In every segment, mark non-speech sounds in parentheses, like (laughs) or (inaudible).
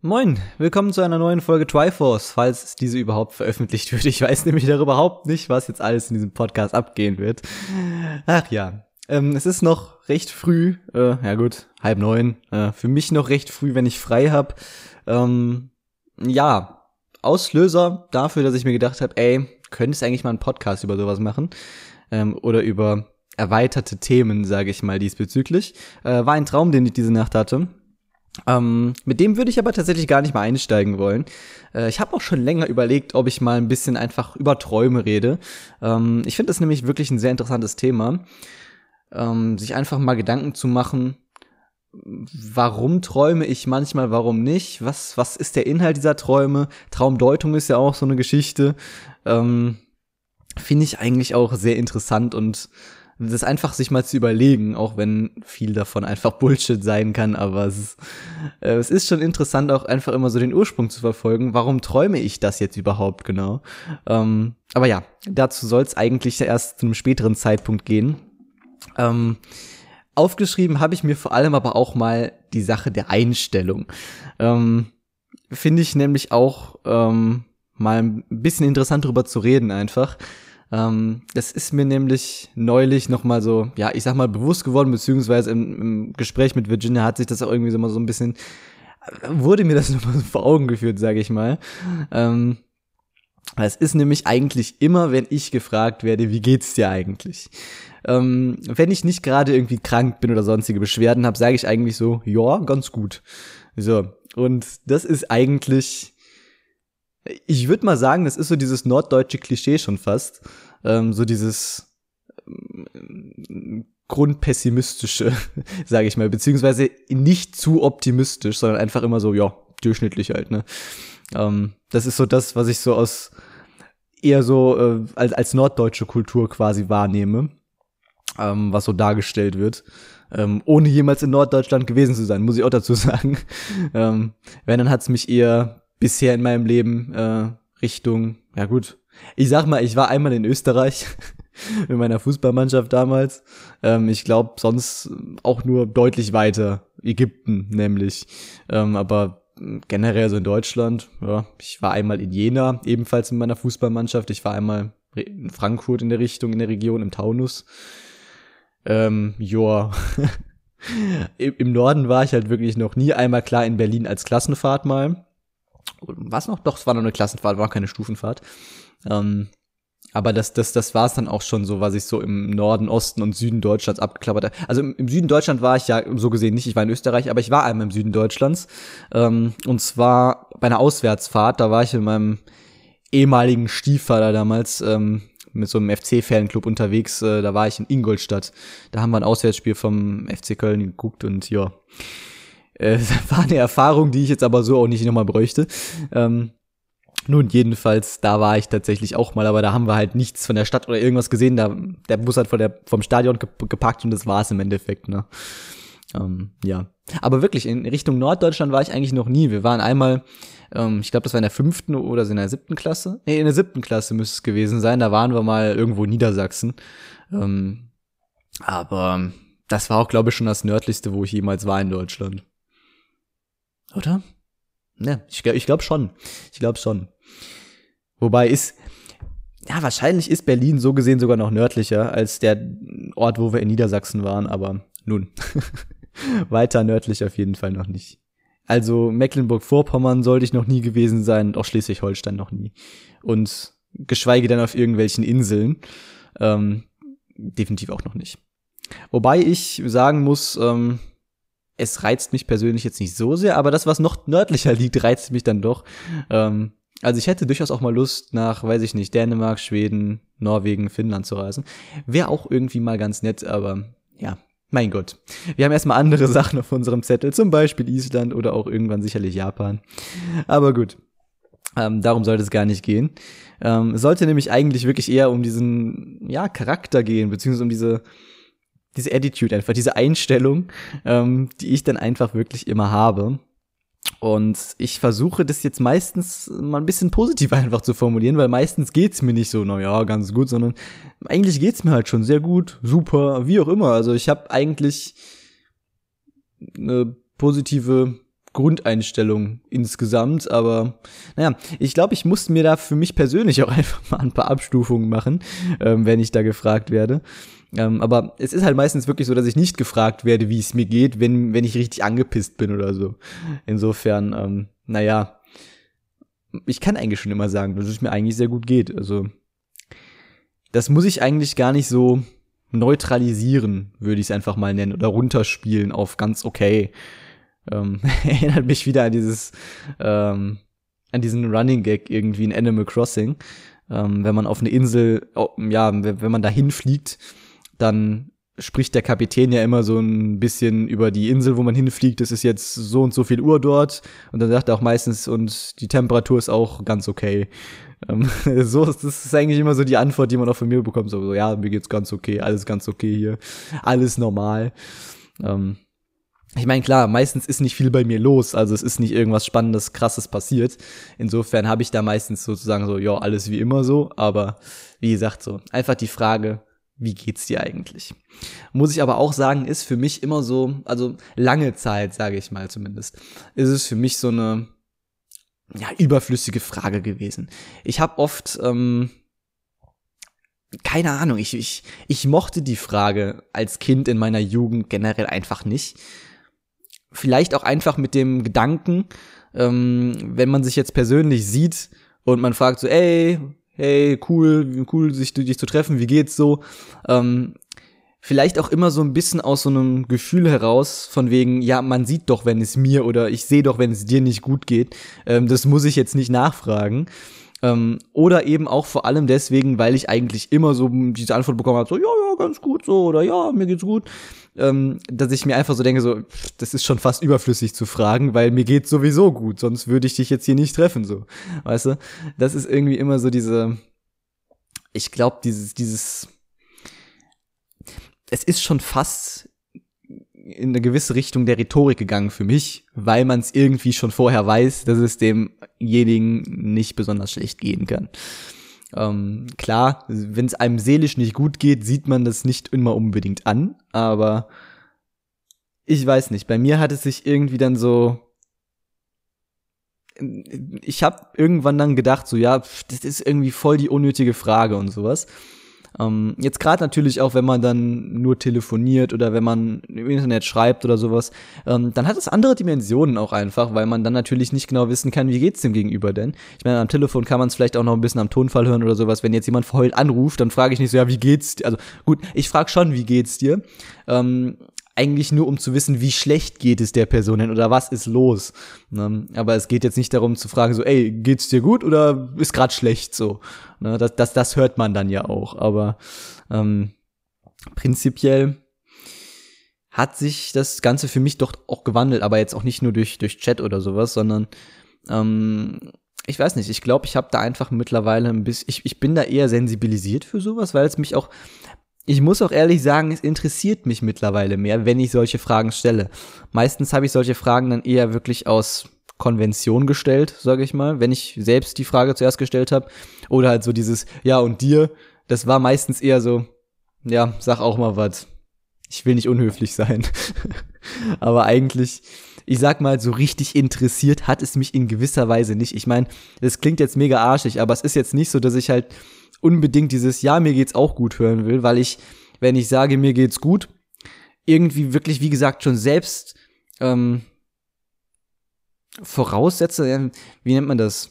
Moin, willkommen zu einer neuen Folge Triforce, falls diese überhaupt veröffentlicht wird. Ich weiß nämlich darüber überhaupt nicht, was jetzt alles in diesem Podcast abgehen wird. Ach ja, ähm, es ist noch recht früh, äh, ja gut, halb neun. Äh, für mich noch recht früh, wenn ich frei hab. Ähm, ja, Auslöser dafür, dass ich mir gedacht habe, ey, könntest eigentlich mal einen Podcast über sowas machen ähm, oder über erweiterte Themen, sage ich mal diesbezüglich, äh, war ein Traum, den ich diese Nacht hatte. Ähm, mit dem würde ich aber tatsächlich gar nicht mal einsteigen wollen. Äh, ich habe auch schon länger überlegt, ob ich mal ein bisschen einfach über Träume rede. Ähm, ich finde das nämlich wirklich ein sehr interessantes Thema. Ähm, sich einfach mal Gedanken zu machen, warum träume ich manchmal, warum nicht? Was, was ist der Inhalt dieser Träume? Traumdeutung ist ja auch so eine Geschichte. Ähm, finde ich eigentlich auch sehr interessant und das einfach sich mal zu überlegen, auch wenn viel davon einfach Bullshit sein kann, aber es ist, äh, es ist schon interessant, auch einfach immer so den Ursprung zu verfolgen. Warum träume ich das jetzt überhaupt genau? Ähm, aber ja, dazu soll es eigentlich erst zu einem späteren Zeitpunkt gehen. Ähm, aufgeschrieben habe ich mir vor allem aber auch mal die Sache der Einstellung. Ähm, Finde ich nämlich auch ähm, mal ein bisschen interessant darüber zu reden einfach. Ähm, das ist mir nämlich neulich nochmal so, ja, ich sag mal, bewusst geworden, beziehungsweise im, im Gespräch mit Virginia hat sich das auch irgendwie so mal so ein bisschen, wurde mir das (laughs) nochmal so vor Augen geführt, sage ich mal. Ähm, es ist nämlich eigentlich immer, wenn ich gefragt werde, wie geht's dir eigentlich? Ähm, wenn ich nicht gerade irgendwie krank bin oder sonstige Beschwerden habe, sage ich eigentlich so, ja, ganz gut. So, und das ist eigentlich ich würde mal sagen, das ist so dieses norddeutsche Klischee schon fast. Ähm, so dieses ähm, grundpessimistische, (laughs) sage ich mal, beziehungsweise nicht zu optimistisch, sondern einfach immer so, ja, durchschnittlich halt, ne? Ähm, das ist so das, was ich so aus eher so äh, als, als norddeutsche Kultur quasi wahrnehme, ähm, was so dargestellt wird. Ähm, ohne jemals in Norddeutschland gewesen zu sein, muss ich auch dazu (laughs) sagen. ähm, wenn, dann hat's mich eher bisher in meinem Leben äh, Richtung, ja gut, ich sag mal, ich war einmal in Österreich (laughs) mit meiner Fußballmannschaft damals. Ähm, ich glaube, sonst auch nur deutlich weiter. Ägypten nämlich. Ähm, aber generell so in Deutschland, ja, ich war einmal in Jena, ebenfalls in meiner Fußballmannschaft. Ich war einmal in Frankfurt in der Richtung, in der Region, im Taunus. Ähm, joa. (laughs) Im Norden war ich halt wirklich noch nie einmal klar in Berlin als Klassenfahrt mal was noch? Doch, es war noch eine Klassenfahrt, war keine Stufenfahrt. Ähm, aber das, das, das war es dann auch schon so, was ich so im Norden, Osten und Süden Deutschlands abgeklappert habe. Also im, im, Süden Deutschland war ich ja so gesehen nicht, ich war in Österreich, aber ich war einmal im Süden Deutschlands. Ähm, und zwar bei einer Auswärtsfahrt, da war ich in meinem ehemaligen Stiefvater damals ähm, mit so einem FC-Fanclub unterwegs. Äh, da war ich in Ingolstadt. Da haben wir ein Auswärtsspiel vom FC Köln geguckt und ja. Äh, (laughs) war eine Erfahrung, die ich jetzt aber so auch nicht nochmal bräuchte. Ähm, nun, jedenfalls, da war ich tatsächlich auch mal, aber da haben wir halt nichts von der Stadt oder irgendwas gesehen. Da, der Bus hat vor der, vom Stadion gepackt und das war's im Endeffekt, ne? Ähm, ja. Aber wirklich, in Richtung Norddeutschland war ich eigentlich noch nie. Wir waren einmal, ähm, ich glaube, das war in der fünften oder in der siebten Klasse. Nee, in der siebten Klasse müsste es gewesen sein. Da waren wir mal irgendwo in Niedersachsen. Ähm, aber das war auch, glaube ich, schon das nördlichste, wo ich jemals war in Deutschland. Oder? Ne, ich, ich glaube schon. Ich glaube schon. Wobei ist, ja, wahrscheinlich ist Berlin so gesehen sogar noch nördlicher als der Ort, wo wir in Niedersachsen waren, aber nun. (laughs) Weiter nördlich auf jeden Fall noch nicht. Also Mecklenburg-Vorpommern sollte ich noch nie gewesen sein und auch Schleswig-Holstein noch nie. Und geschweige denn auf irgendwelchen Inseln. Ähm, definitiv auch noch nicht. Wobei ich sagen muss, ähm, es reizt mich persönlich jetzt nicht so sehr, aber das, was noch nördlicher liegt, (laughs) reizt mich dann doch. Ähm, also ich hätte durchaus auch mal Lust nach, weiß ich nicht, Dänemark, Schweden, Norwegen, Finnland zu reisen. Wäre auch irgendwie mal ganz nett, aber ja, mein Gott. Wir haben erstmal andere (laughs) Sachen auf unserem Zettel, zum Beispiel Island oder auch irgendwann sicherlich Japan. Aber gut. Ähm, darum sollte es gar nicht gehen. Ähm, sollte nämlich eigentlich wirklich eher um diesen, ja, Charakter gehen, beziehungsweise um diese, diese Attitude einfach, diese Einstellung, ähm, die ich dann einfach wirklich immer habe. Und ich versuche das jetzt meistens mal ein bisschen positiver (laughs) einfach zu formulieren, weil meistens geht's mir nicht so, na ja, ganz gut, sondern eigentlich geht's mir halt schon sehr gut, super, wie auch immer. Also ich habe eigentlich eine positive Grundeinstellung insgesamt, aber naja, ich glaube, ich muss mir da für mich persönlich (laughs) auch einfach mal ein paar Abstufungen machen, ähm, wenn ich da gefragt werde. Ähm, aber es ist halt meistens wirklich so, dass ich nicht gefragt werde, wie es mir geht, wenn, wenn ich richtig angepisst bin oder so. Insofern, ähm, naja, ich kann eigentlich schon immer sagen, dass es mir eigentlich sehr gut geht. Also, das muss ich eigentlich gar nicht so neutralisieren, würde ich es einfach mal nennen, oder runterspielen auf ganz okay. Ähm, (laughs) erinnert mich wieder an dieses, ähm, an diesen Running Gag irgendwie in Animal Crossing. Ähm, wenn man auf eine Insel, oh, ja, wenn man da hinfliegt, dann spricht der Kapitän ja immer so ein bisschen über die Insel, wo man hinfliegt. Es ist jetzt so und so viel Uhr dort. Und dann sagt er auch meistens, und die Temperatur ist auch ganz okay. Ähm, (laughs) so ist das ist eigentlich immer so die Antwort, die man auch von mir bekommt. So, so ja, mir geht's ganz okay, alles ganz okay hier, alles normal. Ähm, ich meine, klar, meistens ist nicht viel bei mir los, also es ist nicht irgendwas Spannendes, Krasses passiert. Insofern habe ich da meistens sozusagen so, ja, alles wie immer so, aber wie gesagt, so, einfach die Frage, wie geht's dir eigentlich? Muss ich aber auch sagen, ist für mich immer so, also lange Zeit, sage ich mal zumindest, ist es für mich so eine ja, überflüssige Frage gewesen. Ich habe oft ähm, keine Ahnung, ich, ich, ich mochte die Frage als Kind in meiner Jugend generell einfach nicht. Vielleicht auch einfach mit dem Gedanken, ähm, wenn man sich jetzt persönlich sieht und man fragt so, ey, hey, cool, cool, sich dich zu treffen, wie geht's so? Ähm, vielleicht auch immer so ein bisschen aus so einem Gefühl heraus, von wegen, ja, man sieht doch, wenn es mir oder ich sehe doch, wenn es dir nicht gut geht. Ähm, das muss ich jetzt nicht nachfragen. Ähm, oder eben auch vor allem deswegen, weil ich eigentlich immer so diese Antwort bekommen habe, so, ja, ja, ganz gut, so, oder ja, mir geht's gut. Ähm, dass ich mir einfach so denke, so, das ist schon fast überflüssig zu fragen, weil mir geht's sowieso gut, sonst würde ich dich jetzt hier nicht treffen, so. Weißt du? Das ist irgendwie immer so diese, ich glaube, dieses, dieses, es ist schon fast in eine gewisse Richtung der Rhetorik gegangen für mich, weil man es irgendwie schon vorher weiß, dass es demjenigen nicht besonders schlecht gehen kann. Ähm, klar, wenn es einem seelisch nicht gut geht, sieht man das nicht immer unbedingt an, aber ich weiß nicht, bei mir hat es sich irgendwie dann so ich habe irgendwann dann gedacht, so ja, das ist irgendwie voll die unnötige Frage und sowas. Ähm, jetzt gerade natürlich auch, wenn man dann nur telefoniert oder wenn man im Internet schreibt oder sowas, ähm, dann hat es andere Dimensionen auch einfach, weil man dann natürlich nicht genau wissen kann, wie geht's dem Gegenüber denn. Ich meine, am Telefon kann man es vielleicht auch noch ein bisschen am Tonfall hören oder sowas. Wenn jetzt jemand verheult anruft, dann frage ich nicht so, ja, wie geht's dir? Also gut, ich frage schon, wie geht's dir? Ähm, eigentlich nur um zu wissen, wie schlecht geht es der Person denn oder was ist los. Ne? Aber es geht jetzt nicht darum zu fragen, so, ey, geht's dir gut oder ist grad schlecht so. Ne? Das, das, das hört man dann ja auch. Aber ähm, prinzipiell hat sich das Ganze für mich doch auch gewandelt, aber jetzt auch nicht nur durch, durch Chat oder sowas, sondern ähm, ich weiß nicht, ich glaube, ich habe da einfach mittlerweile ein bisschen, ich, ich bin da eher sensibilisiert für sowas, weil es mich auch ich muss auch ehrlich sagen, es interessiert mich mittlerweile mehr, wenn ich solche Fragen stelle. Meistens habe ich solche Fragen dann eher wirklich aus Konvention gestellt, sage ich mal, wenn ich selbst die Frage zuerst gestellt habe. Oder halt so dieses, ja, und dir, das war meistens eher so, ja, sag auch mal was. Ich will nicht unhöflich sein. (laughs) Aber eigentlich, ich sag mal, so richtig interessiert hat es mich in gewisser Weise nicht. Ich meine, das klingt jetzt mega arschig, aber es ist jetzt nicht so, dass ich halt unbedingt dieses Ja, mir geht's auch gut hören will, weil ich, wenn ich sage, mir geht's gut, irgendwie wirklich, wie gesagt, schon selbst ähm, voraussetze, wie nennt man das?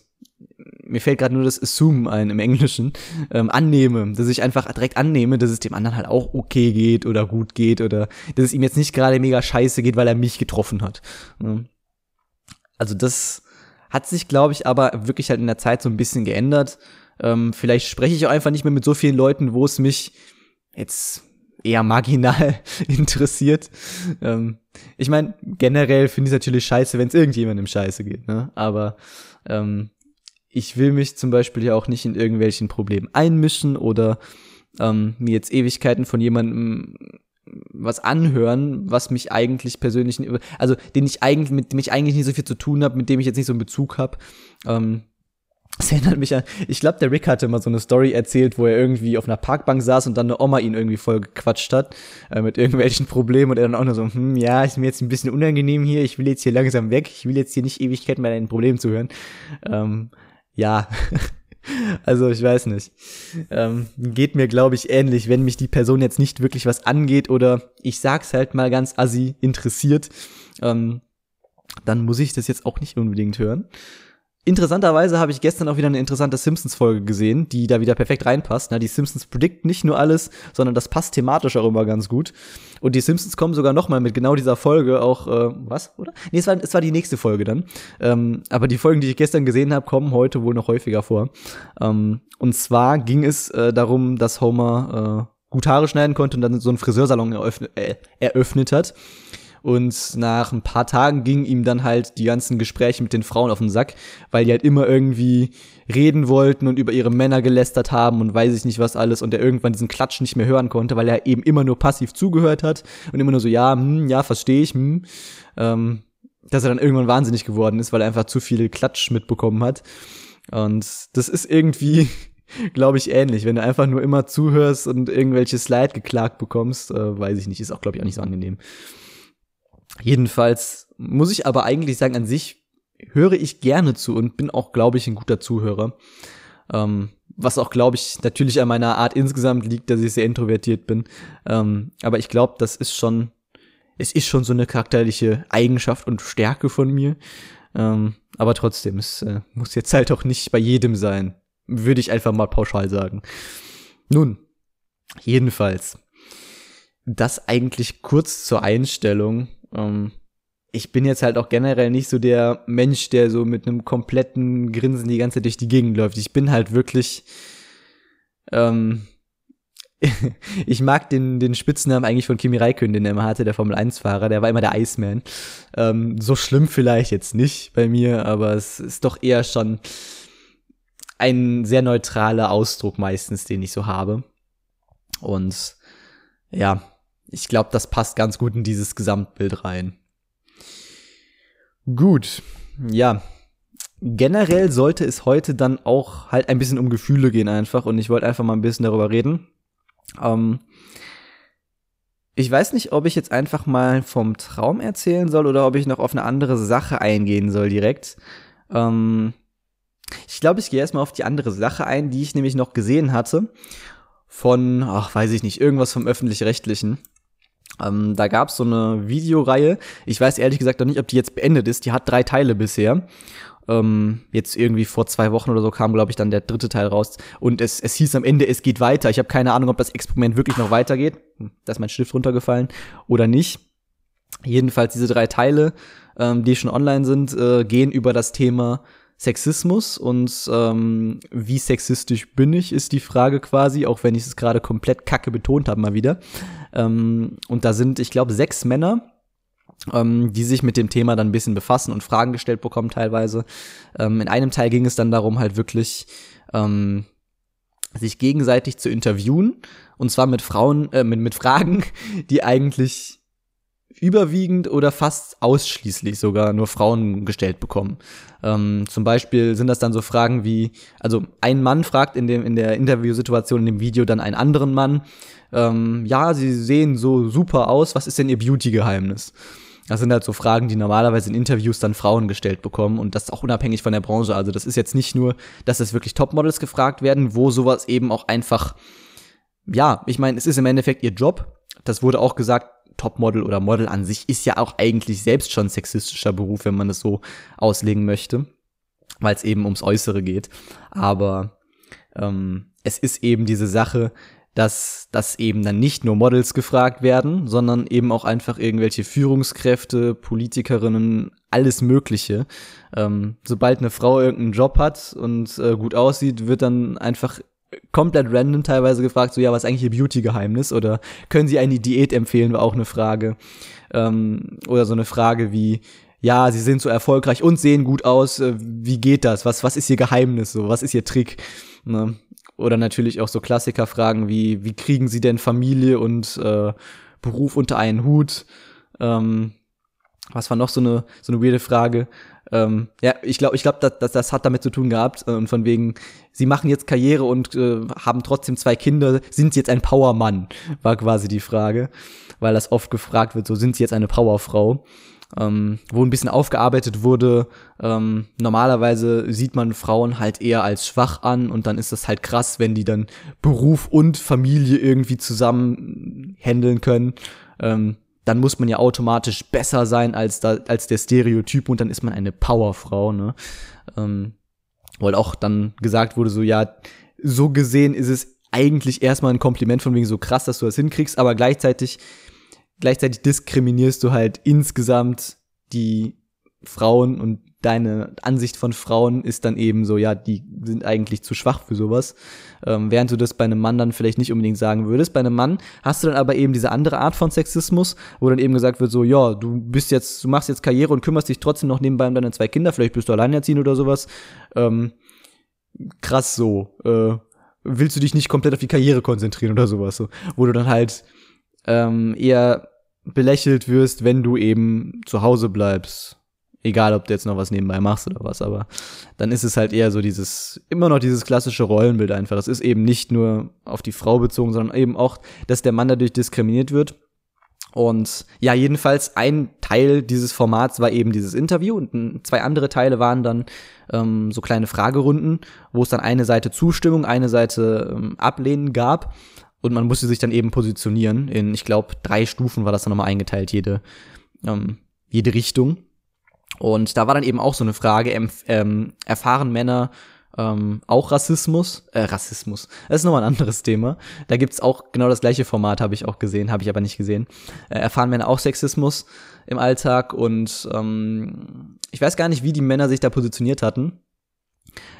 Mir fällt gerade nur das Assume ein im Englischen, ähm, annehme, dass ich einfach direkt annehme, dass es dem anderen halt auch okay geht oder gut geht oder dass es ihm jetzt nicht gerade mega scheiße geht, weil er mich getroffen hat. Also das hat sich, glaube ich, aber wirklich halt in der Zeit so ein bisschen geändert. Ähm, vielleicht spreche ich auch einfach nicht mehr mit so vielen Leuten, wo es mich jetzt eher marginal (laughs) interessiert. Ähm, ich meine, generell finde ich es natürlich scheiße, wenn es irgendjemandem scheiße geht, ne? Aber ähm, ich will mich zum Beispiel ja auch nicht in irgendwelchen Problemen einmischen oder ähm, mir jetzt Ewigkeiten von jemandem was anhören, was mich eigentlich persönlich, also den ich eigentlich, mit dem ich eigentlich nicht so viel zu tun habe, mit dem ich jetzt nicht so einen Bezug habe. Ähm, Das erinnert mich an, ich glaube, der Rick hatte mal so eine Story erzählt, wo er irgendwie auf einer Parkbank saß und dann eine Oma ihn irgendwie voll gequatscht hat äh, mit irgendwelchen (laughs) Problemen und er dann auch nur so, hm, ja, ist mir jetzt ein bisschen unangenehm hier, ich will jetzt hier langsam weg, ich will jetzt hier nicht Ewigkeiten bei deinen Problemen zuhören. Ähm, ja, (laughs) also ich weiß nicht. Ähm, geht mir, glaube ich, ähnlich, wenn mich die Person jetzt nicht wirklich was angeht oder ich sag's halt mal ganz assi interessiert, ähm, dann muss ich das jetzt auch nicht unbedingt hören. Interessanterweise habe ich gestern auch wieder eine interessante Simpsons-Folge gesehen, die da wieder perfekt reinpasst. Na, die Simpsons predict nicht nur alles, sondern das passt thematisch auch immer ganz gut. Und die Simpsons kommen sogar noch mal mit genau dieser Folge auch, äh, was, oder? Nee, es war, es war die nächste Folge dann. Ähm, aber die Folgen, die ich gestern gesehen habe, kommen heute wohl noch häufiger vor. Ähm, und zwar ging es äh, darum, dass Homer äh, gut Haare schneiden konnte und dann so einen Friseursalon eröffnet, äh, eröffnet hat. Und nach ein paar Tagen gingen ihm dann halt die ganzen Gespräche mit den Frauen auf den Sack, weil die halt immer irgendwie reden wollten und über ihre Männer gelästert haben und weiß ich nicht was alles und er irgendwann diesen Klatsch nicht mehr hören konnte, weil er eben immer nur passiv zugehört hat und immer nur so, ja, hm, ja, verstehe ich, hm. Ähm, dass er dann irgendwann wahnsinnig geworden ist, weil er einfach zu viel Klatsch mitbekommen hat. Und das ist irgendwie, (laughs) glaube ich, ähnlich. Wenn du einfach nur immer zuhörst und irgendwelche Slide geklagt bekommst, äh, weiß ich nicht, ist auch, glaube ich, auch nicht so angenehm. Jedenfalls muss ich aber eigentlich sagen, an sich höre ich gerne zu und bin auch, glaube ich, ein guter Zuhörer. Ähm, was auch, glaube ich, natürlich an meiner Art insgesamt liegt, dass ich sehr introvertiert bin. Ähm, aber ich glaube, das ist schon, es ist schon so eine charakterliche Eigenschaft und Stärke von mir. Ähm, aber trotzdem, es äh, muss jetzt halt auch nicht bei jedem sein. Würde ich einfach mal pauschal sagen. Nun, jedenfalls. Das eigentlich kurz zur Einstellung ähm, ich bin jetzt halt auch generell nicht so der Mensch, der so mit einem kompletten Grinsen die ganze Zeit durch die Gegend läuft. Ich bin halt wirklich, ähm, (laughs) ich mag den, den Spitznamen eigentlich von Kimi Räikkönen, den er immer hatte, der Formel-1-Fahrer, der war immer der Iceman. Ähm, so schlimm vielleicht jetzt nicht bei mir, aber es ist doch eher schon ein sehr neutraler Ausdruck meistens, den ich so habe. Und ja, ich glaube, das passt ganz gut in dieses Gesamtbild rein. Gut, ja. Generell sollte es heute dann auch halt ein bisschen um Gefühle gehen einfach und ich wollte einfach mal ein bisschen darüber reden. Ähm, ich weiß nicht, ob ich jetzt einfach mal vom Traum erzählen soll oder ob ich noch auf eine andere Sache eingehen soll direkt. Ähm, ich glaube, ich gehe erstmal auf die andere Sache ein, die ich nämlich noch gesehen hatte. Von, ach, weiß ich nicht, irgendwas vom öffentlich-rechtlichen. Ähm, da gab es so eine Videoreihe. Ich weiß ehrlich gesagt noch nicht, ob die jetzt beendet ist. Die hat drei Teile bisher. Ähm, jetzt irgendwie vor zwei Wochen oder so kam, glaube ich, dann der dritte Teil raus. Und es, es hieß am Ende, es geht weiter. Ich habe keine Ahnung, ob das Experiment wirklich noch weitergeht. Hm, da ist mein Stift runtergefallen oder nicht. Jedenfalls diese drei Teile, ähm, die schon online sind, äh, gehen über das Thema Sexismus und ähm, wie sexistisch bin ich, ist die Frage quasi, auch wenn ich es gerade komplett kacke betont habe mal wieder. Ähm, und da sind, ich glaube, sechs Männer, ähm, die sich mit dem Thema dann ein bisschen befassen und Fragen gestellt bekommen teilweise. Ähm, in einem Teil ging es dann darum, halt wirklich ähm, sich gegenseitig zu interviewen und zwar mit Frauen, äh, mit, mit Fragen, (laughs) die eigentlich überwiegend oder fast ausschließlich sogar nur Frauen gestellt bekommen. Ähm, zum Beispiel sind das dann so Fragen wie, also ein Mann fragt in, dem, in der Interviewsituation in dem Video dann einen anderen Mann, ähm, ja, sie sehen so super aus, was ist denn ihr Beauty-Geheimnis? Das sind halt so Fragen, die normalerweise in Interviews dann Frauen gestellt bekommen und das auch unabhängig von der Branche. Also das ist jetzt nicht nur, dass es wirklich Topmodels gefragt werden, wo sowas eben auch einfach, ja, ich meine, es ist im Endeffekt ihr Job. Das wurde auch gesagt, Topmodel oder Model an sich ist ja auch eigentlich selbst schon sexistischer Beruf, wenn man es so auslegen möchte, weil es eben ums Äußere geht. Aber ähm, es ist eben diese Sache, dass, dass eben dann nicht nur Models gefragt werden, sondern eben auch einfach irgendwelche Führungskräfte, Politikerinnen, alles Mögliche. Ähm, sobald eine Frau irgendeinen Job hat und äh, gut aussieht, wird dann einfach komplett random teilweise gefragt, so ja, was ist eigentlich ihr Beauty-Geheimnis? Oder können Sie eine Diät empfehlen, war auch eine Frage. Ähm, oder so eine Frage wie, ja, Sie sind so erfolgreich und sehen gut aus, äh, wie geht das? Was, was ist Ihr Geheimnis? So, was ist Ihr Trick? Ne? Oder natürlich auch so Klassikerfragen wie, wie kriegen Sie denn Familie und äh, Beruf unter einen Hut? Ähm, was war noch so eine, so eine weirde Frage? Ähm, ja, ich glaube, ich glaube, das, das, das hat damit zu tun gehabt äh, und von wegen, sie machen jetzt Karriere und äh, haben trotzdem zwei Kinder. Sind sie jetzt ein Powermann? War quasi die Frage, weil das oft gefragt wird. So sind sie jetzt eine Powerfrau? Ähm, wo ein bisschen aufgearbeitet wurde. Ähm, normalerweise sieht man Frauen halt eher als schwach an und dann ist das halt krass, wenn die dann Beruf und Familie irgendwie zusammen handeln können. Ähm, dann muss man ja automatisch besser sein als, da, als der Stereotyp und dann ist man eine Powerfrau, ne? Ähm, weil auch dann gesagt wurde, so, ja, so gesehen ist es eigentlich erstmal ein Kompliment von wegen so krass, dass du das hinkriegst, aber gleichzeitig, gleichzeitig diskriminierst du halt insgesamt die Frauen und deine Ansicht von Frauen ist dann eben so, ja, die sind eigentlich zu schwach für sowas. Ähm, während du das bei einem Mann dann vielleicht nicht unbedingt sagen würdest. Bei einem Mann hast du dann aber eben diese andere Art von Sexismus, wo dann eben gesagt wird, so, ja, du bist jetzt, du machst jetzt Karriere und kümmerst dich trotzdem noch nebenbei um deine zwei Kinder, vielleicht bist du alleinerziehend oder sowas. Ähm, krass so. Äh, willst du dich nicht komplett auf die Karriere konzentrieren oder sowas, so, wo du dann halt ähm, eher belächelt wirst, wenn du eben zu Hause bleibst Egal, ob du jetzt noch was nebenbei machst oder was, aber dann ist es halt eher so dieses, immer noch dieses klassische Rollenbild einfach. Das ist eben nicht nur auf die Frau bezogen, sondern eben auch, dass der Mann dadurch diskriminiert wird. Und ja, jedenfalls ein Teil dieses Formats war eben dieses Interview und zwei andere Teile waren dann ähm, so kleine Fragerunden, wo es dann eine Seite Zustimmung, eine Seite ähm, Ablehnen gab. Und man musste sich dann eben positionieren. In, ich glaube, drei Stufen war das dann nochmal eingeteilt, jede, ähm, jede Richtung. Und da war dann eben auch so eine Frage, ähm, erfahren Männer ähm, auch Rassismus? Äh, Rassismus. Das ist nochmal ein anderes Thema. Da gibt's auch genau das gleiche Format, habe ich auch gesehen, habe ich aber nicht gesehen. Äh, erfahren Männer auch Sexismus im Alltag und ähm, ich weiß gar nicht, wie die Männer sich da positioniert hatten.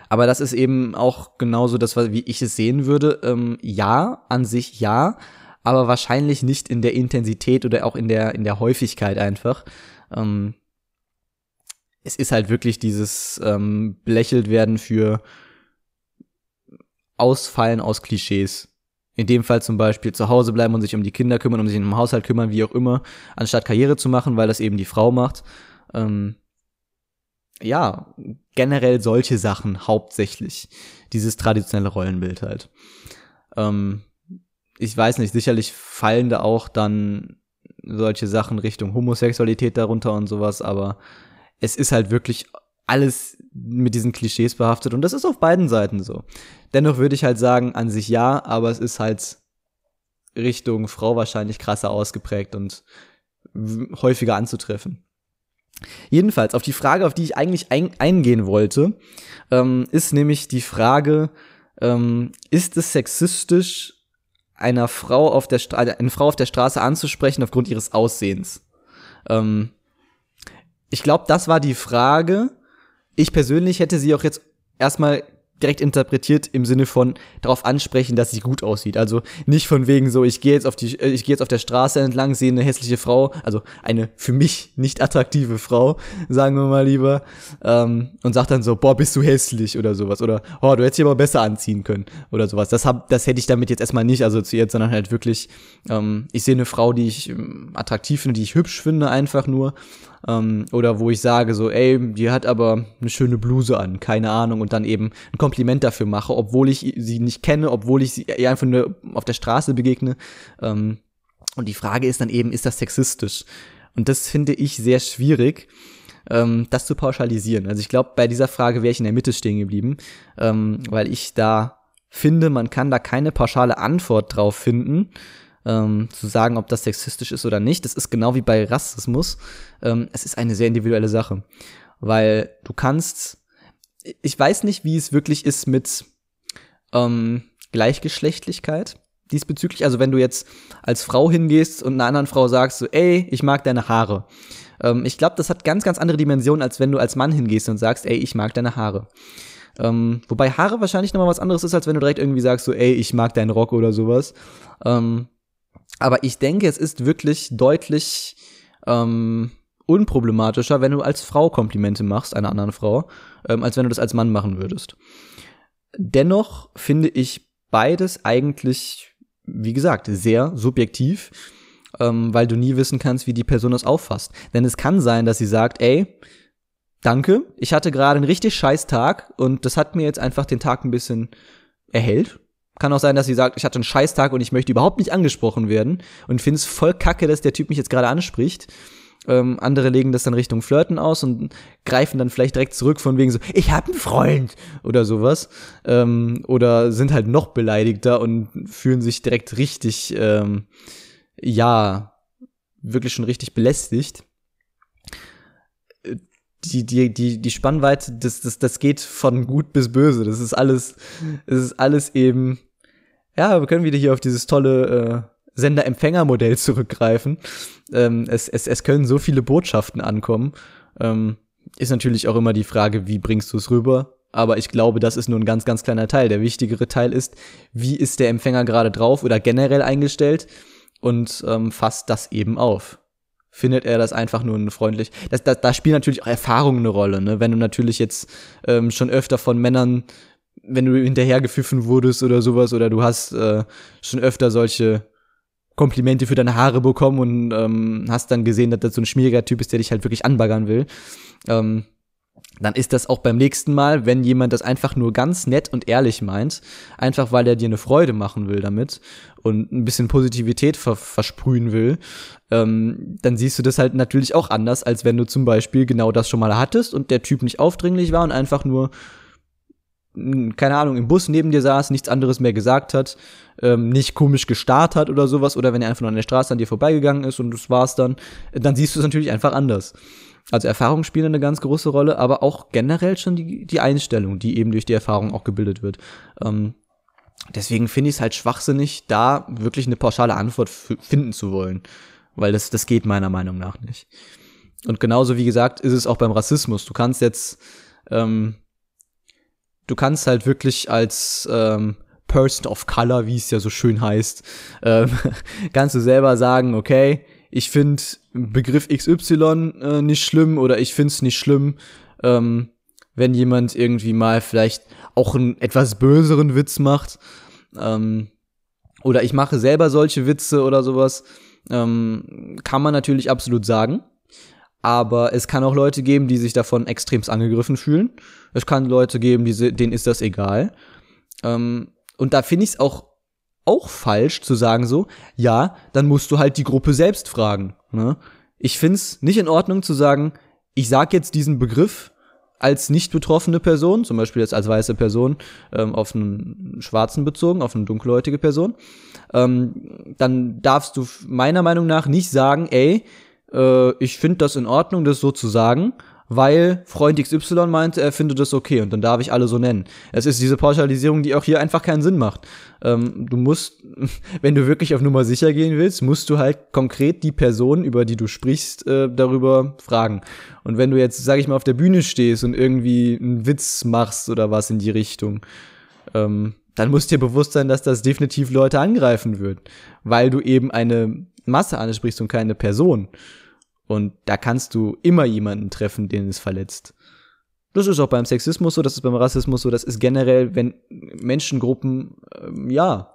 Aber das ist eben auch genauso das, wie ich es sehen würde. Ähm, ja, an sich ja, aber wahrscheinlich nicht in der Intensität oder auch in der, in der Häufigkeit einfach. Ähm, es ist halt wirklich dieses ähm, belächelt werden für Ausfallen aus Klischees. In dem Fall zum Beispiel zu Hause bleiben und sich um die Kinder kümmern, um sich um den Haushalt kümmern, wie auch immer, anstatt Karriere zu machen, weil das eben die Frau macht. Ähm, ja, generell solche Sachen hauptsächlich. Dieses traditionelle Rollenbild halt. Ähm, ich weiß nicht, sicherlich fallen da auch dann solche Sachen Richtung Homosexualität darunter und sowas, aber es ist halt wirklich alles mit diesen Klischees behaftet und das ist auf beiden Seiten so. Dennoch würde ich halt sagen, an sich ja, aber es ist halt Richtung Frau wahrscheinlich krasser ausgeprägt und häufiger anzutreffen. Jedenfalls, auf die Frage, auf die ich eigentlich ein eingehen wollte, ähm, ist nämlich die Frage, ähm, ist es sexistisch, einer Frau auf der eine Frau auf der Straße anzusprechen aufgrund ihres Aussehens? Ähm, ich glaube, das war die Frage. Ich persönlich hätte sie auch jetzt erstmal direkt interpretiert im Sinne von darauf ansprechen, dass sie gut aussieht. Also nicht von wegen so, ich gehe jetzt auf die, äh, ich gehe jetzt auf der Straße entlang, sehe eine hässliche Frau, also eine für mich nicht attraktive Frau, sagen wir mal lieber, ähm, und sag dann so, boah, bist du hässlich oder sowas oder oh, du hättest dich aber besser anziehen können oder sowas. Das hab, das hätte ich damit jetzt erstmal nicht assoziiert, sondern halt wirklich, ähm, ich sehe eine Frau, die ich ähm, attraktiv finde, die ich hübsch finde, einfach nur ähm, oder wo ich sage so, ey, die hat aber eine schöne Bluse an, keine Ahnung, und dann eben ein Kompliment dafür mache, obwohl ich sie nicht kenne, obwohl ich sie einfach nur auf der Straße begegne. Ähm, und die Frage ist dann eben, ist das sexistisch? Und das finde ich sehr schwierig, ähm, das zu pauschalisieren. Also ich glaube, bei dieser Frage wäre ich in der Mitte stehen geblieben, ähm, weil ich da finde, man kann da keine pauschale Antwort drauf finden, ähm, zu sagen, ob das sexistisch ist oder nicht. Das ist genau wie bei Rassismus. Ähm, es ist eine sehr individuelle Sache. Weil du kannst, ich weiß nicht, wie es wirklich ist mit ähm, Gleichgeschlechtlichkeit diesbezüglich. Also wenn du jetzt als Frau hingehst und einer anderen Frau sagst, so, ey, ich mag deine Haare. Ähm, ich glaube, das hat ganz, ganz andere Dimensionen, als wenn du als Mann hingehst und sagst, ey, ich mag deine Haare. Ähm, wobei Haare wahrscheinlich nochmal was anderes ist, als wenn du direkt irgendwie sagst, so, ey, ich mag deinen Rock oder sowas. Ähm, aber ich denke, es ist wirklich deutlich ähm, unproblematischer, wenn du als Frau Komplimente machst, einer anderen Frau, ähm, als wenn du das als Mann machen würdest. Dennoch finde ich beides eigentlich, wie gesagt, sehr subjektiv, ähm, weil du nie wissen kannst, wie die Person das auffasst. Denn es kann sein, dass sie sagt, ey, danke, ich hatte gerade einen richtig scheiß Tag und das hat mir jetzt einfach den Tag ein bisschen erhellt. Kann auch sein, dass sie sagt, ich hatte einen scheiß Tag und ich möchte überhaupt nicht angesprochen werden und finde es voll kacke, dass der Typ mich jetzt gerade anspricht. Ähm, andere legen das dann Richtung Flirten aus und greifen dann vielleicht direkt zurück von wegen so, ich hab einen Freund oder sowas. Ähm, oder sind halt noch beleidigter und fühlen sich direkt richtig, ähm, ja, wirklich schon richtig belästigt. Die, die, die, die Spannweite, das, das, das geht von gut bis böse. Das ist alles, das ist alles eben, ja, wir können wieder hier auf dieses tolle, äh, Sender-Empfänger-Modell zurückgreifen. Ähm, es, es, es können so viele Botschaften ankommen. Ähm, ist natürlich auch immer die Frage, wie bringst du es rüber? Aber ich glaube, das ist nur ein ganz, ganz kleiner Teil. Der wichtigere Teil ist, wie ist der Empfänger gerade drauf oder generell eingestellt und ähm, fasst das eben auf. Findet er das einfach nur freundlich? Das, das, da spielen natürlich auch Erfahrungen eine Rolle. Ne? Wenn du natürlich jetzt ähm, schon öfter von Männern, wenn du hinterhergepfiffen wurdest oder sowas, oder du hast äh, schon öfter solche Komplimente für deine Haare bekommen und ähm, hast dann gesehen, dass das so ein schmieriger Typ ist, der dich halt wirklich anbaggern will. Ähm, dann ist das auch beim nächsten Mal, wenn jemand das einfach nur ganz nett und ehrlich meint, einfach weil er dir eine Freude machen will damit und ein bisschen Positivität ver versprühen will, ähm, dann siehst du das halt natürlich auch anders, als wenn du zum Beispiel genau das schon mal hattest und der Typ nicht aufdringlich war und einfach nur keine Ahnung, im Bus neben dir saß, nichts anderes mehr gesagt hat, ähm, nicht komisch gestarrt hat oder sowas, oder wenn er einfach nur an der Straße an dir vorbeigegangen ist und das war's dann, dann siehst du es natürlich einfach anders. Also Erfahrungen spielen eine ganz große Rolle, aber auch generell schon die, die Einstellung, die eben durch die Erfahrung auch gebildet wird. Ähm, deswegen finde ich es halt schwachsinnig, da wirklich eine pauschale Antwort finden zu wollen. Weil das, das geht meiner Meinung nach nicht. Und genauso wie gesagt ist es auch beim Rassismus. Du kannst jetzt ähm, du kannst halt wirklich als ähm, Person of Color, wie es ja so schön heißt, ähm, (laughs) kannst du selber sagen, okay, ich finde Begriff XY äh, nicht schlimm oder ich finde es nicht schlimm, ähm, wenn jemand irgendwie mal vielleicht auch einen etwas böseren Witz macht. Ähm, oder ich mache selber solche Witze oder sowas. Ähm, kann man natürlich absolut sagen. Aber es kann auch Leute geben, die sich davon extremst angegriffen fühlen. Es kann Leute geben, die, denen ist das egal. Ähm, und da finde ich es auch, auch falsch zu sagen so, ja, dann musst du halt die Gruppe selbst fragen. Ne? Ich finde es nicht in Ordnung zu sagen, ich sag jetzt diesen Begriff als nicht betroffene Person, zum Beispiel jetzt als weiße Person, ähm, auf einen Schwarzen bezogen, auf eine dunkelhäutige Person, ähm, dann darfst du meiner Meinung nach nicht sagen, ey, äh, ich finde das in Ordnung, das so zu sagen, weil Freund XY meinte, er findet das okay und dann darf ich alle so nennen. Es ist diese Pauschalisierung, die auch hier einfach keinen Sinn macht. Ähm, du musst, (laughs) wenn du wirklich auf Nummer sicher gehen willst, musst du halt konkret die Person, über die du sprichst, äh, darüber fragen. Und wenn du jetzt, sag ich mal, auf der Bühne stehst und irgendwie einen Witz machst oder was in die Richtung, ähm, dann musst dir bewusst sein, dass das definitiv Leute angreifen wird, weil du eben eine Masse ansprichst und keine Person. Und da kannst du immer jemanden treffen, den es verletzt. Das ist auch beim Sexismus so, das ist beim Rassismus so, das ist generell, wenn Menschengruppen, ähm, ja,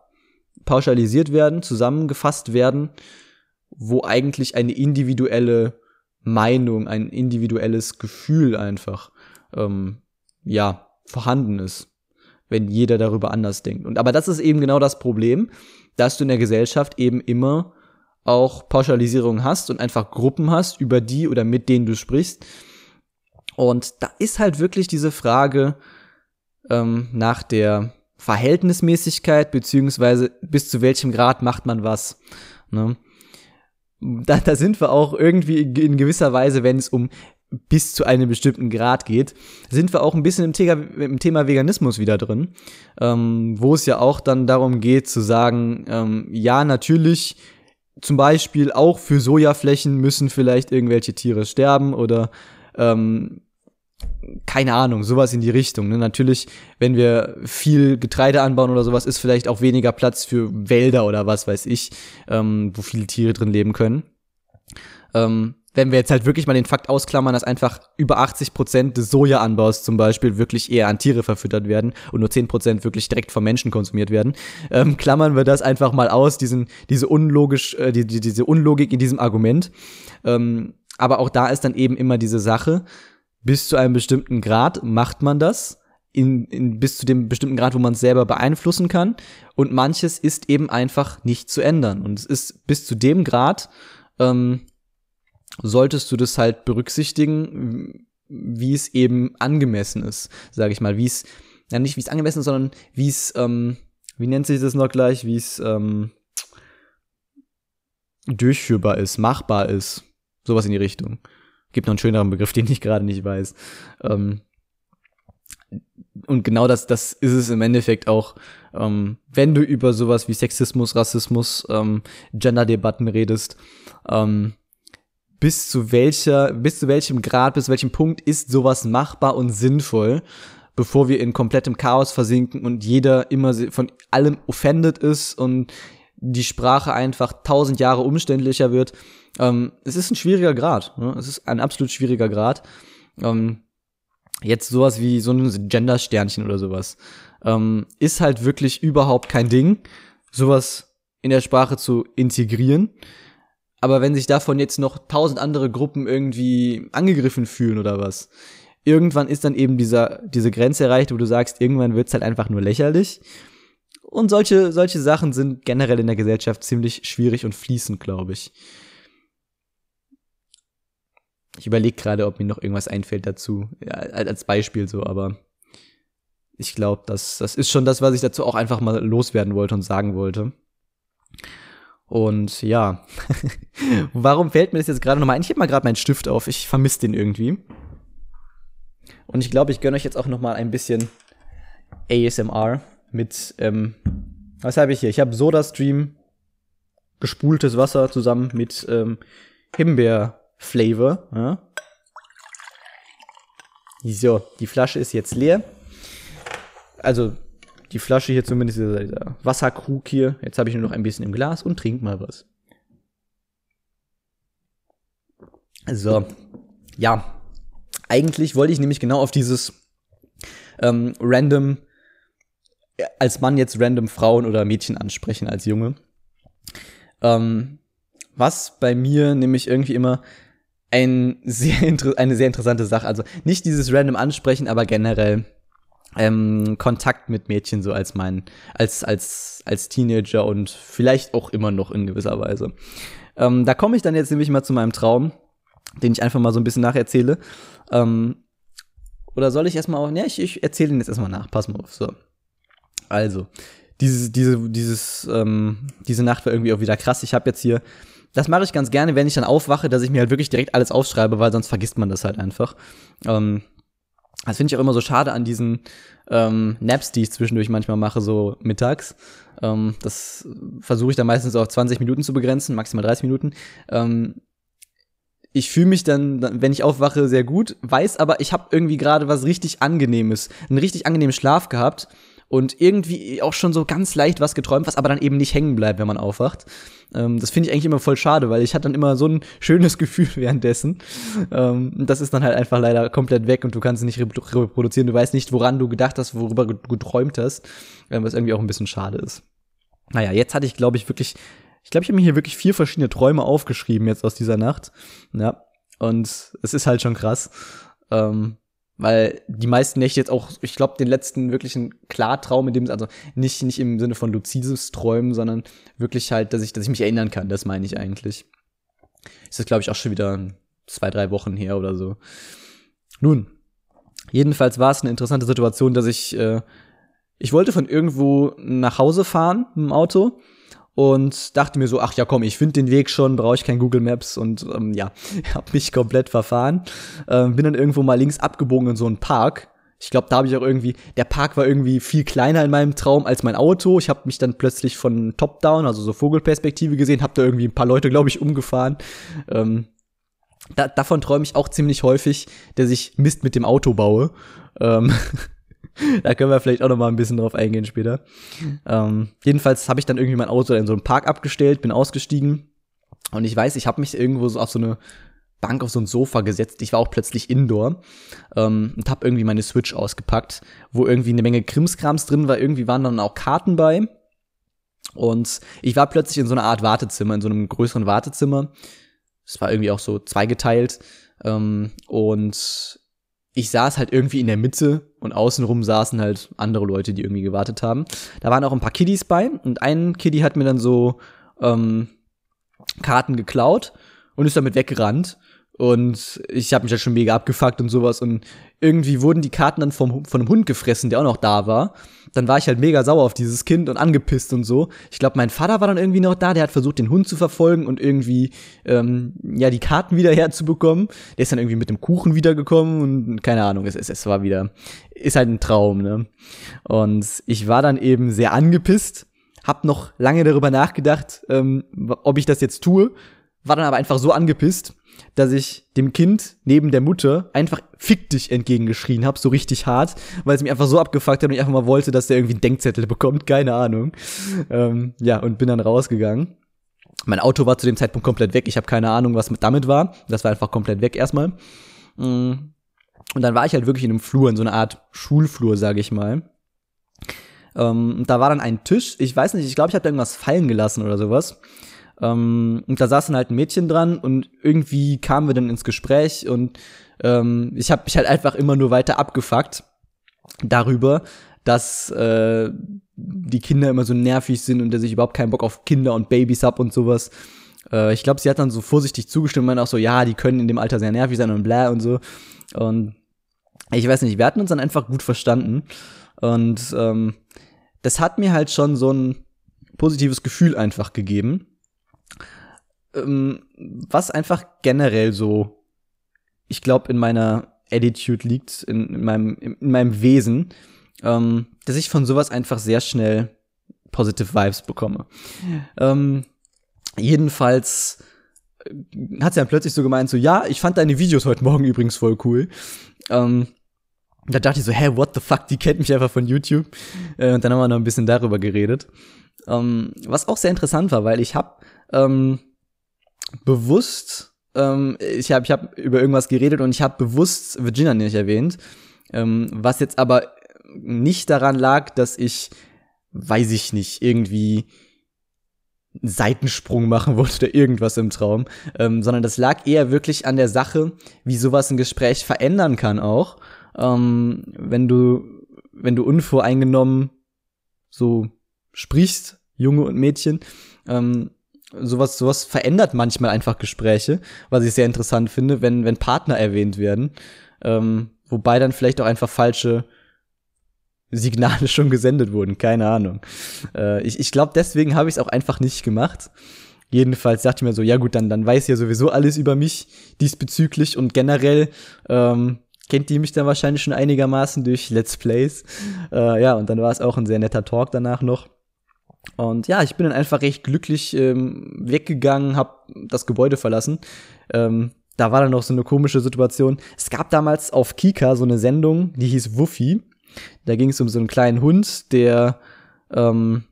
pauschalisiert werden, zusammengefasst werden, wo eigentlich eine individuelle Meinung, ein individuelles Gefühl einfach, ähm, ja, vorhanden ist, wenn jeder darüber anders denkt. Und aber das ist eben genau das Problem, dass du in der Gesellschaft eben immer auch Pauschalisierung hast und einfach Gruppen hast, über die oder mit denen du sprichst. Und da ist halt wirklich diese Frage ähm, nach der Verhältnismäßigkeit, beziehungsweise bis zu welchem Grad macht man was. Ne? Da, da sind wir auch irgendwie in gewisser Weise, wenn es um bis zu einem bestimmten Grad geht, sind wir auch ein bisschen im, Thema, im Thema Veganismus wieder drin, ähm, wo es ja auch dann darum geht zu sagen, ähm, ja, natürlich zum Beispiel auch für Sojaflächen müssen vielleicht irgendwelche Tiere sterben oder ähm, keine Ahnung, sowas in die Richtung. Ne? Natürlich, wenn wir viel Getreide anbauen oder sowas, ist vielleicht auch weniger Platz für Wälder oder was weiß ich, ähm, wo viele Tiere drin leben können. Ähm, wenn wir jetzt halt wirklich mal den Fakt ausklammern, dass einfach über 80 Prozent des Sojaanbaus zum Beispiel wirklich eher an Tiere verfüttert werden und nur 10 Prozent wirklich direkt vom Menschen konsumiert werden, ähm, klammern wir das einfach mal aus, diesen, diese unlogisch, äh, die, die, diese Unlogik in diesem Argument. Ähm, aber auch da ist dann eben immer diese Sache, bis zu einem bestimmten Grad macht man das. In, in, bis zu dem bestimmten Grad, wo man es selber beeinflussen kann. Und manches ist eben einfach nicht zu ändern. Und es ist bis zu dem Grad, ähm, solltest du das halt berücksichtigen, wie es eben angemessen ist, sage ich mal, wie es, ja nicht wie es angemessen ist, sondern wie es, ähm, wie nennt sich das noch gleich, wie es ähm, durchführbar ist, machbar ist, sowas in die Richtung. Gibt noch einen schöneren Begriff, (laughs) den ich gerade nicht weiß. Ähm, und genau das, das ist es im Endeffekt auch, ähm, wenn du über sowas wie Sexismus, Rassismus, ähm, Gender-Debatten redest, ähm, bis zu welcher, bis zu welchem Grad, bis zu welchem Punkt ist sowas machbar und sinnvoll, bevor wir in komplettem Chaos versinken und jeder immer von allem offended ist und die Sprache einfach tausend Jahre umständlicher wird. Ähm, es ist ein schwieriger Grad. Ne? Es ist ein absolut schwieriger Grad. Ähm, jetzt sowas wie so ein Gender-Sternchen oder sowas ähm, ist halt wirklich überhaupt kein Ding, sowas in der Sprache zu integrieren. Aber wenn sich davon jetzt noch tausend andere Gruppen irgendwie angegriffen fühlen oder was, irgendwann ist dann eben dieser, diese Grenze erreicht, wo du sagst, irgendwann wird's halt einfach nur lächerlich. Und solche, solche Sachen sind generell in der Gesellschaft ziemlich schwierig und fließend, glaube ich. Ich überlege gerade, ob mir noch irgendwas einfällt dazu, ja, als Beispiel so, aber ich glaube, das, das ist schon das, was ich dazu auch einfach mal loswerden wollte und sagen wollte. Und ja, (laughs) warum fällt mir das jetzt gerade nochmal ein? Ich heb mal gerade meinen Stift auf, ich vermisse den irgendwie. Und ich glaube, ich gönne euch jetzt auch nochmal ein bisschen ASMR mit, ähm, was habe ich hier? Ich habe Soda-Stream, gespultes Wasser zusammen mit ähm, Himbeer-Flavor. Ja. So, die Flasche ist jetzt leer. Also, die Flasche hier zumindest, dieser Wasserkrug hier. Jetzt habe ich nur noch ein bisschen im Glas und trink mal was. So, ja. Eigentlich wollte ich nämlich genau auf dieses ähm, random als Mann jetzt random Frauen oder Mädchen ansprechen als Junge. Ähm, was bei mir nämlich irgendwie immer ein sehr (laughs) eine sehr interessante Sache, also nicht dieses random ansprechen, aber generell ähm, Kontakt mit Mädchen so als mein als als als Teenager und vielleicht auch immer noch in gewisser Weise. Ähm, da komme ich dann jetzt nämlich mal zu meinem Traum, den ich einfach mal so ein bisschen nacherzähle. Ähm, oder soll ich erstmal auch, ne, ich, ich erzähle den jetzt erstmal nach. Pass mal auf, so. Also, dieses, diese, dieses, ähm, diese Nacht war irgendwie auch wieder krass. Ich habe jetzt hier, das mache ich ganz gerne, wenn ich dann aufwache, dass ich mir halt wirklich direkt alles aufschreibe, weil sonst vergisst man das halt einfach. Ähm, das finde ich auch immer so schade an diesen ähm, Naps, die ich zwischendurch manchmal mache, so mittags. Ähm, das versuche ich dann meistens auf 20 Minuten zu begrenzen, maximal 30 Minuten. Ähm, ich fühle mich dann, wenn ich aufwache, sehr gut, weiß aber, ich habe irgendwie gerade was richtig Angenehmes, einen richtig angenehmen Schlaf gehabt und irgendwie auch schon so ganz leicht was geträumt, was aber dann eben nicht hängen bleibt, wenn man aufwacht. Ähm, das finde ich eigentlich immer voll schade, weil ich hatte dann immer so ein (laughs) schönes Gefühl währenddessen. Ähm, das ist dann halt einfach leider komplett weg und du kannst es nicht reproduzieren. Du weißt nicht, woran du gedacht hast, worüber du geträumt hast, äh, was irgendwie auch ein bisschen schade ist. Naja, jetzt hatte ich, glaube ich, wirklich, ich glaube, ich habe mir hier wirklich vier verschiedene Träume aufgeschrieben jetzt aus dieser Nacht. Ja, und es ist halt schon krass. Ähm, weil die meisten Nächte jetzt auch, ich glaube, den letzten wirklichen Klartraum, in dem, also nicht, nicht im Sinne von luzides Träumen, sondern wirklich halt, dass ich, dass ich mich erinnern kann, das meine ich eigentlich. Ist das, glaube ich, auch schon wieder zwei, drei Wochen her oder so. Nun, jedenfalls war es eine interessante Situation, dass ich, äh, ich wollte von irgendwo nach Hause fahren mit dem Auto und dachte mir so, ach ja, komm, ich finde den Weg schon, brauche ich kein Google Maps und ähm, ja, (laughs) habe mich komplett verfahren. Ähm, bin dann irgendwo mal links abgebogen in so einen Park. Ich glaube, da habe ich auch irgendwie, der Park war irgendwie viel kleiner in meinem Traum als mein Auto. Ich habe mich dann plötzlich von Top-Down, also so Vogelperspektive gesehen, habe da irgendwie ein paar Leute, glaube ich, umgefahren. Ähm, da, davon träume ich auch ziemlich häufig, dass ich Mist mit dem Auto baue. Ähm, (laughs) da können wir vielleicht auch noch mal ein bisschen drauf eingehen später. Ähm, jedenfalls habe ich dann irgendwie mein Auto in so einem Park abgestellt, bin ausgestiegen und ich weiß, ich habe mich irgendwo so auf so eine Bank auf so ein Sofa gesetzt. Ich war auch plötzlich indoor ähm, und habe irgendwie meine Switch ausgepackt, wo irgendwie eine Menge Krimskrams drin war. Irgendwie waren dann auch Karten bei. Und ich war plötzlich in so einer Art Wartezimmer, in so einem größeren Wartezimmer. Es war irgendwie auch so zweigeteilt. Ähm, und ich saß halt irgendwie in der Mitte und außenrum saßen halt andere Leute, die irgendwie gewartet haben. Da waren auch ein paar Kiddies bei und ein Kiddie hat mir dann so ähm, Karten geklaut und ist damit weggerannt. Und ich habe mich halt schon mega abgefuckt und sowas. Und irgendwie wurden die Karten dann vom, von einem Hund gefressen, der auch noch da war. Dann war ich halt mega sauer auf dieses Kind und angepisst und so. Ich glaube, mein Vater war dann irgendwie noch da, der hat versucht, den Hund zu verfolgen und irgendwie, ähm, ja, die Karten wieder (laughs) herzubekommen. Der ist dann irgendwie mit dem Kuchen wiedergekommen und keine Ahnung, es, es, es war wieder, ist halt ein Traum, ne? Und ich war dann eben sehr angepisst, hab noch lange darüber nachgedacht, ähm, ob ich das jetzt tue, war dann aber einfach so angepisst, dass ich dem Kind neben der Mutter einfach fick dich entgegengeschrien habe, so richtig hart, weil es mich einfach so abgefuckt hat und ich einfach mal wollte, dass der irgendwie einen Denkzettel (laughs) bekommt, keine Ahnung. Ähm, ja, und bin dann rausgegangen. Mein Auto war zu dem Zeitpunkt komplett weg. Ich habe keine Ahnung, was damit war. Das war einfach komplett weg erstmal. Mm. Und dann war ich halt wirklich in einem Flur, in so einer Art Schulflur, sage ich mal. Ähm, da war dann ein Tisch. Ich weiß nicht, ich glaube, ich habe da irgendwas fallen gelassen oder sowas. Ähm, und da saß dann halt ein Mädchen dran und irgendwie kamen wir dann ins Gespräch und ähm, ich habe mich halt einfach immer nur weiter abgefuckt darüber, dass äh, die Kinder immer so nervig sind und dass ich überhaupt keinen Bock auf Kinder und Babys hab und sowas. Äh, ich glaube, sie hat dann so vorsichtig zugestimmt, meinte auch so, ja, die können in dem Alter sehr nervig sein und bla und so. Und ich weiß nicht, wir hatten uns dann einfach gut verstanden. Und ähm, das hat mir halt schon so ein positives Gefühl einfach gegeben ähm, was einfach generell so, ich glaube, in meiner Attitude liegt, in, in, meinem, in meinem Wesen, ähm, dass ich von sowas einfach sehr schnell positive Vibes bekomme. Ähm, jedenfalls hat sie dann plötzlich so gemeint, so, ja, ich fand deine Videos heute Morgen übrigens voll cool. Ähm, da dachte ich so, hä, what the fuck, die kennt mich einfach von YouTube. Äh, und dann haben wir noch ein bisschen darüber geredet. Ähm, was auch sehr interessant war, weil ich hab ähm, bewusst, ähm, ich habe ich hab über irgendwas geredet und ich habe bewusst Virginia nicht erwähnt, ähm, was jetzt aber nicht daran lag, dass ich, weiß ich nicht, irgendwie einen Seitensprung machen (laughs) wollte oder irgendwas im Traum, ähm, sondern das lag eher wirklich an der Sache, wie sowas ein Gespräch verändern kann auch, ähm, wenn du, wenn du unvoreingenommen so sprichst, Junge und Mädchen, ähm, sowas, sowas verändert manchmal einfach Gespräche, was ich sehr interessant finde, wenn, wenn Partner erwähnt werden. Ähm, wobei dann vielleicht auch einfach falsche Signale (laughs) schon gesendet wurden, keine Ahnung. Äh, ich ich glaube, deswegen habe ich es auch einfach nicht gemacht. Jedenfalls dachte ich mir so, ja gut, dann, dann weiß ja sowieso alles über mich diesbezüglich und generell ähm, kennt die mich dann wahrscheinlich schon einigermaßen durch Let's Plays. Äh, ja, und dann war es auch ein sehr netter Talk danach noch. Und ja, ich bin dann einfach recht glücklich ähm, weggegangen, hab das Gebäude verlassen. Ähm, da war dann noch so eine komische Situation. Es gab damals auf Kika so eine Sendung, die hieß Wuffy. Da ging es um so einen kleinen Hund, der ähm,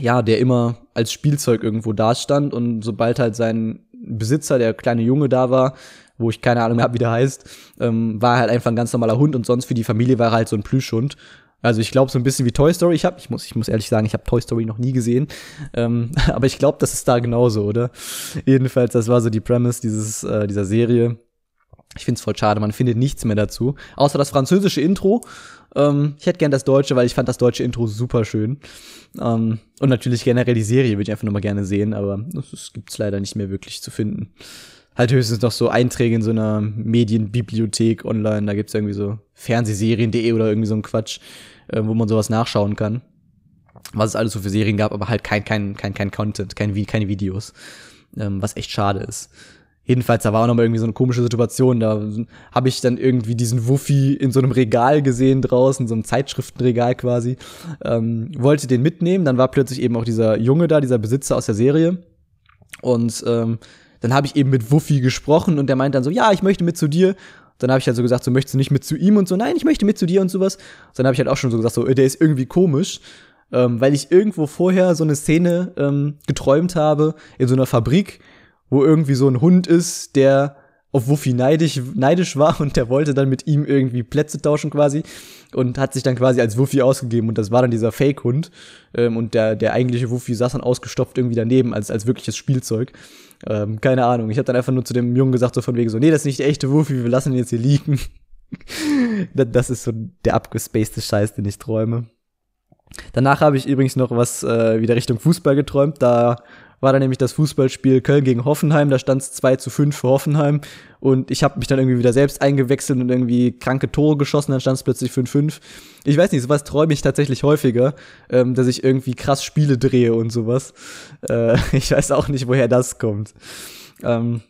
ja, der immer als Spielzeug irgendwo dastand und sobald halt sein Besitzer, der kleine Junge da war, wo ich keine Ahnung mehr hab, wie der heißt, ähm, war halt einfach ein ganz normaler Hund und sonst für die Familie war er halt so ein Plüschhund. Also ich glaube so ein bisschen wie Toy Story. Ich habe, ich muss, ich muss ehrlich sagen, ich habe Toy Story noch nie gesehen. Ähm, (laughs) aber ich glaube, das ist da genauso, oder? Jedenfalls, das war so die Premise dieses äh, dieser Serie. Ich find's voll schade, man findet nichts mehr dazu, außer das französische Intro. Ähm, ich hätte gern das deutsche, weil ich fand das deutsche Intro super schön. Ähm, und natürlich generell die Serie würde ich einfach nur mal gerne sehen, aber das gibt's leider nicht mehr wirklich zu finden halt höchstens noch so Einträge in so einer Medienbibliothek online. Da gibt's irgendwie so Fernsehserien.de oder irgendwie so ein Quatsch äh, wo man sowas nachschauen kann. Was es alles so für Serien gab, aber halt kein, kein, kein, kein Content, kein, keine Videos. Ähm, was echt schade ist. Jedenfalls, da war auch noch mal irgendwie so eine komische Situation. Da habe ich dann irgendwie diesen Wuffi in so einem Regal gesehen draußen, so einem Zeitschriftenregal quasi. Ähm, wollte den mitnehmen. Dann war plötzlich eben auch dieser Junge da, dieser Besitzer aus der Serie. Und ähm, dann habe ich eben mit Wuffi gesprochen und der meint dann so, ja, ich möchte mit zu dir. Dann habe ich halt so gesagt, so möchtest du nicht mit zu ihm und so, nein, ich möchte mit zu dir und sowas. Dann habe ich halt auch schon so gesagt, so, der ist irgendwie komisch, ähm, weil ich irgendwo vorher so eine Szene ähm, geträumt habe in so einer Fabrik, wo irgendwie so ein Hund ist, der auf Wuffi neidisch, neidisch war und der wollte dann mit ihm irgendwie Plätze tauschen quasi und hat sich dann quasi als Wuffi ausgegeben und das war dann dieser Fake-Hund ähm, und der, der eigentliche Wuffi saß dann ausgestopft irgendwie daneben als, als wirkliches Spielzeug. Ähm, keine Ahnung. Ich habe dann einfach nur zu dem Jungen gesagt, so von wegen so, nee, das ist nicht der echte Wuffi, wir lassen ihn jetzt hier liegen. (laughs) das ist so der abgespacede Scheiß, den ich träume. Danach habe ich übrigens noch was äh, wieder Richtung Fußball geträumt. Da war dann nämlich das Fußballspiel Köln gegen Hoffenheim. Da stand es 2 zu 5 für Hoffenheim. Und ich habe mich dann irgendwie wieder selbst eingewechselt und irgendwie kranke Tore geschossen. Dann stand es plötzlich 5-5. Ich weiß nicht, sowas träume ich tatsächlich häufiger, ähm, dass ich irgendwie krass Spiele drehe und sowas. Äh, (laughs) ich weiß auch nicht, woher das kommt. Ähm,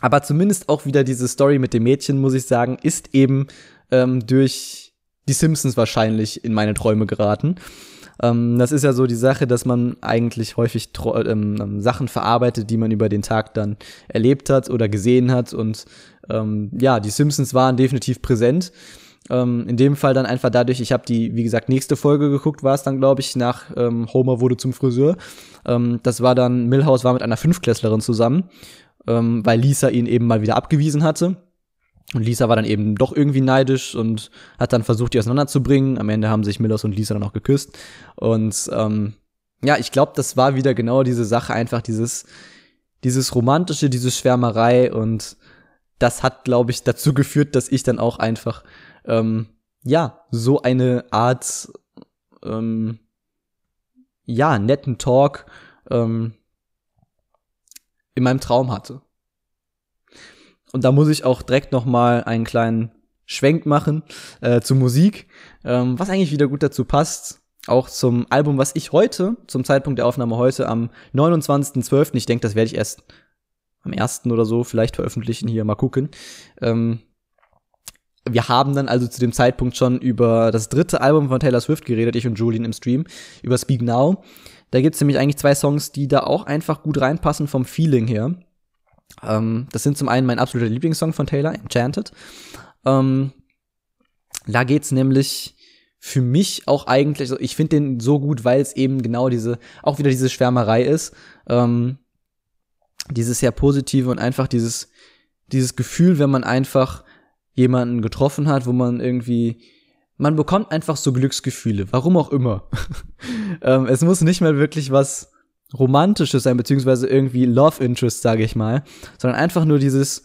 aber zumindest auch wieder diese Story mit dem Mädchen, muss ich sagen, ist eben ähm, durch die Simpsons wahrscheinlich in meine Träume geraten. Ähm, das ist ja so die Sache, dass man eigentlich häufig ähm, ähm, Sachen verarbeitet, die man über den Tag dann erlebt hat oder gesehen hat. Und ähm, ja, die Simpsons waren definitiv präsent. Ähm, in dem Fall dann einfach dadurch, ich habe die, wie gesagt, nächste Folge geguckt, war es dann, glaube ich, nach ähm, Homer wurde zum Friseur. Das war dann, Milhouse war mit einer Fünfklässlerin zusammen, weil Lisa ihn eben mal wieder abgewiesen hatte. Und Lisa war dann eben doch irgendwie neidisch und hat dann versucht, die auseinanderzubringen. Am Ende haben sich Millers und Lisa dann auch geküsst. Und ähm, ja, ich glaube, das war wieder genau diese Sache, einfach dieses, dieses romantische, diese Schwärmerei. Und das hat, glaube ich, dazu geführt, dass ich dann auch einfach, ähm, ja, so eine Art, ähm, ja, netten Talk ähm, in meinem Traum hatte. Und da muss ich auch direkt noch mal einen kleinen Schwenk machen äh, zu Musik, ähm, was eigentlich wieder gut dazu passt. Auch zum Album, was ich heute, zum Zeitpunkt der Aufnahme heute, am 29.12., ich denke, das werde ich erst am 1. oder so vielleicht veröffentlichen, hier mal gucken. Ähm, wir haben dann also zu dem Zeitpunkt schon über das dritte Album von Taylor Swift geredet, ich und Julian im Stream, über Speak Now. Da gibt's nämlich eigentlich zwei Songs, die da auch einfach gut reinpassen vom Feeling her. Ähm, das sind zum einen mein absoluter Lieblingssong von Taylor, Enchanted. Ähm, da geht's nämlich für mich auch eigentlich, ich finde den so gut, weil es eben genau diese, auch wieder diese Schwärmerei ist. Ähm, dieses sehr positive und einfach dieses, dieses Gefühl, wenn man einfach jemanden getroffen hat, wo man irgendwie, man bekommt einfach so Glücksgefühle, warum auch immer. (laughs) ähm, es muss nicht mehr wirklich was Romantisches sein, beziehungsweise irgendwie Love Interest, sage ich mal, sondern einfach nur dieses,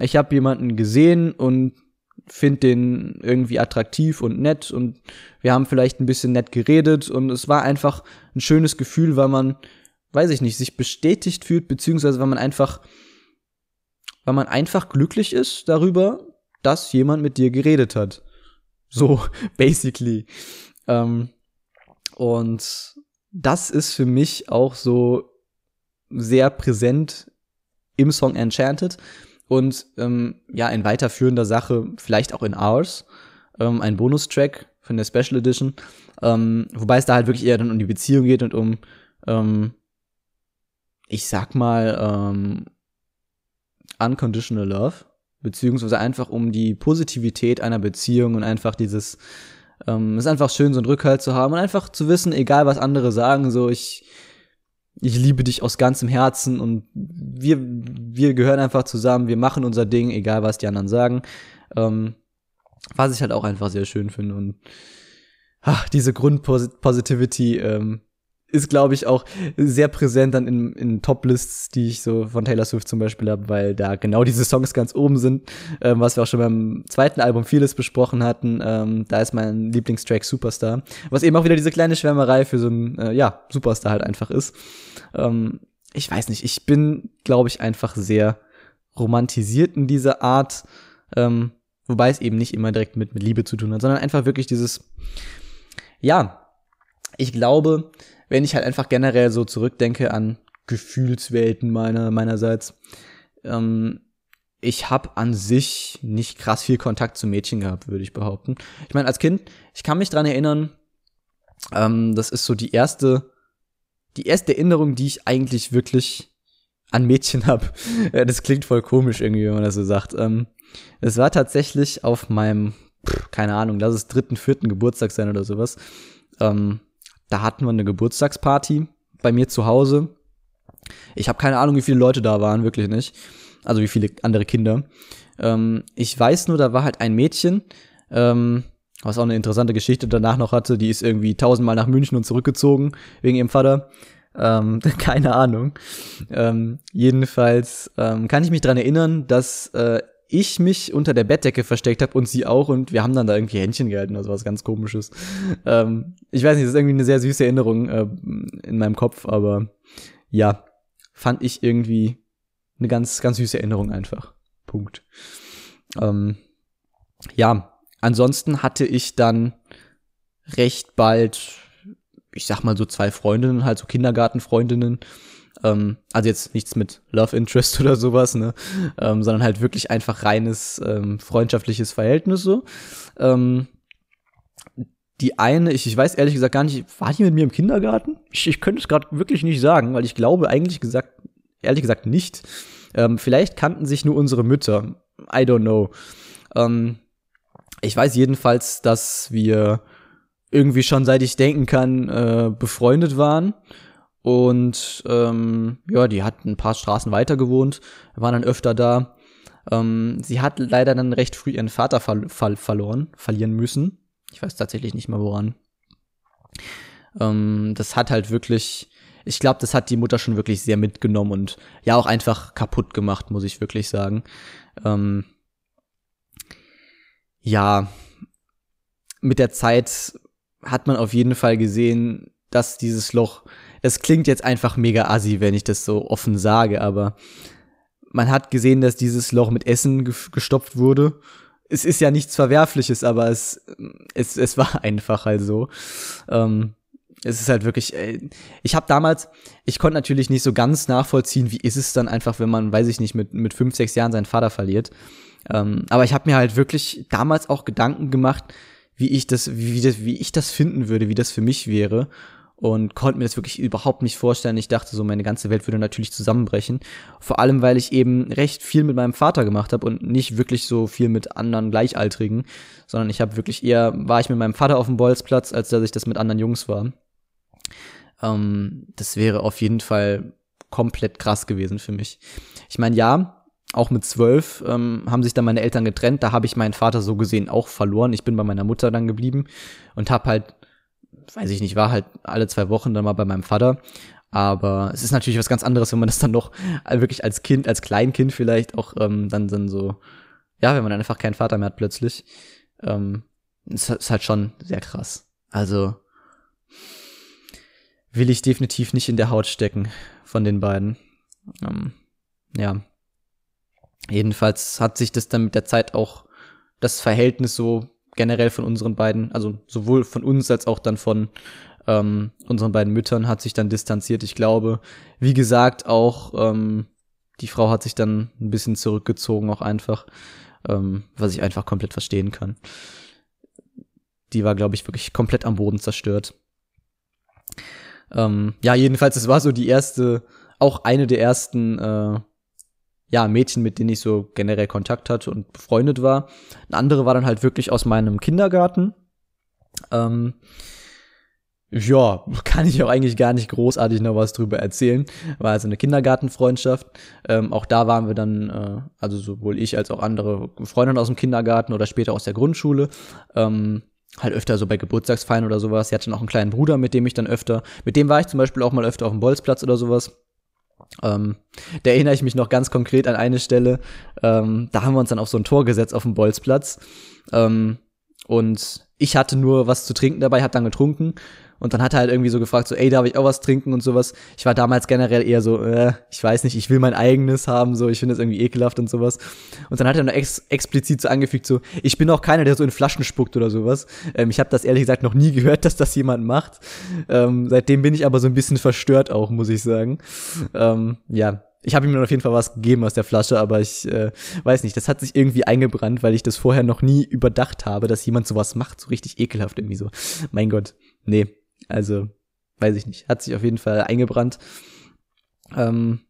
ich habe jemanden gesehen und finde den irgendwie attraktiv und nett und wir haben vielleicht ein bisschen nett geredet und es war einfach ein schönes Gefühl, weil man, weiß ich nicht, sich bestätigt fühlt, beziehungsweise weil man einfach, weil man einfach glücklich ist darüber, dass jemand mit dir geredet hat. So, (laughs) basically. Ähm, und das ist für mich auch so sehr präsent im Song Enchanted und ähm, ja, in weiterführender Sache, vielleicht auch in Ours, ähm, ein Bonustrack von der Special Edition, ähm, wobei es da halt wirklich eher dann um die Beziehung geht und um, ähm, ich sag mal, ähm, unconditional love, beziehungsweise einfach um die Positivität einer Beziehung und einfach dieses, ähm, ist einfach schön, so einen Rückhalt zu haben und einfach zu wissen, egal was andere sagen, so ich, ich liebe dich aus ganzem Herzen und wir, wir gehören einfach zusammen, wir machen unser Ding, egal was die anderen sagen. Ähm, was ich halt auch einfach sehr schön finde und ach, diese Grundpositivity ähm, ist, glaube ich, auch sehr präsent dann in, in Top-Lists, die ich so von Taylor Swift zum Beispiel habe, weil da genau diese Songs ganz oben sind, ähm, was wir auch schon beim zweiten Album vieles besprochen hatten. Ähm, da ist mein Lieblingstrack Superstar, was eben auch wieder diese kleine Schwärmerei für so einen, äh, ja, Superstar halt einfach ist. Ähm, ich weiß nicht, ich bin, glaube ich, einfach sehr romantisiert in dieser Art, ähm, wobei es eben nicht immer direkt mit, mit Liebe zu tun hat, sondern einfach wirklich dieses, ja, ich glaube, wenn ich halt einfach generell so zurückdenke an Gefühlswelten meiner meinerseits, ähm, ich habe an sich nicht krass viel Kontakt zu Mädchen gehabt, würde ich behaupten. Ich meine, als Kind, ich kann mich dran erinnern, ähm, das ist so die erste, die erste Erinnerung, die ich eigentlich wirklich an Mädchen habe. (laughs) das klingt voll komisch irgendwie, wenn man das so sagt. Ähm, es war tatsächlich auf meinem, keine Ahnung, lass es dritten, vierten Geburtstag sein oder sowas. Ähm, da hatten wir eine Geburtstagsparty bei mir zu Hause. Ich habe keine Ahnung, wie viele Leute da waren, wirklich nicht. Also wie viele andere Kinder. Ähm, ich weiß nur, da war halt ein Mädchen, ähm, was auch eine interessante Geschichte danach noch hatte. Die ist irgendwie tausendmal nach München und zurückgezogen wegen ihrem Vater. Ähm, (laughs) keine Ahnung. Ähm, jedenfalls ähm, kann ich mich dran erinnern, dass äh, ich mich unter der Bettdecke versteckt habe und sie auch und wir haben dann da irgendwie Händchen gehalten oder sowas ganz komisches. Ähm, ich weiß nicht, das ist irgendwie eine sehr süße Erinnerung äh, in meinem Kopf, aber ja, fand ich irgendwie eine ganz, ganz süße Erinnerung einfach. Punkt. Ähm, ja, ansonsten hatte ich dann recht bald, ich sag mal so zwei Freundinnen, halt so Kindergartenfreundinnen, ähm, also jetzt nichts mit Love Interest (laughs) oder sowas, ne? Ähm, sondern halt wirklich einfach reines ähm, freundschaftliches Verhältnis so. Ähm, die eine, ich, ich weiß ehrlich gesagt gar nicht, war die mit mir im Kindergarten? Ich, ich könnte es gerade wirklich nicht sagen, weil ich glaube eigentlich gesagt, ehrlich gesagt nicht. Ähm, vielleicht kannten sich nur unsere Mütter. I don't know. Ähm, ich weiß jedenfalls, dass wir irgendwie schon seit ich denken kann äh, befreundet waren und ähm, ja, die hat ein paar Straßen weiter gewohnt, waren dann öfter da. Ähm, sie hat leider dann recht früh ihren Vater ver ver verloren, verlieren müssen. Ich weiß tatsächlich nicht mehr woran. Ähm, das hat halt wirklich, ich glaube, das hat die Mutter schon wirklich sehr mitgenommen und ja auch einfach kaputt gemacht, muss ich wirklich sagen. Ähm, ja, mit der Zeit hat man auf jeden Fall gesehen, dass dieses Loch es klingt jetzt einfach mega assi, wenn ich das so offen sage, aber man hat gesehen, dass dieses Loch mit Essen gestopft wurde. Es ist ja nichts Verwerfliches, aber es, es, es war (laughs) einfach halt so. Ähm, es ist halt wirklich, äh, ich habe damals, ich konnte natürlich nicht so ganz nachvollziehen, wie ist es dann einfach, wenn man, weiß ich nicht, mit, mit fünf, sechs Jahren seinen Vater verliert. Ähm, aber ich habe mir halt wirklich damals auch Gedanken gemacht, wie ich das, wie, das, wie ich das finden würde, wie das für mich wäre und konnte mir das wirklich überhaupt nicht vorstellen. Ich dachte so, meine ganze Welt würde natürlich zusammenbrechen. Vor allem, weil ich eben recht viel mit meinem Vater gemacht habe und nicht wirklich so viel mit anderen Gleichaltrigen, sondern ich habe wirklich eher, war ich mit meinem Vater auf dem Bolzplatz, als dass ich das mit anderen Jungs war. Ähm, das wäre auf jeden Fall komplett krass gewesen für mich. Ich meine, ja, auch mit zwölf ähm, haben sich dann meine Eltern getrennt. Da habe ich meinen Vater so gesehen auch verloren. Ich bin bei meiner Mutter dann geblieben und habe halt weiß ich nicht, war halt alle zwei Wochen dann mal bei meinem Vater. Aber es ist natürlich was ganz anderes, wenn man das dann noch (laughs) wirklich als Kind, als Kleinkind vielleicht auch ähm, dann, dann so, ja, wenn man dann einfach keinen Vater mehr hat plötzlich. Ähm, ist, halt schon sehr krass. Also will ich definitiv nicht in der Haut stecken von den beiden. Ähm, ja. Jedenfalls hat sich das dann mit der Zeit auch das Verhältnis so generell von unseren beiden, also sowohl von uns als auch dann von ähm, unseren beiden Müttern hat sich dann distanziert. Ich glaube, wie gesagt, auch ähm, die Frau hat sich dann ein bisschen zurückgezogen, auch einfach, ähm, was ich einfach komplett verstehen kann. Die war, glaube ich, wirklich komplett am Boden zerstört. Ähm, ja, jedenfalls, es war so die erste, auch eine der ersten äh, ja, Mädchen, mit denen ich so generell Kontakt hatte und befreundet war. Eine andere war dann halt wirklich aus meinem Kindergarten. Ähm, ja, (laughs) kann ich auch eigentlich gar nicht großartig noch was drüber erzählen. War also eine Kindergartenfreundschaft. Ähm, auch da waren wir dann, äh, also sowohl ich als auch andere Freundinnen aus dem Kindergarten oder später aus der Grundschule. Ähm, halt öfter so bei Geburtstagsfeiern oder sowas. Sie hatte noch einen kleinen Bruder, mit dem ich dann öfter, mit dem war ich zum Beispiel auch mal öfter auf dem Bolzplatz oder sowas. Ähm, da erinnere ich mich noch ganz konkret an eine Stelle. Ähm, da haben wir uns dann auf so ein Tor gesetzt auf dem Bolzplatz. Ähm, und ich hatte nur was zu trinken dabei, hab dann getrunken und dann hat er halt irgendwie so gefragt, so, ey, darf ich auch was trinken und sowas. Ich war damals generell eher so, äh, ich weiß nicht, ich will mein eigenes haben, so, ich finde das irgendwie ekelhaft und sowas. Und dann hat er noch ex explizit so angefügt, so, ich bin auch keiner, der so in Flaschen spuckt oder sowas. Ähm, ich habe das ehrlich gesagt noch nie gehört, (laughs) dass das jemand macht. Ähm, seitdem bin ich aber so ein bisschen verstört auch, muss ich sagen. Ähm, ja, ich habe ihm dann auf jeden Fall was gegeben aus der Flasche, aber ich äh, weiß nicht, das hat sich irgendwie eingebrannt, weil ich das vorher noch nie überdacht habe, dass jemand sowas macht, so richtig ekelhaft irgendwie so. Mein Gott, nee, also, weiß ich nicht. Hat sich auf jeden Fall eingebrannt. Ähm,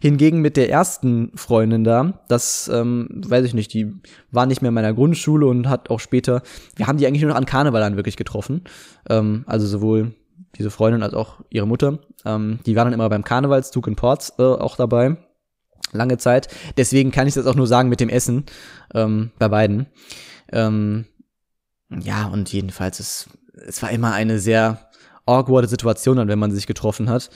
hingegen mit der ersten Freundin da, das ähm, weiß ich nicht, die war nicht mehr in meiner Grundschule und hat auch später, wir haben die eigentlich nur noch an Karneval dann wirklich getroffen. Ähm, also sowohl diese Freundin als auch ihre Mutter. Ähm, die waren dann immer beim Karnevalszug in Ports äh, auch dabei. Lange Zeit. Deswegen kann ich das auch nur sagen mit dem Essen ähm, bei beiden. Ähm, ja, und jedenfalls, es, es war immer eine sehr awkwarde Situation dann, wenn man sich getroffen hat.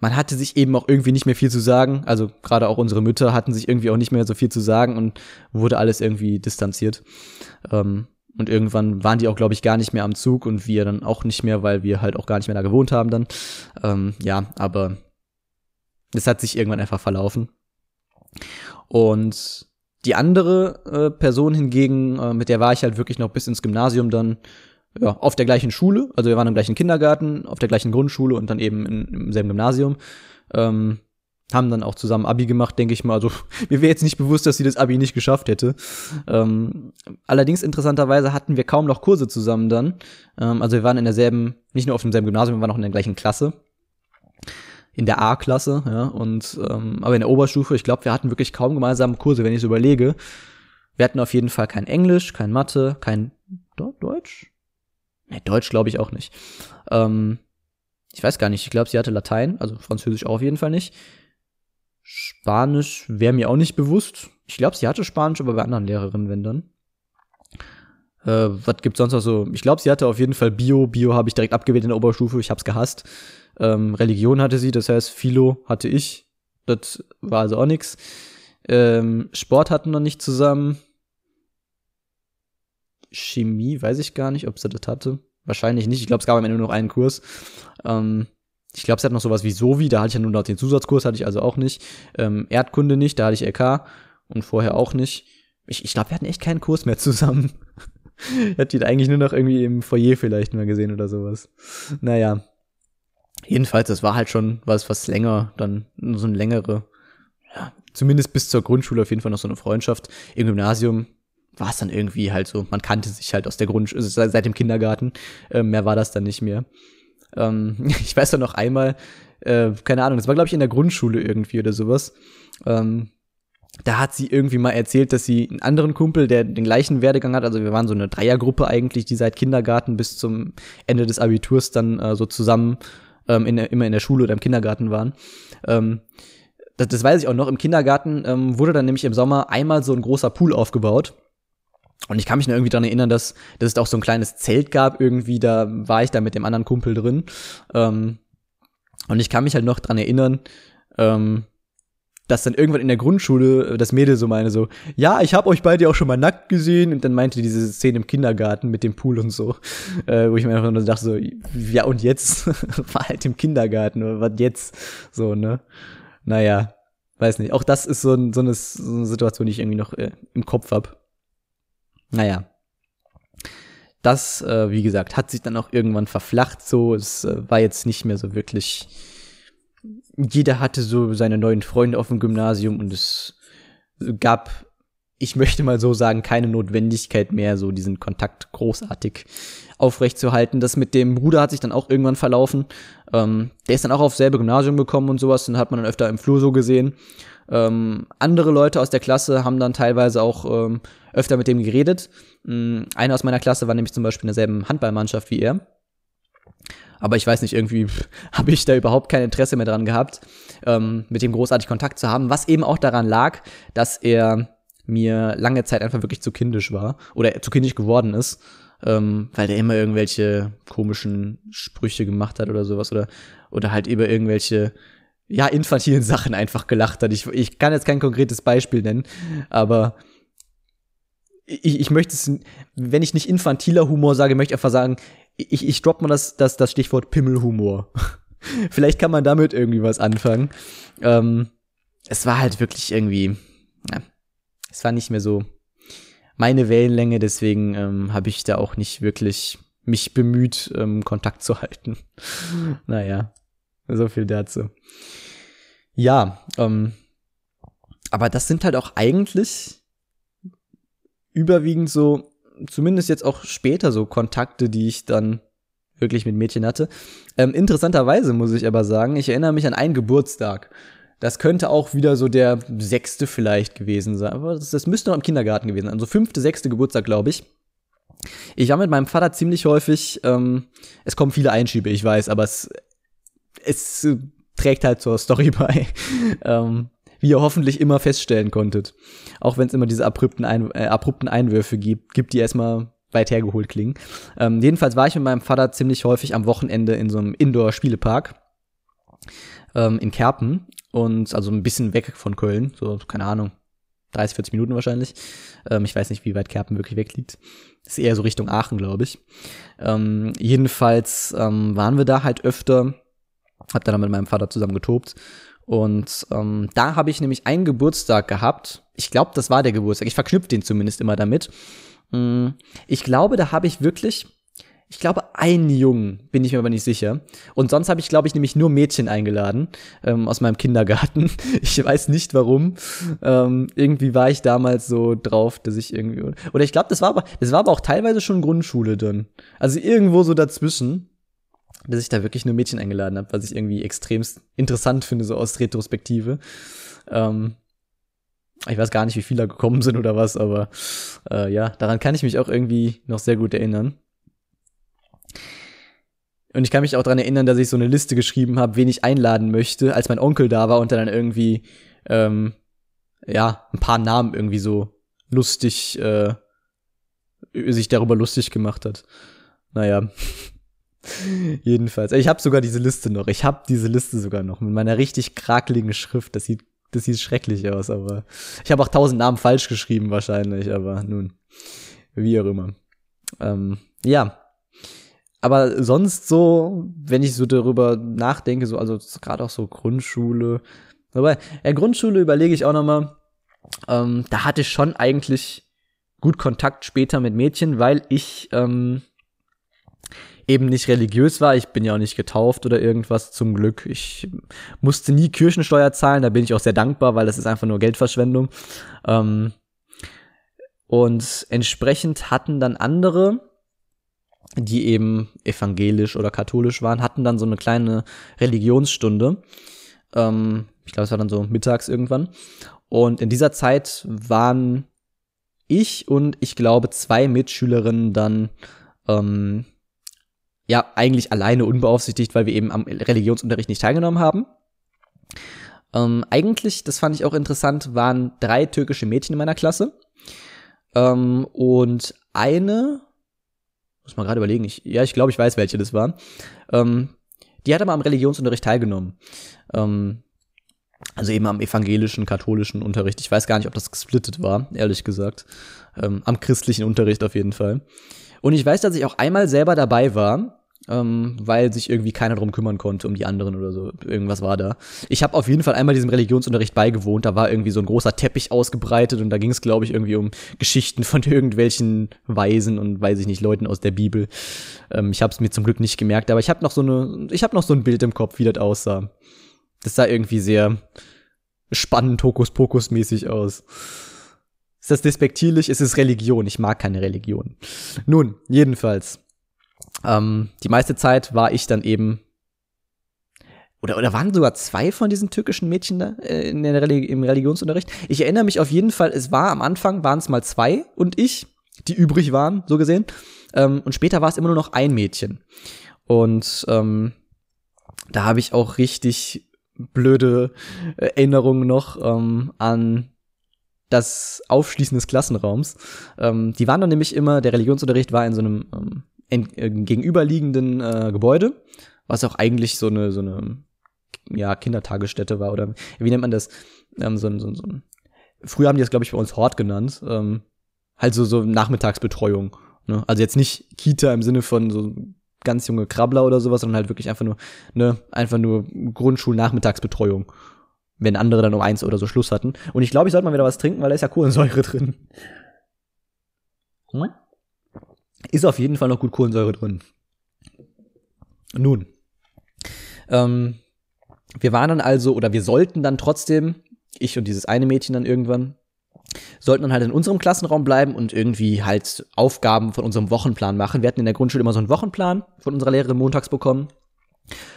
man hatte sich eben auch irgendwie nicht mehr viel zu sagen. Also gerade auch unsere Mütter hatten sich irgendwie auch nicht mehr so viel zu sagen und wurde alles irgendwie distanziert. Ähm, und irgendwann waren die auch, glaube ich, gar nicht mehr am Zug und wir dann auch nicht mehr, weil wir halt auch gar nicht mehr da gewohnt haben dann. Ähm, ja, aber es hat sich irgendwann einfach verlaufen. Und die andere äh, Person hingegen, äh, mit der war ich halt wirklich noch bis ins Gymnasium dann ja, auf der gleichen Schule. Also wir waren im gleichen Kindergarten, auf der gleichen Grundschule und dann eben in, im selben Gymnasium. Ähm, haben dann auch zusammen Abi gemacht, denke ich mal. Also (laughs) mir wäre jetzt nicht bewusst, dass sie das Abi nicht geschafft hätte. Ähm, allerdings interessanterweise hatten wir kaum noch Kurse zusammen dann. Ähm, also wir waren in derselben, nicht nur auf demselben Gymnasium, wir waren auch in der gleichen Klasse. In der A-Klasse, ja. Und ähm, aber in der Oberstufe, ich glaube, wir hatten wirklich kaum gemeinsame Kurse, wenn ich so überlege. Wir hatten auf jeden Fall kein Englisch, kein Mathe, kein Deutsch. Ne, Deutsch glaube ich auch nicht. Ähm, ich weiß gar nicht, ich glaube, sie hatte Latein, also Französisch auch auf jeden Fall nicht. Spanisch wäre mir auch nicht bewusst. Ich glaube, sie hatte Spanisch, aber bei anderen Lehrerinnen, wenn dann. Äh, was gibt's sonst noch so? Ich glaube, sie hatte auf jeden Fall Bio. Bio habe ich direkt abgewählt in der Oberstufe. Ich hab's gehasst. Ähm, Religion hatte sie, das heißt Philo hatte ich. Das war also auch nix. Ähm, Sport hatten wir nicht zusammen. Chemie, weiß ich gar nicht, ob sie das hatte. Wahrscheinlich nicht. Ich glaube, es gab am Ende nur noch einen Kurs. Ähm, ich glaube, es hat noch sowas wie Sovi, da hatte ich ja nur noch den Zusatzkurs, hatte ich also auch nicht. Ähm, Erdkunde nicht, da hatte ich LK und vorher auch nicht. Ich, ich glaube, wir hatten echt keinen Kurs mehr zusammen. (laughs) ich hatte ihn eigentlich nur noch irgendwie im Foyer vielleicht mal gesehen oder sowas. Naja. Jedenfalls, das war halt schon was, was länger, dann so ein längere, ja, zumindest bis zur Grundschule auf jeden Fall noch so eine Freundschaft. Im Gymnasium war es dann irgendwie halt so, man kannte sich halt aus der Grundschule, also seit dem Kindergarten, äh, mehr war das dann nicht mehr. Ähm, (laughs) ich weiß doch noch einmal, äh, keine Ahnung, das war, glaube ich, in der Grundschule irgendwie oder sowas. Ähm, da hat sie irgendwie mal erzählt, dass sie einen anderen Kumpel, der den gleichen Werdegang hat, also wir waren so eine Dreiergruppe eigentlich, die seit Kindergarten bis zum Ende des Abiturs dann äh, so zusammen ähm, in immer in der Schule oder im Kindergarten waren. Ähm, das, das weiß ich auch noch, im Kindergarten ähm, wurde dann nämlich im Sommer einmal so ein großer Pool aufgebaut. Und ich kann mich nur irgendwie daran erinnern, dass, dass es auch so ein kleines Zelt gab irgendwie, da war ich da mit dem anderen Kumpel drin. Ähm, und ich kann mich halt noch dran erinnern, ähm, dass dann irgendwann in der Grundschule das Mädel so meine so, ja, ich habe euch beide auch schon mal nackt gesehen und dann meinte diese Szene im Kindergarten mit dem Pool und so, äh, wo ich mir einfach nur dachte so, ja und jetzt (laughs) war halt im Kindergarten oder was jetzt so, ne? Naja, weiß nicht. Auch das ist so, ein, so, eine, so eine Situation, die ich irgendwie noch äh, im Kopf hab. Naja. Das, äh, wie gesagt, hat sich dann auch irgendwann verflacht so. Es äh, war jetzt nicht mehr so wirklich. Jeder hatte so seine neuen Freunde auf dem Gymnasium und es gab, ich möchte mal so sagen, keine Notwendigkeit mehr, so diesen Kontakt großartig aufrechtzuerhalten. Das mit dem Bruder hat sich dann auch irgendwann verlaufen. Ähm, der ist dann auch aufs selbe Gymnasium gekommen und sowas, den hat man dann öfter im Flur so gesehen. Ähm, andere Leute aus der Klasse haben dann teilweise auch ähm, öfter mit dem geredet. Ähm, einer aus meiner Klasse war nämlich zum Beispiel in derselben Handballmannschaft wie er. Aber ich weiß nicht, irgendwie (laughs) habe ich da überhaupt kein Interesse mehr dran gehabt, ähm, mit dem großartig Kontakt zu haben, was eben auch daran lag, dass er mir lange Zeit einfach wirklich zu kindisch war oder zu kindisch geworden ist, ähm, weil der immer irgendwelche komischen Sprüche gemacht hat oder sowas oder oder halt über irgendwelche ja, infantilen Sachen einfach gelacht hat. Ich, ich kann jetzt kein konkretes Beispiel nennen, aber ich, ich möchte es, wenn ich nicht infantiler Humor sage, möchte ich einfach sagen, ich, ich droppe mal das, das, das Stichwort Pimmelhumor. (laughs) Vielleicht kann man damit irgendwie was anfangen. Ähm, es war halt wirklich irgendwie, ja, es war nicht mehr so meine Wellenlänge, deswegen ähm, habe ich da auch nicht wirklich mich bemüht, ähm, Kontakt zu halten. naja, so viel dazu. Ja, ähm, aber das sind halt auch eigentlich überwiegend so, zumindest jetzt auch später so Kontakte, die ich dann wirklich mit Mädchen hatte. Ähm, interessanterweise muss ich aber sagen, ich erinnere mich an einen Geburtstag. Das könnte auch wieder so der sechste vielleicht gewesen sein. Aber das, das müsste noch im Kindergarten gewesen sein. Also fünfte, sechste Geburtstag, glaube ich. Ich war mit meinem Vater ziemlich häufig, ähm, es kommen viele Einschiebe, ich weiß, aber es, es trägt halt zur Story (laughs) bei. ähm, wie ihr hoffentlich immer feststellen konntet. Auch wenn es immer diese abrupten, Ein äh, abrupten Einwürfe gibt, gibt die erstmal weit hergeholt klingen. Ähm, jedenfalls war ich mit meinem Vater ziemlich häufig am Wochenende in so einem Indoor-Spielepark. ähm, in Kerpen und also ein bisschen weg von Köln, so keine Ahnung, 30, 40 Minuten wahrscheinlich. Ähm, ich weiß nicht, wie weit Kerpen wirklich weg liegt. Das ist eher so Richtung Aachen, glaube ich. Ähm, jedenfalls ähm, waren wir da halt öfter, hab dann mit meinem Vater zusammen getobt und ähm, da habe ich nämlich einen Geburtstag gehabt. Ich glaube, das war der Geburtstag. Ich verknüpfe den zumindest immer damit. Mm, ich glaube, da habe ich wirklich, ich glaube, einen Jungen, bin ich mir aber nicht sicher. Und sonst habe ich, glaube ich, nämlich nur Mädchen eingeladen ähm, aus meinem Kindergarten. (laughs) Ich weiß nicht warum. Ähm, irgendwie war ich damals so drauf, dass ich irgendwie. Oder ich glaube, das war aber, das war aber auch teilweise schon Grundschule dann. Also irgendwo so dazwischen dass ich da wirklich nur Mädchen eingeladen habe, was ich irgendwie extremst interessant finde, so aus Retrospektive. Ähm, ich weiß gar nicht, wie viele da gekommen sind oder was, aber äh, ja, daran kann ich mich auch irgendwie noch sehr gut erinnern. Und ich kann mich auch daran erinnern, dass ich so eine Liste geschrieben habe, wen ich einladen möchte, als mein Onkel da war und dann irgendwie, ähm, ja, ein paar Namen irgendwie so lustig, äh, sich darüber lustig gemacht hat. Naja. Jedenfalls. Ich habe sogar diese Liste noch. Ich habe diese Liste sogar noch mit meiner richtig krakeligen Schrift. Das sieht, das sieht schrecklich aus, aber ich habe auch tausend Namen falsch geschrieben wahrscheinlich, aber nun, wie auch immer. Ähm, ja. Aber sonst so, wenn ich so darüber nachdenke, so, also gerade auch so Grundschule. Aber ja, Grundschule überlege ich auch noch mal. Ähm, da hatte ich schon eigentlich gut Kontakt später mit Mädchen, weil ich ähm, eben nicht religiös war. Ich bin ja auch nicht getauft oder irgendwas, zum Glück. Ich musste nie Kirchensteuer zahlen, da bin ich auch sehr dankbar, weil das ist einfach nur Geldverschwendung. Ähm, und entsprechend hatten dann andere, die eben evangelisch oder katholisch waren, hatten dann so eine kleine Religionsstunde. Ähm, ich glaube, es war dann so mittags irgendwann. Und in dieser Zeit waren ich und ich glaube zwei Mitschülerinnen dann ähm, ja eigentlich alleine unbeaufsichtigt, weil wir eben am Religionsunterricht nicht teilgenommen haben. Ähm, eigentlich, das fand ich auch interessant, waren drei türkische Mädchen in meiner Klasse. Ähm, und eine, muss man gerade überlegen, ich, ja, ich glaube, ich weiß, welche das war. Ähm, die hat aber am Religionsunterricht teilgenommen. Ähm, also eben am evangelischen, katholischen Unterricht. Ich weiß gar nicht, ob das gesplittet war, ehrlich gesagt. Ähm, am christlichen Unterricht auf jeden Fall. Und ich weiß, dass ich auch einmal selber dabei war ähm, weil sich irgendwie keiner drum kümmern konnte, um die anderen oder so. Irgendwas war da. Ich habe auf jeden Fall einmal diesem Religionsunterricht beigewohnt. Da war irgendwie so ein großer Teppich ausgebreitet und da ging es, glaube ich, irgendwie um Geschichten von (laughs) irgendwelchen Weisen und weiß ich nicht, Leuten aus der Bibel. Ähm, ich habe es mir zum Glück nicht gemerkt, aber ich habe noch so eine, noch so ein Bild im Kopf, wie das aussah. Das sah irgendwie sehr spannend, Hokuspokus-mäßig aus. Ist das despektierlich? Es ist Religion. Ich mag keine Religion. Nun, jedenfalls. Ähm, die meiste Zeit war ich dann eben oder, oder waren sogar zwei von diesen türkischen Mädchen da äh, in der Religi im Religionsunterricht? Ich erinnere mich auf jeden Fall, es war am Anfang waren es mal zwei und ich, die übrig waren, so gesehen. Ähm, und später war es immer nur noch ein Mädchen. Und ähm, da habe ich auch richtig blöde Erinnerungen noch ähm, an das Aufschließen des Klassenraums. Ähm, die waren dann nämlich immer, der Religionsunterricht war in so einem ähm, äh, gegenüberliegenden äh, Gebäude, was auch eigentlich so eine, so eine ja, Kindertagesstätte war oder wie nennt man das? Ähm, so, so, so, früher haben die das, glaube ich, bei uns Hort genannt. Ähm, halt so, so Nachmittagsbetreuung. Ne? Also jetzt nicht Kita im Sinne von so ganz junge Krabbler oder sowas, sondern halt wirklich einfach nur, ne, einfach nur Grundschul-Nachmittagsbetreuung. Wenn andere dann um eins oder so Schluss hatten. Und ich glaube, ich sollte mal wieder was trinken, weil da ist ja Kohlensäure drin. Hm? Ist auf jeden Fall noch gut Kohlensäure drin. Nun, ähm, wir waren dann also, oder wir sollten dann trotzdem, ich und dieses eine Mädchen dann irgendwann, sollten dann halt in unserem Klassenraum bleiben und irgendwie halt Aufgaben von unserem Wochenplan machen. Wir hatten in der Grundschule immer so einen Wochenplan von unserer Lehrerin montags bekommen,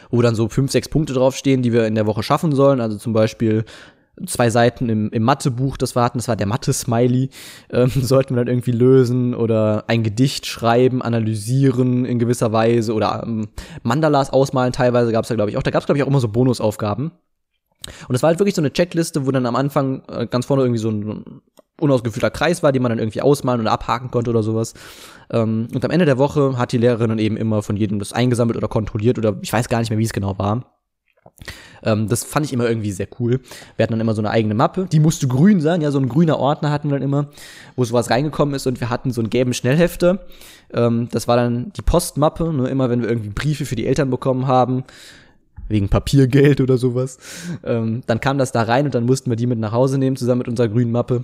wo dann so fünf, sechs Punkte draufstehen, die wir in der Woche schaffen sollen. Also zum Beispiel zwei Seiten im, im Mathebuch, das wir hatten, das war der Mathe-Smiley, ähm, (laughs) sollten wir dann irgendwie lösen oder ein Gedicht schreiben, analysieren in gewisser Weise oder ähm, Mandalas ausmalen teilweise gab es da, glaube ich, auch. Da gab es, glaube ich, auch immer so Bonusaufgaben. Und das war halt wirklich so eine Checkliste, wo dann am Anfang äh, ganz vorne irgendwie so ein, ein unausgefüllter Kreis war, den man dann irgendwie ausmalen oder abhaken konnte oder sowas. Ähm, und am Ende der Woche hat die Lehrerin dann eben immer von jedem das eingesammelt oder kontrolliert oder ich weiß gar nicht mehr, wie es genau war. Ähm, das fand ich immer irgendwie sehr cool. Wir hatten dann immer so eine eigene Mappe, die musste grün sein, ja, so ein grüner Ordner hatten wir dann immer, wo sowas reingekommen ist und wir hatten so einen gelben Schnellhefter. Ähm, das war dann die Postmappe, nur immer wenn wir irgendwie Briefe für die Eltern bekommen haben, wegen Papiergeld oder sowas, ähm, dann kam das da rein und dann mussten wir die mit nach Hause nehmen, zusammen mit unserer grünen Mappe.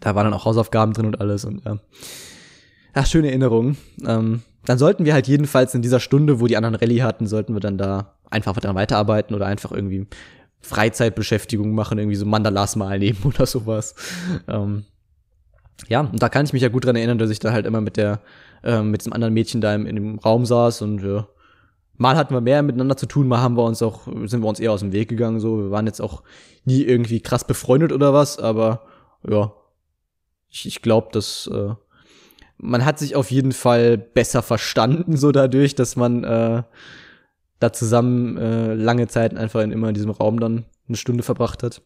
Da waren dann auch Hausaufgaben drin und alles und ja. Ach, schöne Erinnerungen. Ähm, dann sollten wir halt jedenfalls in dieser Stunde, wo die anderen Rallye hatten, sollten wir dann da einfach daran weiterarbeiten oder einfach irgendwie Freizeitbeschäftigung machen, irgendwie so Mandalas mal nehmen (laughs) oder sowas. Ähm, ja, und da kann ich mich ja gut dran erinnern, dass ich da halt immer mit der, ähm, mit diesem anderen Mädchen da im, in dem Raum saß und ja, mal hatten wir mehr miteinander zu tun, mal haben wir uns auch, sind wir uns eher aus dem Weg gegangen, so. Wir waren jetzt auch nie irgendwie krass befreundet oder was, aber ja, ich, ich glaube, dass äh, man hat sich auf jeden Fall besser verstanden, so dadurch, dass man äh, da zusammen äh, lange Zeit einfach in immer in diesem Raum dann eine Stunde verbracht hat.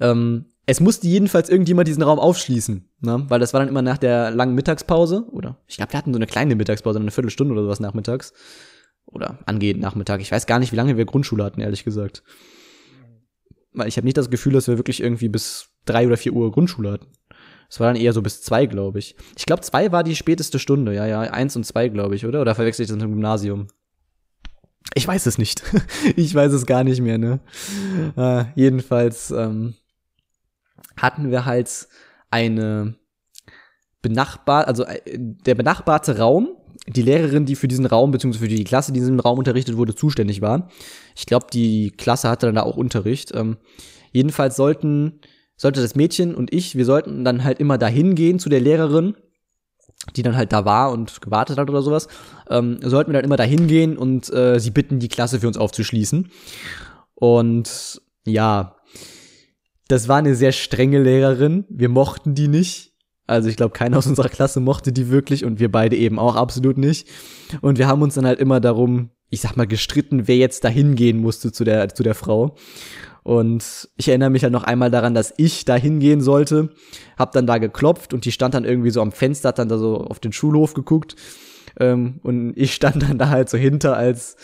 Ähm, es musste jedenfalls irgendjemand diesen Raum aufschließen, ne? weil das war dann immer nach der langen Mittagspause, oder ich glaube, wir hatten so eine kleine Mittagspause, eine Viertelstunde oder sowas nachmittags. Oder angehend Nachmittag. Ich weiß gar nicht, wie lange wir Grundschule hatten, ehrlich gesagt. Weil ich habe nicht das Gefühl, dass wir wirklich irgendwie bis drei oder vier Uhr Grundschule hatten. Es war dann eher so bis zwei, glaube ich. Ich glaube, zwei war die späteste Stunde, ja, ja, eins und zwei, glaube ich, oder? Oder verwechsel ich das mit dem Gymnasium? Ich weiß es nicht. (laughs) ich weiß es gar nicht mehr, ne? Äh, jedenfalls ähm, hatten wir halt eine benachbar, also äh, der benachbarte Raum, die Lehrerin, die für diesen Raum, beziehungsweise für die Klasse, die in diesem Raum unterrichtet wurde, zuständig war. Ich glaube, die Klasse hatte dann da auch Unterricht. Ähm, jedenfalls sollten, sollte das Mädchen und ich, wir sollten dann halt immer dahin gehen zu der Lehrerin die dann halt da war und gewartet hat oder sowas, ähm, sollten wir dann immer da hingehen und äh, sie bitten, die Klasse für uns aufzuschließen. Und ja, das war eine sehr strenge Lehrerin. Wir mochten die nicht. Also ich glaube, keiner aus unserer Klasse mochte die wirklich und wir beide eben auch absolut nicht. Und wir haben uns dann halt immer darum, ich sag mal, gestritten, wer jetzt da hingehen musste zu der, zu der Frau. Und ich erinnere mich halt noch einmal daran, dass ich da hingehen sollte, hab dann da geklopft und die stand dann irgendwie so am Fenster, hat dann da so auf den Schulhof geguckt. Ähm, und ich stand dann da halt so hinter als,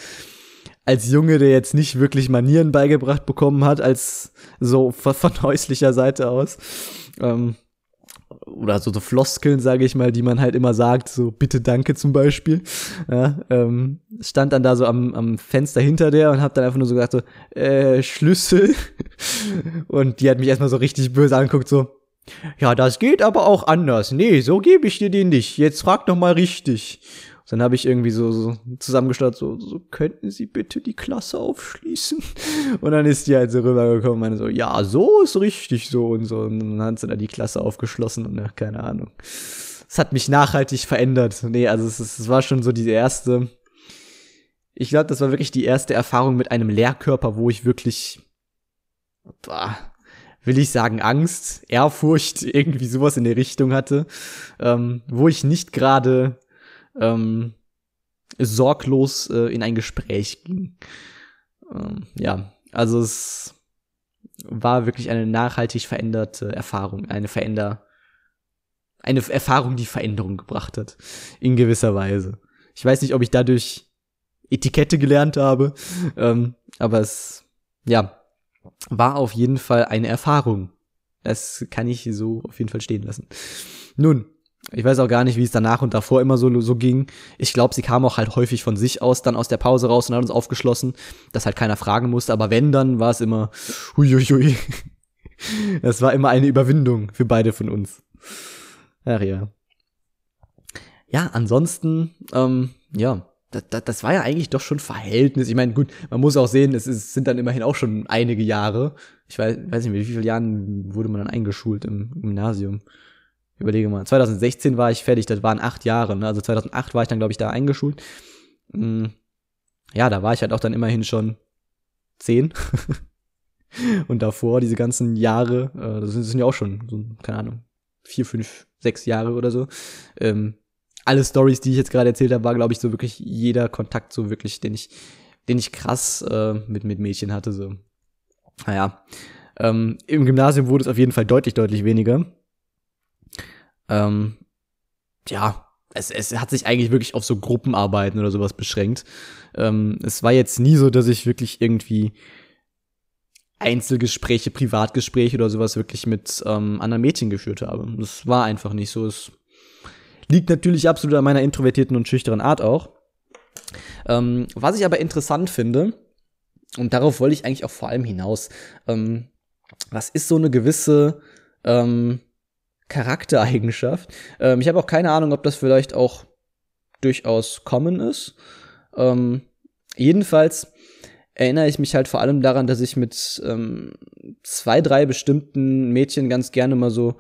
als Junge, der jetzt nicht wirklich Manieren beigebracht bekommen hat, als so von, häuslicher Seite aus. Ähm, oder so, so Floskeln, sage ich mal, die man halt immer sagt, so bitte danke zum Beispiel. (laughs) Ja, ähm, stand dann da so am, am Fenster hinter der und hab dann einfach nur so gesagt, so, äh, Schlüssel. (laughs) und die hat mich erstmal so richtig böse angeguckt, so, ja, das geht aber auch anders. Nee, so gebe ich dir den nicht. Jetzt frag doch mal richtig dann habe ich irgendwie so, so zusammengestellt, so, so, könnten Sie bitte die Klasse aufschließen? (laughs) Und dann ist die halt so rübergekommen und meine so, ja, so ist richtig so und so. Und dann hat sie dann die Klasse aufgeschlossen und ja, keine Ahnung. Es hat mich nachhaltig verändert. Nee, also es, es war schon so die erste, ich glaube, das war wirklich die erste Erfahrung mit einem Lehrkörper, wo ich wirklich, boah, will ich sagen, Angst, Ehrfurcht, (laughs) irgendwie sowas in der Richtung hatte, ähm, wo ich nicht gerade ähm, sorglos äh, in ein Gespräch ging. Ähm, ja, also es war wirklich eine nachhaltig veränderte Erfahrung, eine veränder eine Erfahrung, die Veränderung gebracht hat, in gewisser Weise. Ich weiß nicht, ob ich dadurch Etikette gelernt habe, ähm, aber es, ja, war auf jeden Fall eine Erfahrung. Das kann ich so auf jeden Fall stehen lassen. Nun, ich weiß auch gar nicht, wie es danach und davor immer so, so ging. Ich glaube, sie kam auch halt häufig von sich aus dann aus der Pause raus und hat uns aufgeschlossen, dass halt keiner fragen musste. Aber wenn, dann war es immer huiuiui. (laughs) Es war immer eine Überwindung für beide von uns. Ach ja. Ja, ansonsten, ähm, ja, das, das, war ja eigentlich doch schon Verhältnis. Ich meine, gut, man muss auch sehen, es ist, sind dann immerhin auch schon einige Jahre. Ich weiß, weiß nicht, wie viele Jahren wurde man dann eingeschult im Gymnasium? Überlege mal, 2016 war ich fertig, das waren acht Jahre, ne? also 2008 war ich dann, glaube ich, da eingeschult. Mm, ja, da war ich halt auch dann immerhin schon zehn. (laughs) Und davor, diese ganzen Jahre, äh, das, sind, ja auch schon, so, keine Ahnung, vier, fünf, sechs Jahre oder so. Ähm, alle Stories, die ich jetzt gerade erzählt habe, war, glaube ich, so wirklich jeder Kontakt, so wirklich, den ich, den ich krass äh, mit, mit Mädchen hatte. So. Naja. Ähm, Im Gymnasium wurde es auf jeden Fall deutlich, deutlich weniger. Ähm, ja, es, es hat sich eigentlich wirklich auf so Gruppenarbeiten oder sowas beschränkt. Ähm, es war jetzt nie so, dass ich wirklich irgendwie Einzelgespräche, Privatgespräche oder sowas wirklich mit ähm, anderen Mädchen geführt habe. Das war einfach nicht so. Es liegt natürlich absolut an meiner introvertierten und schüchteren Art auch. Ähm, was ich aber interessant finde, und darauf wollte ich eigentlich auch vor allem hinaus, ähm, was ist so eine gewisse ähm, Charaktereigenschaft? Ähm, ich habe auch keine Ahnung, ob das vielleicht auch durchaus common ist. Ähm, jedenfalls erinnere ich mich halt vor allem daran, dass ich mit ähm, zwei, drei bestimmten Mädchen ganz gerne mal so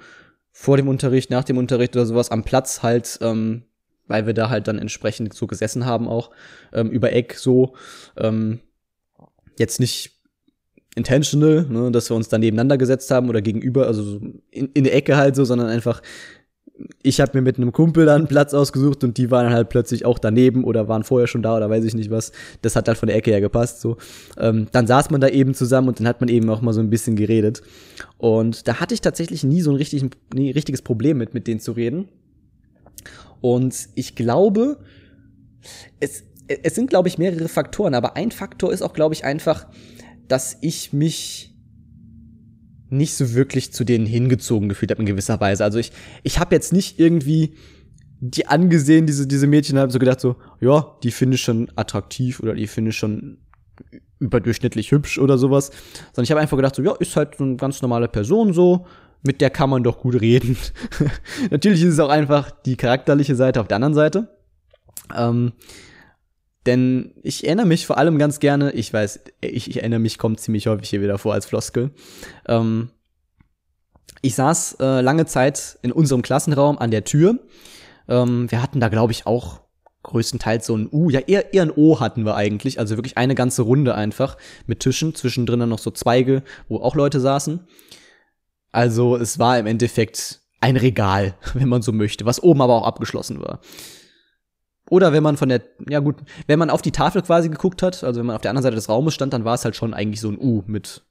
vor dem Unterricht, nach dem Unterricht oder sowas am Platz halt, ähm, weil wir da halt dann entsprechend so gesessen haben auch, ähm, über Eck so, ähm, jetzt nicht intentional, ne, dass wir uns dann nebeneinander gesetzt haben oder gegenüber, also in, in der Ecke halt so, sondern einfach ich habe mir mit einem Kumpel dann Platz ausgesucht und die waren halt plötzlich auch daneben oder waren vorher schon da oder weiß ich nicht was. Das hat halt von der Ecke her gepasst. So, ähm, dann saß man da eben zusammen und dann hat man eben auch mal so ein bisschen geredet. Und da hatte ich tatsächlich nie so ein richtig, nie richtiges Problem mit, mit denen zu reden. Und ich glaube, es, es sind, glaube ich, mehrere Faktoren, aber ein Faktor ist auch, glaube ich, einfach, dass ich mich nicht so wirklich zu denen hingezogen gefühlt habe in gewisser Weise. Also ich, ich habe jetzt nicht irgendwie die angesehen, diese, diese Mädchen, haben so gedacht so, ja, die finde ich schon attraktiv oder die finde ich schon überdurchschnittlich hübsch oder sowas. Sondern ich habe einfach gedacht so, ja, ist halt so eine ganz normale Person so, mit der kann man doch gut reden. (laughs) Natürlich ist es auch einfach die charakterliche Seite auf der anderen Seite. Ähm, denn ich erinnere mich vor allem ganz gerne, ich weiß, ich, ich erinnere mich, kommt ziemlich häufig hier wieder vor als Floskel. Ähm, ich saß äh, lange Zeit in unserem Klassenraum an der Tür. Ähm, wir hatten da, glaube ich, auch größtenteils so ein U, ja eher, eher ein O hatten wir eigentlich, also wirklich eine ganze Runde einfach mit Tischen, zwischendrin dann noch so Zweige, wo auch Leute saßen. Also es war im Endeffekt ein Regal, (laughs) wenn man so möchte, was oben aber auch abgeschlossen war. Oder wenn man von der, ja gut, wenn man auf die Tafel quasi geguckt hat, also wenn man auf der anderen Seite des Raumes stand, dann war es halt schon eigentlich so ein U mit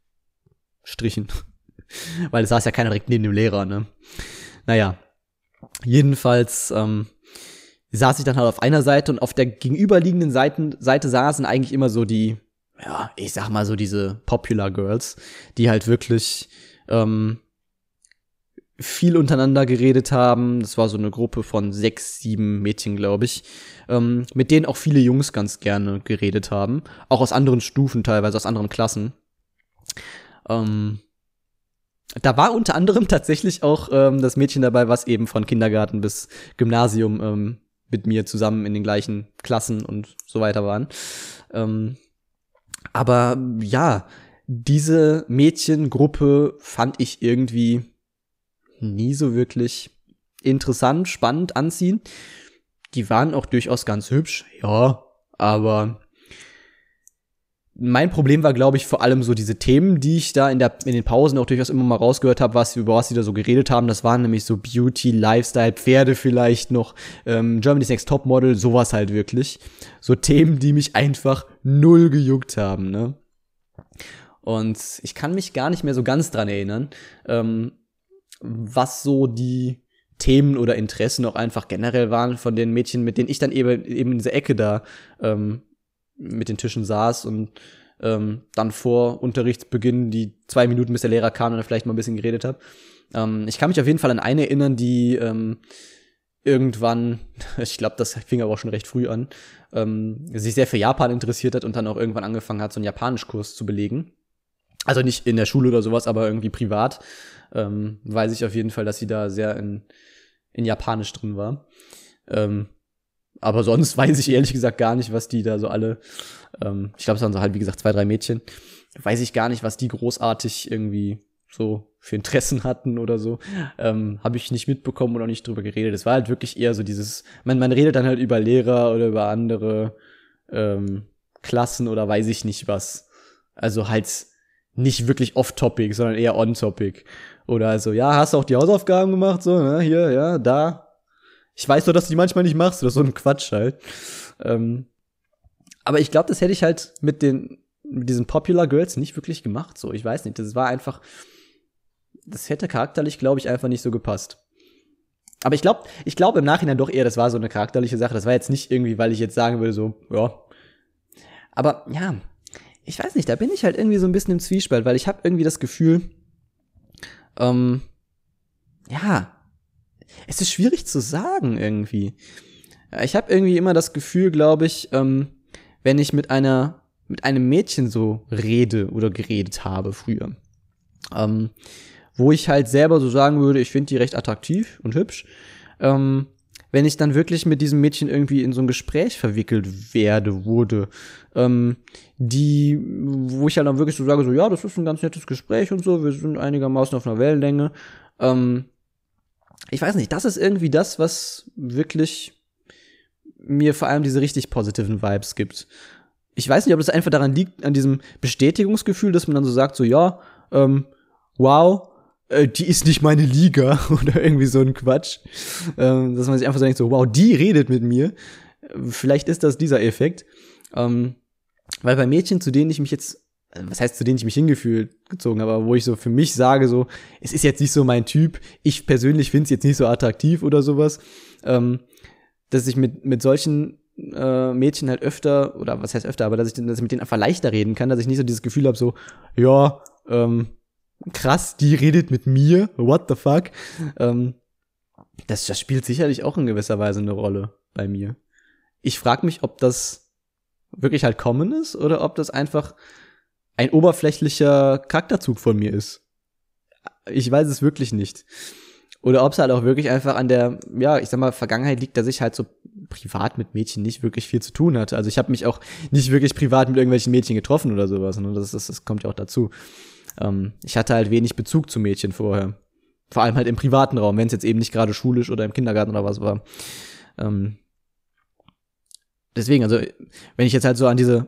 Strichen. (laughs) Weil es saß ja keiner direkt neben dem Lehrer, ne? Naja. Jedenfalls ähm, saß ich dann halt auf einer Seite und auf der gegenüberliegenden Seiten, Seite saßen eigentlich immer so die, ja, ich sag mal so diese Popular Girls, die halt wirklich ähm, viel untereinander geredet haben. Das war so eine Gruppe von sechs, sieben Mädchen, glaube ich, ähm, mit denen auch viele Jungs ganz gerne geredet haben. Auch aus anderen Stufen teilweise, aus anderen Klassen. Ähm, da war unter anderem (laughs) tatsächlich auch ähm, das Mädchen dabei, was eben von Kindergarten bis Gymnasium ähm, mit mir zusammen in den gleichen Klassen und so weiter waren. Ähm, aber ja, diese Mädchengruppe fand ich irgendwie nie so wirklich interessant, spannend anziehen. Die waren auch durchaus ganz hübsch, ja, aber mein Problem war, glaube ich, vor allem so diese Themen, die ich da in, der, in den Pausen auch durchaus immer mal rausgehört habe, was über was sie da so geredet haben. Das waren nämlich so Beauty, Lifestyle, Pferde vielleicht noch, ähm, Germany's Next Topmodel, sowas halt wirklich. So Themen, die mich einfach null gejuckt haben, ne? Und ich kann mich gar nicht mehr so ganz dran erinnern. Ähm, was so die Themen oder Interessen auch einfach generell waren von den Mädchen, mit denen ich dann eben, eben in dieser Ecke da ähm, mit den Tischen saß und ähm, dann vor Unterrichtsbeginn die zwei Minuten, bis der Lehrer kam und dann vielleicht mal ein bisschen geredet habe. Ähm, ich kann mich auf jeden Fall an eine erinnern, die ähm, irgendwann, (laughs) ich glaube, das fing aber auch schon recht früh an, ähm, sich sehr für Japan interessiert hat und dann auch irgendwann angefangen hat, so einen Japanischkurs zu belegen. Also nicht in der Schule oder sowas, aber irgendwie privat ähm, weiß ich auf jeden Fall, dass sie da sehr in, in Japanisch drin war. Ähm, aber sonst (laughs) weiß ich ehrlich gesagt gar nicht, was die da so alle, ähm, ich glaube, es waren so halt, wie gesagt, zwei, drei Mädchen, weiß ich gar nicht, was die großartig irgendwie so für Interessen hatten oder so. Ähm, Habe ich nicht mitbekommen oder nicht drüber geredet. Es war halt wirklich eher so dieses, man, man redet dann halt über Lehrer oder über andere ähm, Klassen oder weiß ich nicht was. Also halt nicht wirklich off-topic, sondern eher on-topic. Oder so, ja, hast du auch die Hausaufgaben gemacht? So, ne, hier, ja, da. Ich weiß doch, dass du die manchmal nicht machst. Ist so ein Quatsch halt. Ähm, aber ich glaube, das hätte ich halt mit den mit diesen Popular Girls nicht wirklich gemacht. So, ich weiß nicht. Das war einfach, das hätte charakterlich, glaube ich, einfach nicht so gepasst. Aber ich glaube, ich glaube im Nachhinein doch eher, das war so eine charakterliche Sache. Das war jetzt nicht irgendwie, weil ich jetzt sagen würde, so, ja. Aber ja, ich weiß nicht, da bin ich halt irgendwie so ein bisschen im Zwiespalt, weil ich habe irgendwie das Gefühl, ähm, ja, es ist schwierig zu sagen irgendwie. Ich habe irgendwie immer das Gefühl, glaube ich, ähm, wenn ich mit einer mit einem Mädchen so rede oder geredet habe früher, ähm, wo ich halt selber so sagen würde, ich finde die recht attraktiv und hübsch, ähm, wenn ich dann wirklich mit diesem Mädchen irgendwie in so ein Gespräch verwickelt werde, wurde, ähm, die, wo ich halt dann wirklich so sage, so, ja, das ist ein ganz nettes Gespräch und so, wir sind einigermaßen auf einer Wellenlänge, ähm, ich weiß nicht, das ist irgendwie das, was wirklich mir vor allem diese richtig positiven Vibes gibt. Ich weiß nicht, ob das einfach daran liegt, an diesem Bestätigungsgefühl, dass man dann so sagt, so, ja, ähm, wow, äh, die ist nicht meine Liga (laughs) oder irgendwie so ein Quatsch. Ähm, dass man sich einfach so denkt, so, wow, die redet mit mir. Vielleicht ist das dieser Effekt. Ähm, weil bei Mädchen, zu denen ich mich jetzt was heißt, zu denen ich mich hingefühlt gezogen habe, wo ich so für mich sage, so, es ist jetzt nicht so mein Typ, ich persönlich finde es jetzt nicht so attraktiv oder sowas, ähm, dass ich mit, mit solchen äh, Mädchen halt öfter, oder was heißt öfter, aber dass ich, dass ich mit denen einfach leichter reden kann, dass ich nicht so dieses Gefühl habe, so, ja, ähm, krass, die redet mit mir, what the fuck. Ähm, das, das spielt sicherlich auch in gewisser Weise eine Rolle bei mir. Ich frage mich, ob das wirklich halt kommen ist oder ob das einfach ein oberflächlicher Charakterzug von mir ist. Ich weiß es wirklich nicht. Oder ob es halt auch wirklich einfach an der, ja, ich sag mal, Vergangenheit liegt, dass ich halt so privat mit Mädchen nicht wirklich viel zu tun hatte. Also ich habe mich auch nicht wirklich privat mit irgendwelchen Mädchen getroffen oder sowas. Ne? Das, das, das kommt ja auch dazu. Ähm, ich hatte halt wenig Bezug zu Mädchen vorher. Vor allem halt im privaten Raum, wenn es jetzt eben nicht gerade schulisch oder im Kindergarten oder was war. Ähm, deswegen, also wenn ich jetzt halt so an diese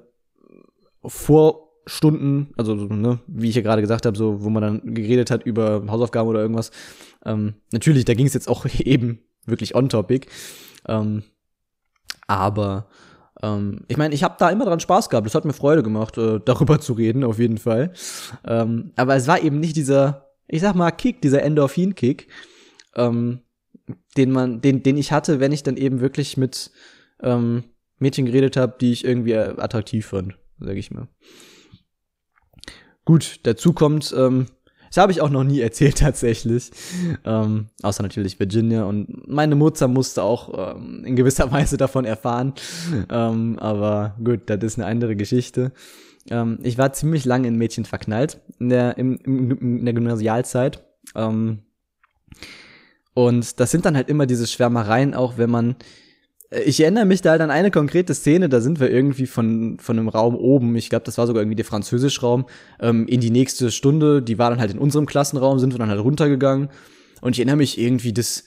vor Stunden, also ne, wie ich ja gerade gesagt habe, so wo man dann geredet hat über Hausaufgaben oder irgendwas. Ähm, natürlich, da ging es jetzt auch (laughs) eben wirklich on topic. Ähm, aber ähm, ich meine, ich habe da immer dran Spaß gehabt. Es hat mir Freude gemacht, äh, (laughs) darüber zu reden, auf jeden Fall. Ähm, aber es war eben nicht dieser, ich sag mal, Kick, dieser Endorphin-Kick, ähm, den man, den, den ich hatte, wenn ich dann eben wirklich mit ähm, Mädchen geredet habe, die ich irgendwie attraktiv fand, sag ich mal. Gut, dazu kommt, ähm, das habe ich auch noch nie (laughs) erzählt tatsächlich, ähm, außer natürlich Virginia und meine Mutter musste auch ähm, in gewisser (laughs) Weise davon erfahren, ähm, aber gut, das ist eine andere Geschichte. Ähm, ich war ziemlich lange in Mädchen verknallt in der, im, im, in der Gymnasialzeit. Ähm, und das sind dann halt immer diese Schwärmereien, auch wenn man ich erinnere mich da halt an eine konkrete Szene, da sind wir irgendwie von, von einem Raum oben, ich glaube, das war sogar irgendwie der Französischraum, ähm, in die nächste Stunde, die war dann halt in unserem Klassenraum, sind wir dann halt runtergegangen. Und ich erinnere mich irgendwie, das,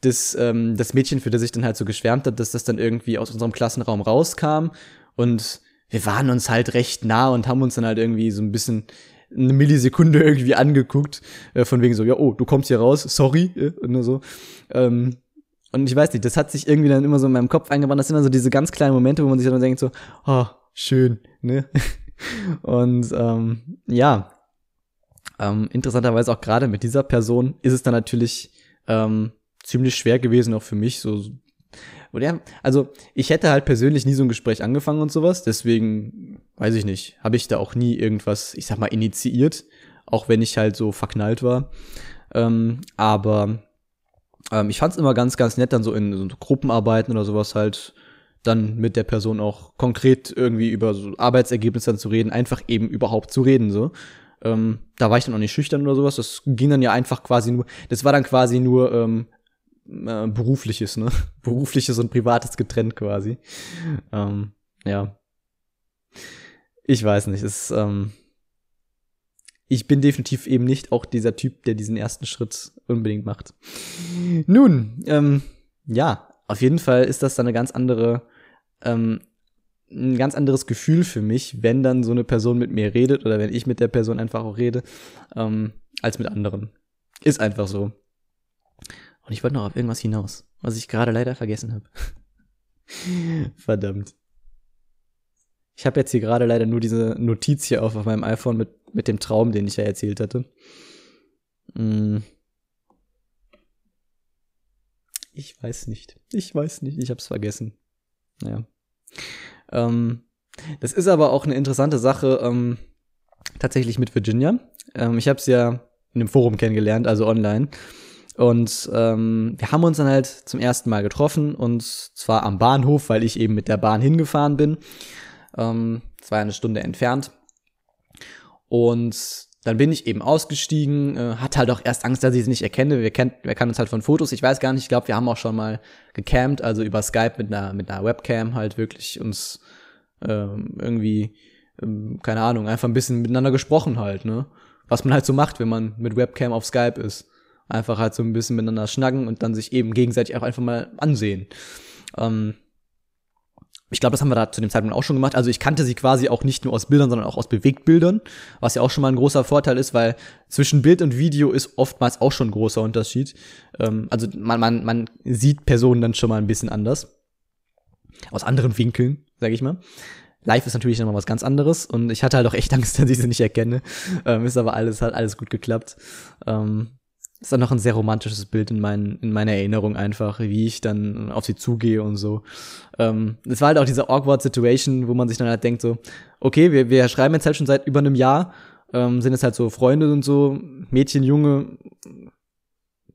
das, ähm, das Mädchen, für das ich dann halt so geschwärmt hat, dass das dann irgendwie aus unserem Klassenraum rauskam. Und wir waren uns halt recht nah und haben uns dann halt irgendwie so ein bisschen eine Millisekunde (laughs) irgendwie angeguckt, äh, von wegen so, ja, oh, du kommst hier raus, sorry, äh, und so. Ähm, und ich weiß nicht, das hat sich irgendwie dann immer so in meinem Kopf eingebaut. Das sind dann so diese ganz kleinen Momente, wo man sich dann denkt so, oh, schön, ne? (laughs) Und ähm, ja, ähm, interessanterweise auch gerade mit dieser Person ist es dann natürlich ähm, ziemlich schwer gewesen, auch für mich so. Oder, also ich hätte halt persönlich nie so ein Gespräch angefangen und sowas, deswegen weiß ich nicht, habe ich da auch nie irgendwas, ich sag mal, initiiert, auch wenn ich halt so verknallt war. Ähm, aber ähm, ich fand es immer ganz, ganz nett, dann so in so Gruppenarbeiten oder sowas halt dann mit der Person auch konkret irgendwie über so Arbeitsergebnisse dann zu reden, einfach eben überhaupt zu reden, so. Ähm, da war ich dann auch nicht schüchtern oder sowas. Das ging dann ja einfach quasi nur, das war dann quasi nur ähm, äh, berufliches, ne? (laughs) Berufliches und privates getrennt quasi. Ähm, ja. Ich weiß nicht, es ähm, ich bin definitiv eben nicht auch dieser Typ, der diesen ersten Schritt unbedingt macht. Nun, ähm, ja, auf jeden Fall ist das dann eine ganz andere, ähm, ein ganz anderes Gefühl für mich, wenn dann so eine Person mit mir redet oder wenn ich mit der Person einfach auch rede, ähm, als mit anderen. Ist einfach so. Und ich wollte noch auf irgendwas hinaus, was ich gerade leider vergessen habe. (laughs) Verdammt. Ich habe jetzt hier gerade leider nur diese Notiz hier auf, auf meinem iPhone mit, mit dem Traum, den ich ja erzählt hatte. Mm. Ich weiß nicht. Ich weiß nicht. Ich hab's vergessen. Ja. Ähm, das ist aber auch eine interessante Sache ähm, tatsächlich mit Virginia. Ähm, ich habe es ja in einem Forum kennengelernt, also online. Und ähm, wir haben uns dann halt zum ersten Mal getroffen und zwar am Bahnhof, weil ich eben mit der Bahn hingefahren bin. Ähm, es war eine Stunde entfernt. Und dann bin ich eben ausgestiegen, äh, hatte halt auch erst Angst, dass ich sie nicht erkenne. Wir kennen, wir kennen uns halt von Fotos. Ich weiß gar nicht, ich glaube, wir haben auch schon mal gecampt, also über Skype mit einer, mit einer Webcam halt wirklich uns ähm, irgendwie, ähm, keine Ahnung, einfach ein bisschen miteinander gesprochen halt, ne? Was man halt so macht, wenn man mit Webcam auf Skype ist. Einfach halt so ein bisschen miteinander schnacken und dann sich eben gegenseitig auch einfach mal ansehen. Ähm, ich glaube, das haben wir da zu dem Zeitpunkt auch schon gemacht. Also ich kannte sie quasi auch nicht nur aus Bildern, sondern auch aus Bewegtbildern, was ja auch schon mal ein großer Vorteil ist, weil zwischen Bild und Video ist oftmals auch schon ein großer Unterschied. Ähm, also man, man, man sieht Personen dann schon mal ein bisschen anders. Aus anderen Winkeln, sage ich mal. Live ist natürlich nochmal was ganz anderes und ich hatte halt auch echt Angst, (laughs) dass ich sie nicht erkenne. Ähm, ist aber alles, hat alles gut geklappt. Ähm, ist dann noch ein sehr romantisches Bild in, mein, in meiner Erinnerung einfach, wie ich dann auf sie zugehe und so. Ähm, es war halt auch diese awkward Situation, wo man sich dann halt denkt so, okay, wir, wir schreiben jetzt halt schon seit über einem Jahr, ähm, sind jetzt halt so Freunde und so, Mädchen, Junge,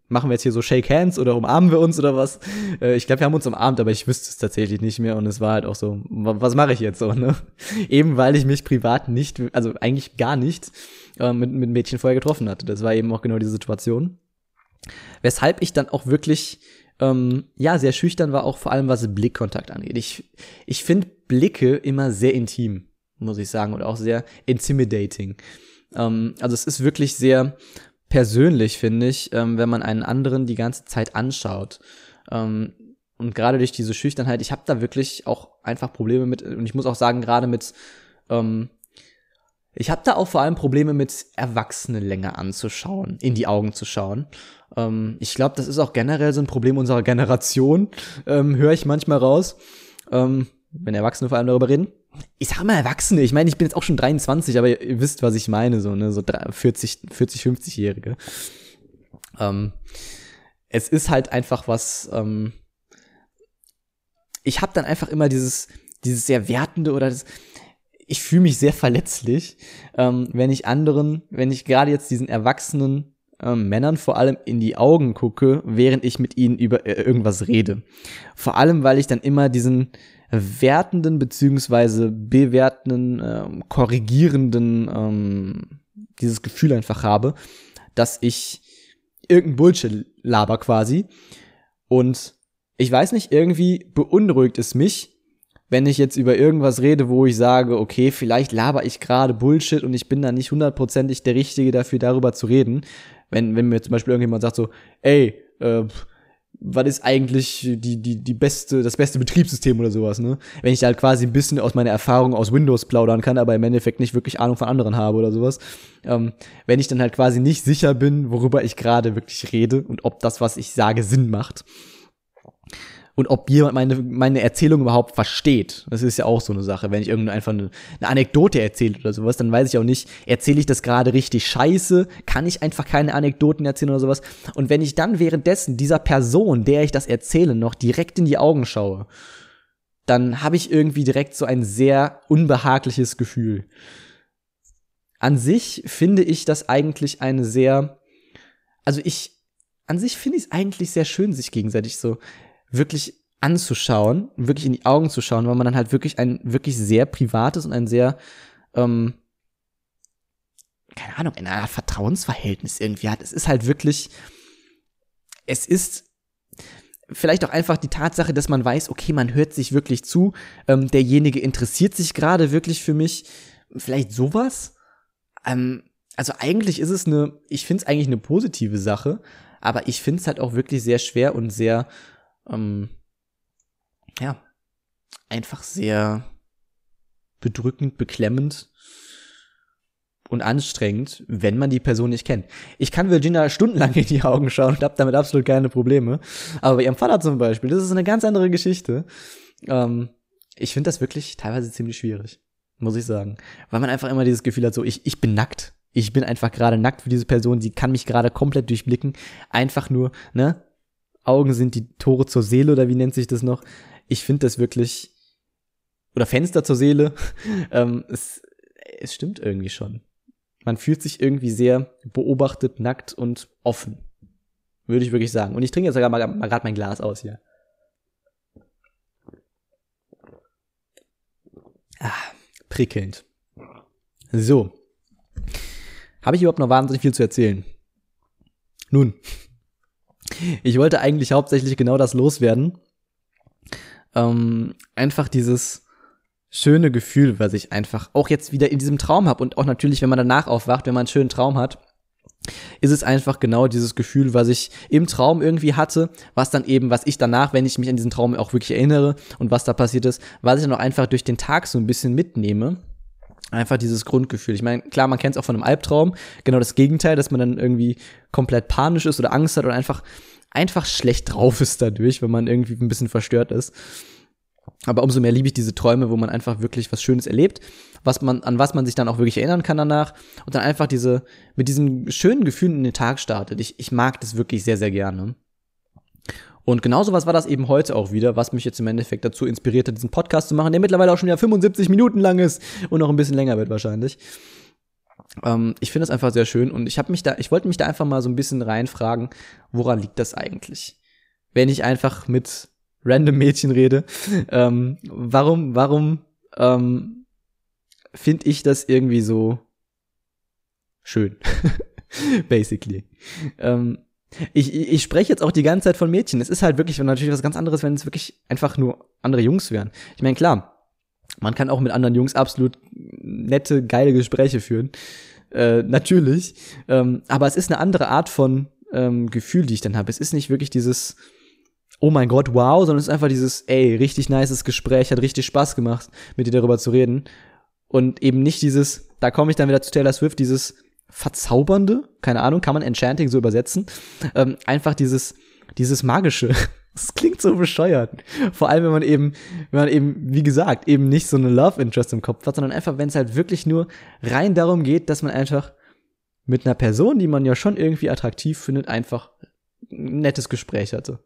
machen wir jetzt hier so Shake Hands oder umarmen wir uns oder was? Äh, ich glaube, wir haben uns umarmt, aber ich wüsste es tatsächlich nicht mehr und es war halt auch so, was mache ich jetzt so, ne? (laughs) Eben weil ich mich privat nicht, also eigentlich gar nicht äh, mit, mit Mädchen vorher getroffen hatte. Das war eben auch genau diese Situation. Weshalb ich dann auch wirklich ähm, ja sehr schüchtern war, auch vor allem was Blickkontakt angeht. Ich, ich finde Blicke immer sehr intim, muss ich sagen, und auch sehr intimidating. Ähm, also es ist wirklich sehr persönlich, finde ich, ähm, wenn man einen anderen die ganze Zeit anschaut. Ähm, und gerade durch diese Schüchternheit, ich habe da wirklich auch einfach Probleme mit, und ich muss auch sagen, gerade mit ähm, ich habe da auch vor allem Probleme mit Erwachsenen länger anzuschauen, in die Augen zu schauen. Ähm, ich glaube, das ist auch generell so ein Problem unserer Generation, ähm, höre ich manchmal raus, ähm, wenn Erwachsene vor allem darüber reden. Ich sag mal Erwachsene, ich meine, ich bin jetzt auch schon 23, aber ihr, wisst, was ich meine, so, ne, so 40, 40, 50-Jährige. Ähm, es ist halt einfach was, ähm, ich habe dann einfach immer dieses, dieses sehr wertende oder das, ich fühle mich sehr verletzlich, ähm, wenn ich anderen, wenn ich gerade jetzt diesen erwachsenen ähm, Männern vor allem in die Augen gucke, während ich mit ihnen über äh, irgendwas rede. Vor allem, weil ich dann immer diesen wertenden beziehungsweise bewertenden, ähm, korrigierenden ähm, dieses Gefühl einfach habe, dass ich irgendein Bullshit laber quasi. Und ich weiß nicht, irgendwie beunruhigt es mich, wenn ich jetzt über irgendwas rede, wo ich sage, okay, vielleicht laber ich gerade Bullshit und ich bin da nicht hundertprozentig der Richtige dafür, darüber zu reden. Wenn, wenn mir zum Beispiel irgendjemand sagt so, ey, äh, was ist eigentlich die, die, die beste, das beste Betriebssystem oder sowas, ne? Wenn ich halt quasi ein bisschen aus meiner Erfahrung aus Windows plaudern kann, aber im Endeffekt nicht wirklich Ahnung von anderen habe oder sowas. Ähm, wenn ich dann halt quasi nicht sicher bin, worüber ich gerade wirklich rede und ob das, was ich sage, Sinn macht und ob jemand meine, meine Erzählung überhaupt versteht. Das ist ja auch so eine Sache. Wenn ich irgendeine einfach eine, eine Anekdote erzähle oder sowas, dann weiß ich auch nicht, erzähle ich das gerade richtig scheiße, kann ich einfach keine Anekdoten erzählen oder sowas. Und wenn ich dann währenddessen dieser Person, der ich das erzähle, noch direkt in die Augen schaue, dann habe ich irgendwie direkt so ein sehr unbehagliches Gefühl. An sich finde ich das eigentlich eine sehr, also ich, an sich finde ich es eigentlich sehr schön, sich gegenseitig so wirklich anzuschauen, wirklich in die Augen zu schauen, weil man dann halt wirklich ein wirklich sehr privates und ein sehr, ähm, keine Ahnung, in einer Vertrauensverhältnis irgendwie hat. Es ist halt wirklich, es ist vielleicht auch einfach die Tatsache, dass man weiß, okay, man hört sich wirklich zu, ähm, derjenige interessiert sich gerade wirklich für mich, vielleicht sowas. Ähm, also eigentlich ist es eine, ich finde es eigentlich eine positive Sache, aber ich finde es halt auch wirklich sehr schwer und sehr ähm, ja, einfach sehr bedrückend, beklemmend und anstrengend, wenn man die Person nicht kennt. Ich kann Virginia stundenlang in die Augen schauen und habe damit absolut keine Probleme. Aber bei ihrem Vater zum Beispiel, das ist eine ganz andere Geschichte. Ähm, ich finde das wirklich teilweise ziemlich schwierig, muss ich sagen. Weil man einfach immer dieses Gefühl hat, so, ich, ich bin nackt. Ich bin einfach gerade nackt für diese Person, die kann mich gerade komplett durchblicken. Einfach nur, ne, Augen sind die Tore zur Seele oder wie nennt sich das noch? Ich finde das wirklich, oder Fenster zur Seele, (laughs) ähm, es, es stimmt irgendwie schon. Man fühlt sich irgendwie sehr beobachtet, nackt und offen. Würde ich wirklich sagen. Und ich trinke jetzt sogar mal, mal gerade mein Glas aus hier. Ah, prickelnd. So. Habe ich überhaupt noch wahnsinnig viel zu erzählen? Nun, ich wollte eigentlich hauptsächlich genau das loswerden. Ähm, einfach dieses schöne Gefühl, was ich einfach auch jetzt wieder in diesem Traum habe und auch natürlich, wenn man danach aufwacht, wenn man einen schönen Traum hat, ist es einfach genau dieses Gefühl, was ich im Traum irgendwie hatte, was dann eben, was ich danach, wenn ich mich an diesen Traum auch wirklich erinnere und was da passiert ist, was ich dann auch einfach durch den Tag so ein bisschen mitnehme. Einfach dieses Grundgefühl. Ich meine, klar, man kennt es auch von einem Albtraum. Genau das Gegenteil, dass man dann irgendwie komplett panisch ist oder Angst hat oder einfach, einfach schlecht drauf ist dadurch, wenn man irgendwie ein bisschen verstört ist. Aber umso mehr liebe ich diese Träume, wo man einfach wirklich was Schönes erlebt, was man, an was man sich dann auch wirklich erinnern kann danach und dann einfach diese, mit diesem schönen Gefühl in den Tag startet. Ich, ich mag das wirklich sehr, sehr gerne. Und genauso was war das eben heute auch wieder, was mich jetzt im Endeffekt dazu inspiriert hat, diesen Podcast zu machen, der mittlerweile auch schon wieder 75 Minuten lang ist und noch ein bisschen länger wird wahrscheinlich. Ähm, ich finde es einfach sehr schön und ich habe mich da, ich wollte mich da einfach mal so ein bisschen reinfragen, woran liegt das eigentlich? Wenn ich einfach mit random Mädchen rede, (laughs) ähm, warum, warum ähm, finde ich das irgendwie so schön? (laughs) Basically. Ähm, ich, ich spreche jetzt auch die ganze Zeit von Mädchen. Es ist halt wirklich natürlich was ganz anderes, wenn es wirklich einfach nur andere Jungs wären. Ich meine, klar, man kann auch mit anderen Jungs absolut nette, geile Gespräche führen. Äh, natürlich. Ähm, aber es ist eine andere Art von ähm, Gefühl, die ich dann habe. Es ist nicht wirklich dieses, oh mein Gott, wow, sondern es ist einfach dieses, ey, richtig nices Gespräch, hat richtig Spaß gemacht, mit dir darüber zu reden. Und eben nicht dieses, da komme ich dann wieder zu Taylor Swift, dieses, verzaubernde, keine Ahnung, kann man Enchanting so übersetzen, ähm, einfach dieses, dieses magische. (laughs) Das klingt so bescheuert. Vor allem, wenn man eben, wenn man eben, wie gesagt, eben nicht so eine Love Interest im Kopf hat, sondern einfach, wenn es halt wirklich nur rein darum geht, dass man einfach mit einer Person, die man ja schon irgendwie attraktiv findet, einfach ein nettes Gespräch hatte.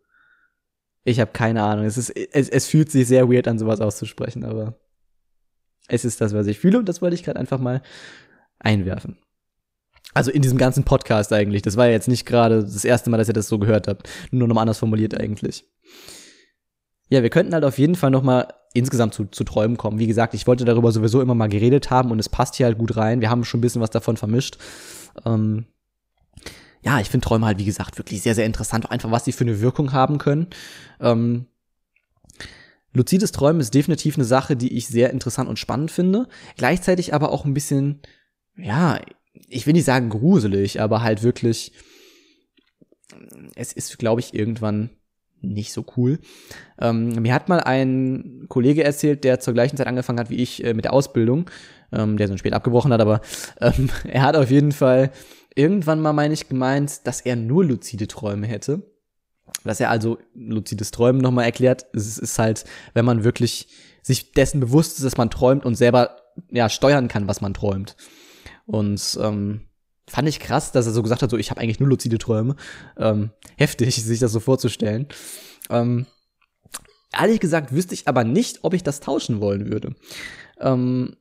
Ich habe keine Ahnung. Es, ist, es, es fühlt sich sehr weird an, sowas auszusprechen, aber es ist das, was ich fühle und das wollte ich gerade einfach mal einwerfen. Also in diesem ganzen Podcast eigentlich. Das war ja jetzt nicht gerade das erste Mal, dass ihr das so gehört habt. Nur noch mal anders formuliert eigentlich. Ja, wir könnten halt auf jeden Fall noch mal insgesamt zu, zu Träumen kommen. Wie gesagt, ich wollte darüber sowieso immer mal geredet haben und es passt hier halt gut rein. Wir haben schon ein bisschen was davon vermischt. Ähm, ja, ich finde Träume halt, wie gesagt, wirklich sehr, sehr interessant. Einfach, was sie für eine Wirkung haben können. Ähm, Luzides Träumen ist definitiv eine Sache, die ich sehr interessant und spannend finde. Gleichzeitig aber auch ein bisschen, ja, ich will nicht sagen gruselig, aber halt wirklich, es ist, glaube ich, irgendwann nicht so cool. Ähm, mir hat mal ein Kollege erzählt, der zur gleichen Zeit angefangen hat wie ich äh, mit der Ausbildung, ähm, der so spät abgebrochen hat, aber ähm, (laughs) er hat auf jeden Fall irgendwann mal, meine ich, gemeint, dass er nur luzide Träume hätte. Dass er also luzides Träumen nochmal erklärt. Es ist halt, wenn man wirklich sich dessen bewusst ist, dass man träumt und selber ja steuern kann, was man träumt. Und ähm, fand ich krass, dass er so gesagt hat, so ich habe eigentlich nur luzide Träume. Ähm, heftig, (laughs) sich das so vorzustellen. Ähm, ehrlich gesagt wüsste ich aber nicht, ob ich das tauschen wollen würde. Ähm,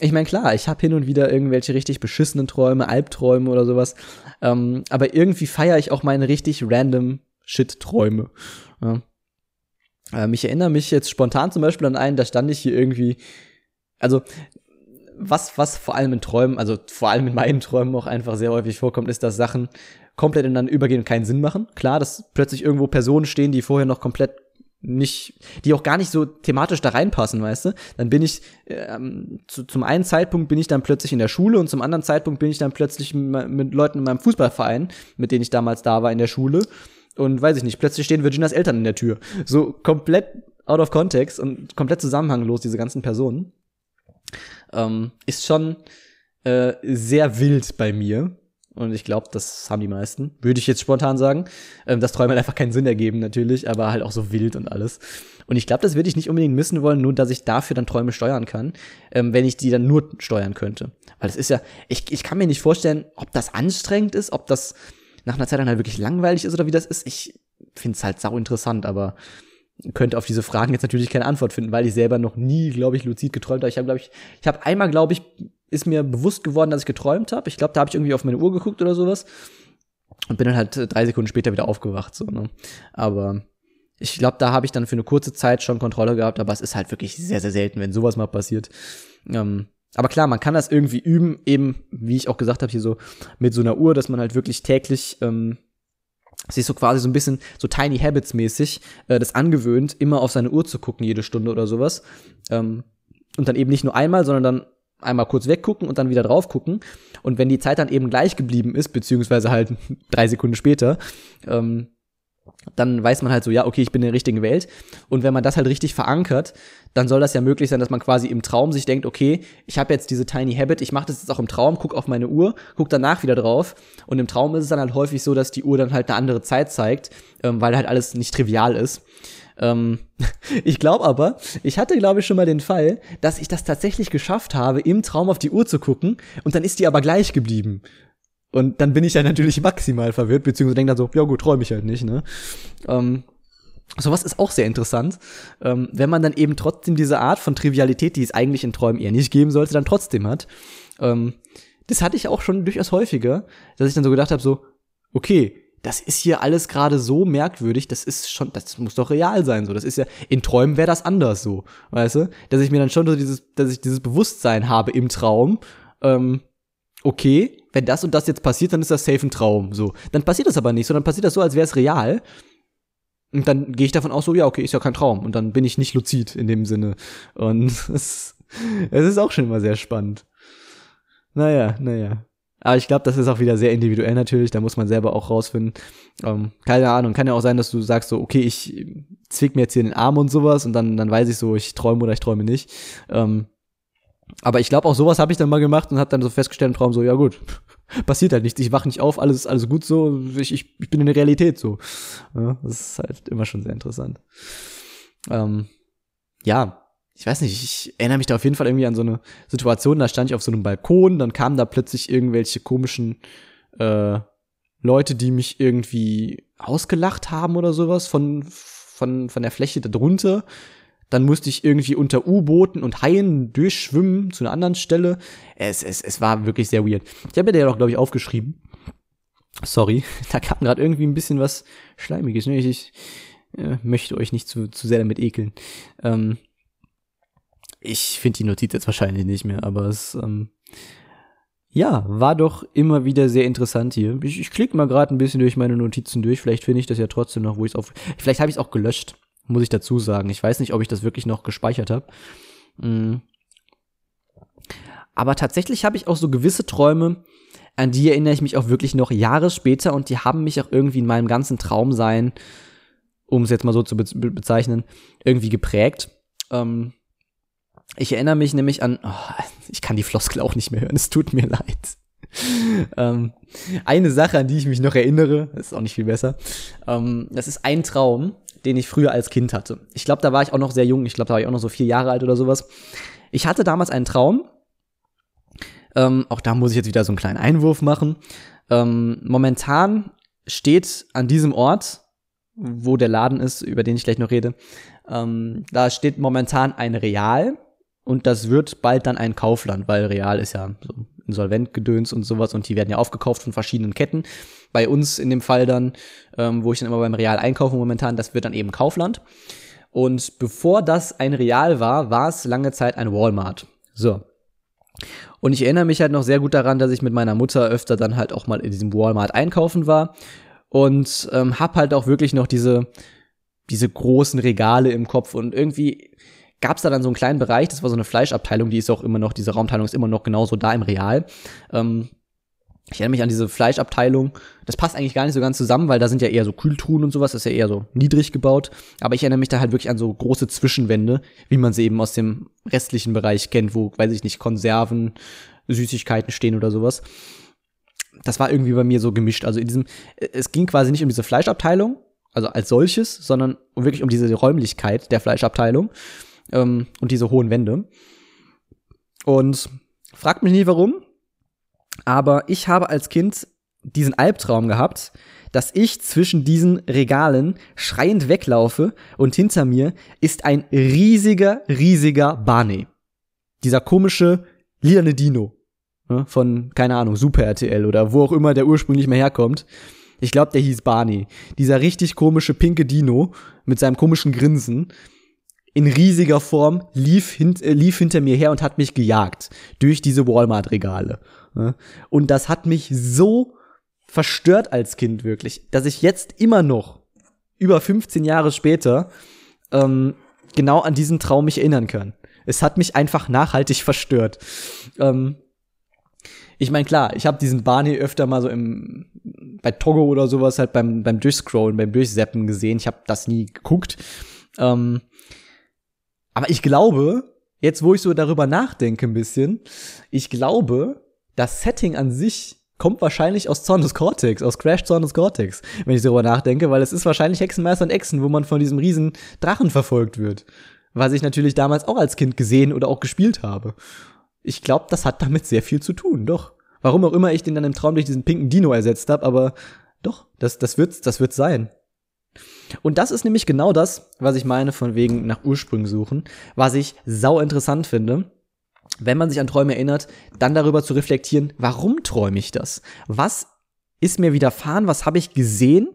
ich meine, klar, ich habe hin und wieder irgendwelche richtig beschissenen Träume, Albträume oder sowas. Ähm, aber irgendwie feiere ich auch meine richtig random Shit-Träume. Ja. Ähm, ich erinnere mich jetzt spontan zum Beispiel an einen, da stand ich hier irgendwie. Also was, was vor allem in Träumen, also vor allem in meinen Träumen auch einfach sehr häufig vorkommt, ist, dass Sachen komplett ineinander übergehen und keinen Sinn machen. Klar, dass plötzlich irgendwo Personen stehen, die vorher noch komplett nicht, die auch gar nicht so thematisch da reinpassen, weißt du? Dann bin ich, ähm, zu, zum einen Zeitpunkt bin ich dann plötzlich in der Schule und zum anderen Zeitpunkt bin ich dann plötzlich mit, Leuten in meinem Fußballverein, mit denen ich damals da war in der Schule. Und weiß ich nicht, plötzlich stehen Virginias Eltern in der Tür. So komplett out of context und komplett zusammenhanglos, diese ganzen Personen ähm, ist schon äh, sehr wild bei mir. Und ich glaube, das haben die meisten. Würde ich jetzt spontan sagen. Ähm, dass Träume halt einfach keinen Sinn ergeben, natürlich, aber halt auch so wild und alles. Und ich glaube, das würde ich nicht unbedingt missen wollen, nur dass ich dafür dann Träume steuern kann, ähm, wenn ich die dann nur steuern könnte. Weil es ist ja, ich, ich kann mir nicht vorstellen, ob das anstrengend ist, ob das nach einer Zeit dann halt wirklich langweilig ist oder wie das ist. Ich finde es halt sau interessant, aber könnte auf diese Fragen jetzt natürlich keine Antwort finden, weil ich selber noch nie, glaube ich, luzid geträumt habe. Ich habe, glaube ich, ich habe einmal, glaube ich, ist mir bewusst geworden, dass ich geträumt habe. Ich glaube, da habe ich irgendwie auf meine Uhr geguckt oder sowas und bin dann halt äh, drei Sekunden später wieder aufgewacht. So, ne? Aber ich glaube, da habe ich dann für eine kurze Zeit schon Kontrolle gehabt, aber es ist halt wirklich sehr, sehr selten, wenn sowas mal passiert. Ähm, aber klar, man kann das irgendwie üben, eben, wie ich auch gesagt habe, hier so mit so einer Uhr, dass man halt wirklich täglich ähm, sich so quasi so ein bisschen so Tiny Habits mäßig äh, das angewöhnt, immer auf seine Uhr zu gucken, jede Stunde oder sowas. Ähm, und dann eben nicht nur einmal, sondern dann einmal kurz weggucken und dann wieder drauf gucken. Und wenn die Zeit dann eben gleich geblieben ist, beziehungsweise halt (laughs) drei Sekunden später, ähm, dann weiß man halt so, ja, okay, ich bin in der richtigen Welt. Und wenn man das halt richtig verankert, dann soll das ja möglich sein, dass man quasi im Traum sich denkt, okay, ich habe jetzt diese Tiny Habit, ich mache das jetzt auch im Traum, guck auf meine Uhr, guck danach wieder drauf. Und im Traum ist es dann halt häufig so, dass die Uhr dann halt eine andere Zeit zeigt, ähm, weil halt alles nicht trivial ist. Ähm, (laughs) ich glaube aber, ich hatte, glaube ich, schon mal den Fall, dass ich das tatsächlich geschafft habe, im Traum auf die Uhr zu gucken und dann ist die aber gleich geblieben. Und dann bin ich ja natürlich maximal verwirrt, beziehungsweise denke dann so, ja gut, träume ich halt nicht, ne? Ähm, Sowas ist auch sehr interessant, ähm, wenn man dann eben trotzdem diese Art von Trivialität, die es eigentlich in Träumen eher nicht geben sollte, dann trotzdem hat. Ähm, das hatte ich auch schon durchaus häufiger, dass ich dann so gedacht habe, so, okay, das ist hier alles gerade so merkwürdig, das ist schon, das muss doch real sein, so. Das ist ja, in Träumen wäre das anders so, weißt du? Dass ich mir dann schon so dieses, dass ich dieses Bewusstsein habe im Traum, ähm, okay, wenn das und das jetzt passiert, dann ist das safe ein Traum, so. Dann passiert das aber nicht, sondern passiert das so, als wäre es real. Und dann gehe ich davon aus, so, ja, okay, ist ja kein Traum. Und dann bin ich nicht luzid in dem Sinne. Und (laughs) es, es ist auch schon immer sehr spannend. Naja, naja. Aber ich glaube, das ist auch wieder sehr individuell natürlich. Da muss man selber auch rausfinden. Ähm, keine Ahnung, kann ja auch sein, dass du sagst so, okay, ich zwick mir jetzt hier den Arm und sowas und dann, dann weiß ich so, ich träume oder ich träume nicht. Ähm, aber ich glaube, auch sowas habe ich dann mal gemacht und habe dann so festgestellt im Traum so, ja gut, (laughs) passiert halt nichts, ich wach nicht auf, alles ist alles gut so, ich, ich, ich bin in der Realität so. Ja, das ist halt immer schon sehr interessant. Ähm, ja, ich weiß nicht, ich erinnere mich da auf jeden Fall irgendwie an so eine Situation, da stand ich auf so einem Balkon, dann kamen da plötzlich irgendwelche komischen äh, Leute, die mich irgendwie ausgelacht haben oder sowas von, von, von der Fläche darunter. Dann musste ich irgendwie unter U-Booten und Haien durchschwimmen zu einer anderen Stelle. Es, es, es war wirklich sehr weird. Ich habe mir ja auch, glaube ich, aufgeschrieben. Sorry, (laughs) da kam gerade irgendwie ein bisschen was Schleimiges. Ne? Ich, ich äh, möchte euch nicht zu, zu sehr damit ekeln. Ähm, ich finde die Notiz jetzt wahrscheinlich nicht mehr, aber es, ähm, ja, war doch immer wieder sehr interessant hier. Ich, ich klicke mal gerade ein bisschen durch meine Notizen durch. Vielleicht finde ich das ja trotzdem noch, wo ich es auf. Vielleicht habe ich es auch gelöscht, muss ich dazu sagen. Ich weiß nicht, ob ich das wirklich noch gespeichert habe. Mhm. Aber tatsächlich habe ich auch so gewisse Träume, an die erinnere ich mich auch wirklich noch Jahre später und die haben mich auch irgendwie in meinem ganzen Traumsein, um es jetzt mal so zu be bezeichnen, irgendwie geprägt. Ähm, ich erinnere mich nämlich an, oh, ich kann die Floskel auch nicht mehr hören, es tut mir leid. (laughs) ähm, eine Sache, an die ich mich noch erinnere, ist auch nicht viel besser, ähm, das ist ein Traum, den ich früher als Kind hatte. Ich glaube, da war ich auch noch sehr jung, ich glaube, da war ich auch noch so vier Jahre alt oder sowas. Ich hatte damals einen Traum, ähm, auch da muss ich jetzt wieder so einen kleinen Einwurf machen. Ähm, momentan steht an diesem Ort, wo der Laden ist, über den ich gleich noch rede, ähm, da steht momentan ein Real und das wird bald dann ein Kaufland, weil Real ist ja so Insolventgedöns und sowas und die werden ja aufgekauft von verschiedenen Ketten. Bei uns in dem Fall dann, ähm, wo ich dann immer beim Real einkaufe momentan, das wird dann eben Kaufland. Und bevor das ein Real war, war es lange Zeit ein Walmart. So. Und ich erinnere mich halt noch sehr gut daran, dass ich mit meiner Mutter öfter dann halt auch mal in diesem Walmart einkaufen war und ähm, hab halt auch wirklich noch diese diese großen Regale im Kopf und irgendwie gab es da dann so einen kleinen Bereich, das war so eine Fleischabteilung, die ist auch immer noch, diese Raumteilung ist immer noch genauso da im Real. Ähm, ich erinnere mich an diese Fleischabteilung. Das passt eigentlich gar nicht so ganz zusammen, weil da sind ja eher so Kühltruhen und sowas, das ist ja eher so niedrig gebaut. Aber ich erinnere mich da halt wirklich an so große Zwischenwände, wie man sie eben aus dem restlichen Bereich kennt, wo, weiß ich nicht, Konserven, Süßigkeiten stehen oder sowas. Das war irgendwie bei mir so gemischt. Also in diesem, es ging quasi nicht um diese Fleischabteilung, also als solches, sondern wirklich um diese Räumlichkeit der Fleischabteilung ähm, und diese hohen Wände. Und fragt mich nie warum, aber ich habe als Kind diesen Albtraum gehabt, dass ich zwischen diesen Regalen schreiend weglaufe und hinter mir ist ein riesiger, riesiger Barney. Dieser komische lilane Dino ne, von, keine Ahnung, Super RTL oder wo auch immer der ursprünglich mal herkommt. Ich glaube, der hieß Barney. Dieser richtig komische pinke Dino mit seinem komischen Grinsen in riesiger Form lief, hint, äh, lief hinter mir her und hat mich gejagt durch diese Walmart-Regale. Ne? Und das hat mich so verstört als Kind wirklich, dass ich jetzt immer noch, über 15 Jahre später, ähm, genau an diesen Traum mich erinnern kann. Es hat mich einfach nachhaltig verstört. Ähm, ich meine, klar, ich habe diesen Barney öfter mal so im bei Togo oder sowas halt beim beim Durchscrollen, beim Durchseppen gesehen. Ich habe das nie geguckt. Ähm, aber ich glaube, jetzt wo ich so darüber nachdenke ein bisschen, ich glaube, das Setting an sich kommt wahrscheinlich aus Zorn des Cortex, aus Crash Zorn des Cortex, wenn ich darüber nachdenke, weil es ist wahrscheinlich Hexenmeister und Echsen, wo man von diesem riesen Drachen verfolgt wird. Was ich natürlich damals auch als Kind gesehen oder auch gespielt habe ich glaube, das hat damit sehr viel zu tun, doch. Warum auch immer ich den dann im Traum durch diesen pinken Dino ersetzt habe, aber doch, das, das wird's, das wird sein. Und das ist nämlich genau das, was ich meine von wegen nach Ursprüngen suchen, was ich sau interessant finde, wenn man sich an Träume erinnert, dann darüber zu reflektieren, warum träume ich das? Was ist mir widerfahren? Was habe ich gesehen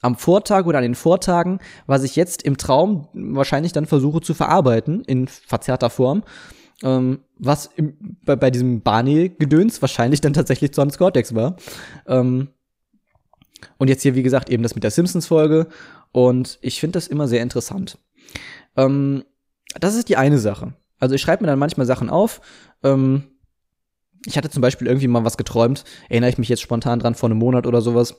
am Vortag oder an den Vortagen, was ich jetzt im Traum wahrscheinlich dann versuche zu verarbeiten in verzerrter Form ähm, was im, bei, bei diesem Barney-Gedöns wahrscheinlich dann tatsächlich Sonic Cortex war. Ähm, und jetzt hier, wie gesagt, eben das mit der Simpsons-Folge. Und ich finde das immer sehr interessant. Ähm, das ist die eine Sache. Also ich schreibe mir dann manchmal Sachen auf. Ähm, ich hatte zum Beispiel irgendwie mal was geträumt, erinnere ich mich jetzt spontan dran, vor einem Monat oder sowas.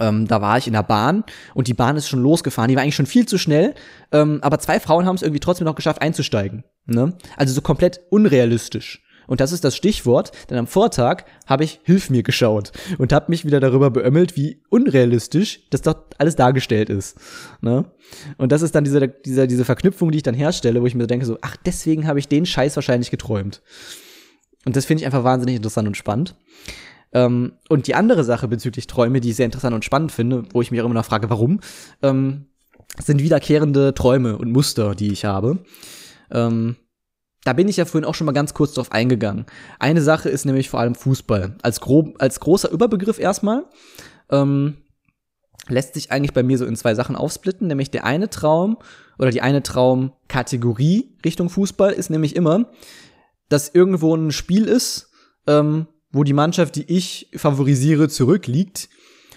Ähm, da war ich in der Bahn und die Bahn ist schon losgefahren. Die war eigentlich schon viel zu schnell, ähm, aber zwei Frauen haben es irgendwie trotzdem noch geschafft einzusteigen. Ne? Also so komplett unrealistisch. Und das ist das Stichwort, denn am Vortag habe ich Hilf mir geschaut und habe mich wieder darüber beömmelt, wie unrealistisch das doch alles dargestellt ist. Ne? Und das ist dann diese, diese, diese Verknüpfung, die ich dann herstelle, wo ich mir denke so, ach, deswegen habe ich den Scheiß wahrscheinlich geträumt. Und das finde ich einfach wahnsinnig interessant und spannend. Ähm, und die andere Sache bezüglich Träume, die ich sehr interessant und spannend finde, wo ich mich auch immer noch frage, warum, ähm, sind wiederkehrende Träume und Muster, die ich habe. Ähm, da bin ich ja vorhin auch schon mal ganz kurz drauf eingegangen. Eine Sache ist nämlich vor allem Fußball. Als, grob, als großer Überbegriff erstmal. Ähm, lässt sich eigentlich bei mir so in zwei Sachen aufsplitten, nämlich der eine Traum oder die eine Traumkategorie Richtung Fußball ist nämlich immer, dass irgendwo ein Spiel ist, ähm, wo die Mannschaft, die ich favorisiere, zurückliegt.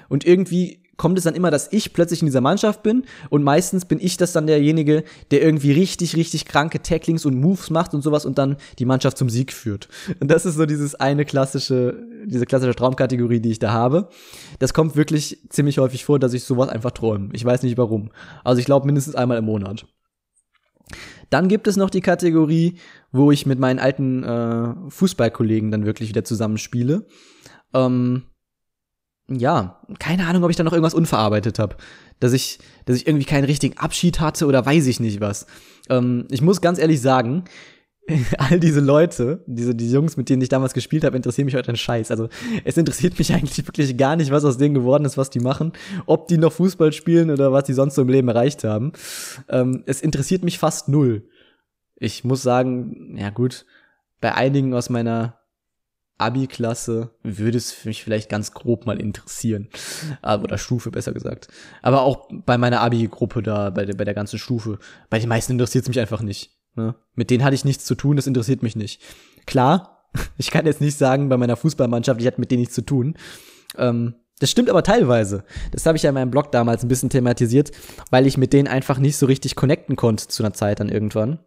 Und irgendwie kommt es dann immer, dass ich plötzlich in dieser Mannschaft bin und meistens bin ich das dann derjenige, der irgendwie richtig, richtig kranke Tacklings und Moves macht und sowas und dann die Mannschaft zum Sieg führt. Und das ist so dieses eine klassische, diese klassische Traumkategorie, die ich da habe. Das kommt wirklich ziemlich häufig vor, dass ich sowas einfach träume. Ich weiß nicht warum. Also ich glaube mindestens einmal im Monat. Dann gibt es noch die Kategorie, wo ich mit meinen alten äh, Fußballkollegen dann wirklich wieder zusammenspiele. Ähm, ja, keine Ahnung, ob ich da noch irgendwas unverarbeitet habe. Dass ich, dass ich irgendwie keinen richtigen Abschied hatte oder weiß ich nicht was. Ähm, ich muss ganz ehrlich sagen, (laughs) all diese Leute, diese die Jungs, mit denen ich damals gespielt habe, interessieren mich heute ein Scheiß. Also es interessiert mich (laughs) eigentlich wirklich gar nicht, was aus denen geworden ist, was die machen, ob die noch Fußball spielen oder was die sonst so im Leben erreicht haben. Ähm, es interessiert mich fast null. Ich muss sagen, ja gut, bei einigen aus meiner Abi-Klasse würde es mich vielleicht ganz grob mal interessieren. Oder Stufe, besser gesagt. Aber auch bei meiner Abi-Gruppe da, bei der, bei der ganzen Stufe. Bei den meisten interessiert es mich einfach nicht. Ne? Mit denen hatte ich nichts zu tun, das interessiert mich nicht. Klar, (laughs) ich kann jetzt nicht sagen, bei meiner Fußballmannschaft, ich hatte mit denen nichts zu tun. Ähm, das stimmt aber teilweise. Das habe ich ja in meinem Blog damals ein bisschen thematisiert, weil ich mit denen einfach nicht so richtig connecten konnte zu einer Zeit dann irgendwann.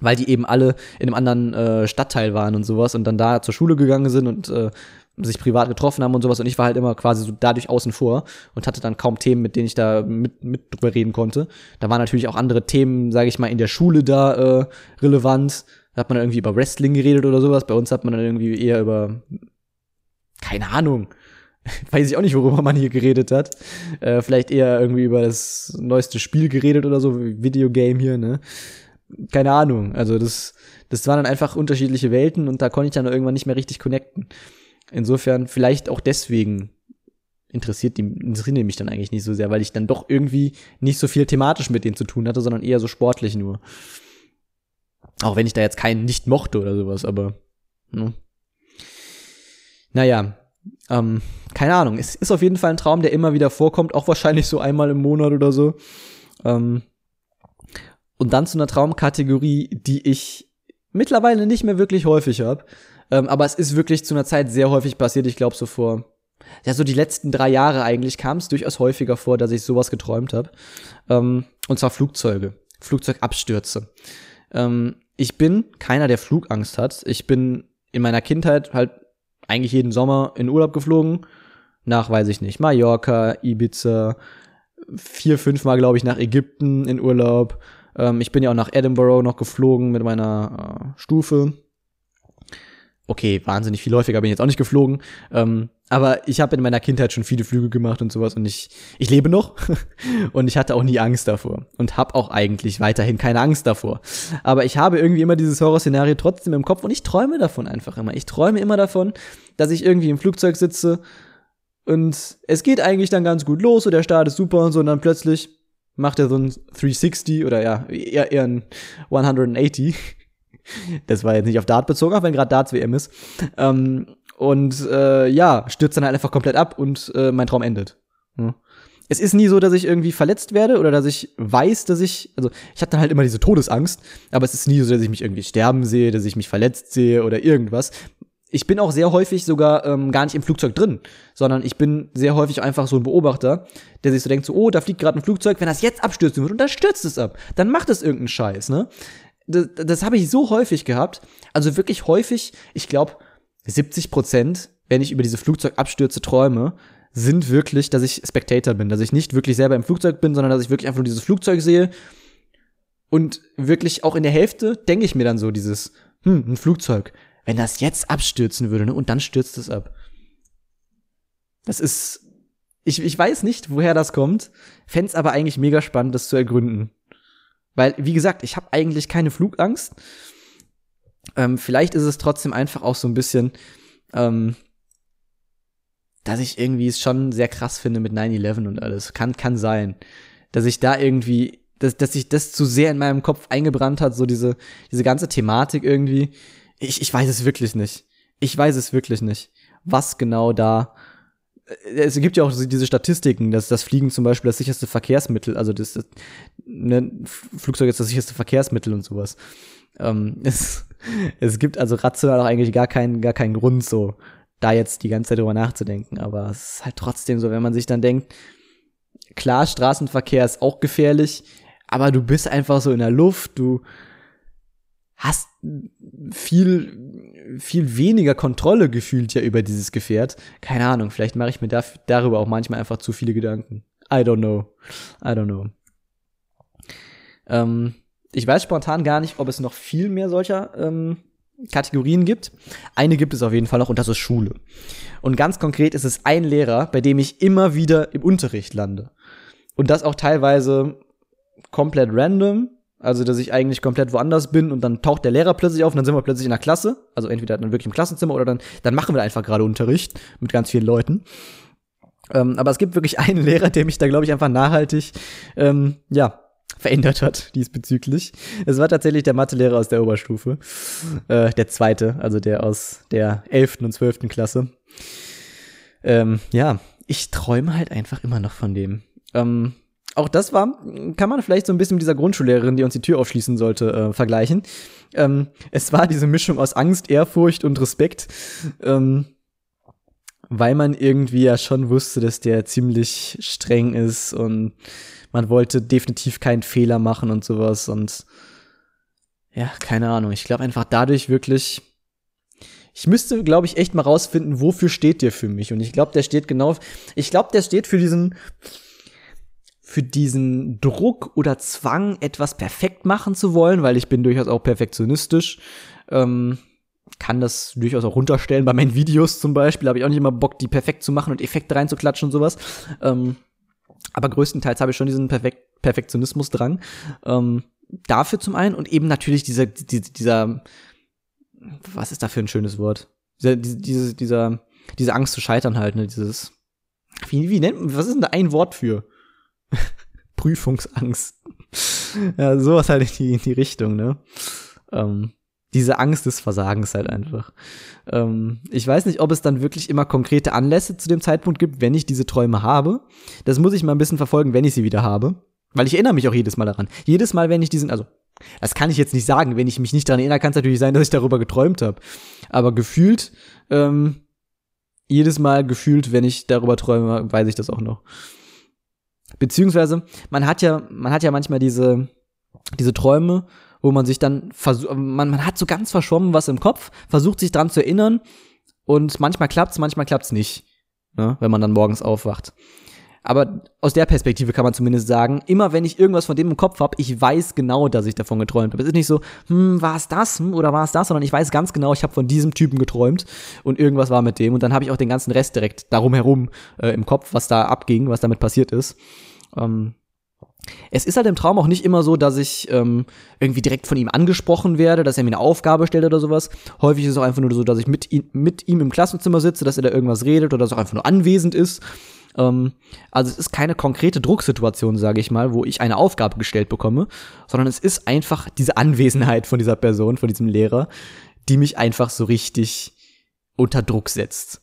Weil die eben alle in einem anderen äh, Stadtteil waren und sowas und dann da zur Schule gegangen sind und äh, sich privat getroffen haben und sowas und ich war halt immer quasi so dadurch außen vor und hatte dann kaum Themen, mit denen ich da mit, mit drüber reden konnte. Da waren natürlich auch andere Themen, sage ich mal, in der Schule da äh, relevant. Da hat man irgendwie über Wrestling geredet oder sowas. Bei uns hat man dann irgendwie eher über keine Ahnung. (laughs) Weiß ich auch nicht, worüber man hier geredet hat. Äh, vielleicht eher irgendwie über das neueste Spiel geredet oder so, Videogame hier, ne? Keine Ahnung. Also das, das waren dann einfach unterschiedliche Welten und da konnte ich dann irgendwann nicht mehr richtig connecten. Insofern vielleicht auch deswegen interessiert die, interessieren mich dann eigentlich nicht so sehr, weil ich dann doch irgendwie nicht so viel thematisch mit denen zu tun hatte, sondern eher so sportlich nur. Auch wenn ich da jetzt keinen nicht mochte oder sowas, aber. Ne. Naja, ähm, keine Ahnung. Es ist auf jeden Fall ein Traum, der immer wieder vorkommt, auch wahrscheinlich so einmal im Monat oder so. Ähm, und dann zu einer Traumkategorie, die ich mittlerweile nicht mehr wirklich häufig habe. Ähm, aber es ist wirklich zu einer Zeit sehr häufig passiert. Ich glaube, so vor, ja, so die letzten drei Jahre eigentlich kam es durchaus häufiger vor, dass ich sowas geträumt habe. Ähm, und zwar Flugzeuge, Flugzeugabstürze. Ähm, ich bin keiner, der Flugangst hat. Ich bin in meiner Kindheit halt eigentlich jeden Sommer in Urlaub geflogen. Nach, weiß ich nicht, Mallorca, Ibiza, vier, fünfmal, glaube ich, nach Ägypten in Urlaub. Ähm, ich bin ja auch nach Edinburgh noch geflogen mit meiner äh, Stufe. Okay, wahnsinnig viel häufiger bin ich jetzt auch nicht geflogen. Ähm, aber ich habe in meiner Kindheit schon viele Flüge gemacht und sowas und ich, ich lebe noch (laughs) und ich hatte auch nie Angst davor und habe auch eigentlich weiterhin keine Angst davor. Aber ich habe irgendwie immer dieses Horrorszenario trotzdem im Kopf und ich träume davon einfach immer. Ich träume immer davon, dass ich irgendwie im Flugzeug sitze und es geht eigentlich dann ganz gut los und der Start ist super und so und dann plötzlich macht er so ein 360 oder ja, eher, eher ein 180. Das war jetzt nicht auf Dart bezogen, auch wenn gerade Darts WM ist. Ähm, und äh, ja, stürzt dann halt einfach komplett ab und äh, mein Traum endet. Ja. Es ist nie so, dass ich irgendwie verletzt werde oder dass ich weiß, dass ich, also ich habe dann halt immer diese Todesangst, aber es ist nie so, dass ich mich irgendwie sterben sehe, dass ich mich verletzt sehe oder irgendwas. Ich bin auch sehr häufig sogar ähm, gar nicht im Flugzeug drin, sondern ich bin sehr häufig einfach so ein Beobachter, der sich so denkt, so, oh, da fliegt gerade ein Flugzeug, wenn das jetzt abstürzen wird und dann stürzt es ab, dann macht es irgendeinen Scheiß, ne? Das, das habe ich so häufig gehabt, also wirklich häufig, ich glaube 70 Prozent, wenn ich über diese Flugzeugabstürze träume, sind wirklich, dass ich Spectator bin, dass ich nicht wirklich selber im Flugzeug bin, sondern dass ich wirklich einfach nur dieses Flugzeug sehe. Und wirklich auch in der Hälfte denke ich mir dann so dieses, hm, ein Flugzeug, wenn das jetzt abstürzen würde, ne, und dann stürzt es ab. Das ist, ich, ich weiß nicht, woher das kommt, fände aber eigentlich mega spannend, das zu ergründen. Weil, wie gesagt, ich habe eigentlich keine Flugangst ähm, vielleicht ist es trotzdem einfach auch so ein bisschen, ähm, dass ich irgendwie es schon sehr krass finde mit 9-11 und alles. Kann, kann sein. Dass ich da irgendwie, dass, dass sich das zu sehr in meinem Kopf eingebrannt hat, so diese, diese ganze Thematik irgendwie. Ich, ich weiß es wirklich nicht. Ich weiß es wirklich nicht, was genau da. Äh, es gibt ja auch diese Statistiken, dass das Fliegen zum Beispiel das sicherste Verkehrsmittel, also das, das ne, Flugzeug ist das sicherste Verkehrsmittel und sowas. Ähm, (laughs) es, es gibt also rational auch eigentlich gar keinen, gar keinen Grund, so da jetzt die ganze Zeit drüber nachzudenken. Aber es ist halt trotzdem so, wenn man sich dann denkt, klar, Straßenverkehr ist auch gefährlich, aber du bist einfach so in der Luft, du hast viel, viel weniger Kontrolle gefühlt ja über dieses Gefährt. Keine Ahnung, vielleicht mache ich mir da, darüber auch manchmal einfach zu viele Gedanken. I don't know. I don't know. Ähm, ich weiß spontan gar nicht, ob es noch viel mehr solcher ähm, Kategorien gibt. Eine gibt es auf jeden Fall noch und das ist Schule. Und ganz konkret ist es ein Lehrer, bei dem ich immer wieder im Unterricht lande. Und das auch teilweise komplett random. Also, dass ich eigentlich komplett woanders bin und dann taucht der Lehrer plötzlich auf und dann sind wir plötzlich in der Klasse. Also entweder dann wirklich im Klassenzimmer oder dann, dann machen wir einfach gerade Unterricht mit ganz vielen Leuten. Ähm, aber es gibt wirklich (laughs) einen Lehrer, der mich da, glaube ich, einfach nachhaltig, ähm, ja, verändert hat (laughs) diesbezüglich. Es war tatsächlich der Mathelehrer aus der Oberstufe. Äh, der zweite, also der aus der elften und zwölften Klasse. Ähm, ja, ich träume halt einfach immer noch von dem. Ähm, auch das war, kann man vielleicht so ein bisschen mit dieser Grundschullehrerin, die uns die Tür aufschließen sollte, äh, vergleichen. Ähm, es war diese Mischung aus Angst, Ehrfurcht und Respekt. Ähm, weil man irgendwie ja schon wusste, dass der ziemlich streng ist und man wollte definitiv keinen Fehler machen und sowas und ja, keine Ahnung. Ich glaube einfach dadurch wirklich, ich müsste, glaube ich, echt mal rausfinden, wofür steht der für mich. Und ich glaube, der steht genau, ich glaube, der steht für diesen, für diesen Druck oder Zwang, etwas perfekt machen zu wollen, weil ich bin durchaus auch perfektionistisch. Ähm, kann das durchaus auch runterstellen bei meinen Videos zum Beispiel. Habe ich auch nicht immer Bock, die perfekt zu machen und Effekte reinzuklatschen und sowas. Ähm, aber größtenteils habe ich schon diesen Perfek Perfektionismus dran. Ähm, dafür zum einen und eben natürlich dieser, dieser, dieser, was ist da für ein schönes Wort? Dieser, diese, dieser, diese Angst zu scheitern halt, ne, dieses, wie, wie nennt was ist denn da ein Wort für? (laughs) Prüfungsangst. ja, sowas halt in die, in die Richtung, ne? Ähm, diese Angst des Versagens halt einfach. Ähm, ich weiß nicht, ob es dann wirklich immer konkrete Anlässe zu dem Zeitpunkt gibt, wenn ich diese Träume habe. Das muss ich mal ein bisschen verfolgen, wenn ich sie wieder habe. Weil ich erinnere mich auch jedes Mal daran. Jedes Mal, wenn ich diesen, also, das kann ich jetzt nicht sagen. Wenn ich mich nicht daran erinnere, kann es natürlich sein, dass ich darüber geträumt habe. Aber gefühlt, ähm, jedes Mal gefühlt, wenn ich darüber träume, weiß ich das auch noch. Beziehungsweise, man hat ja, man hat ja manchmal diese, diese Träume, wo man sich dann versucht, man, man hat so ganz verschwommen was im Kopf, versucht sich dran zu erinnern und manchmal klappt's, manchmal klappt's nicht, ne, wenn man dann morgens aufwacht. Aber aus der Perspektive kann man zumindest sagen, immer wenn ich irgendwas von dem im Kopf habe, ich weiß genau, dass ich davon geträumt habe. Es ist nicht so, hm, war es das hm, oder war es das, sondern ich weiß ganz genau, ich habe von diesem Typen geträumt und irgendwas war mit dem und dann habe ich auch den ganzen Rest direkt darum herum äh, im Kopf, was da abging, was damit passiert ist. Ähm, es ist halt im Traum auch nicht immer so, dass ich ähm, irgendwie direkt von ihm angesprochen werde, dass er mir eine Aufgabe stellt oder sowas. Häufig ist es auch einfach nur so, dass ich mit, mit ihm im Klassenzimmer sitze, dass er da irgendwas redet oder dass er einfach nur anwesend ist. Ähm, also es ist keine konkrete Drucksituation, sage ich mal, wo ich eine Aufgabe gestellt bekomme, sondern es ist einfach diese Anwesenheit von dieser Person, von diesem Lehrer, die mich einfach so richtig unter Druck setzt.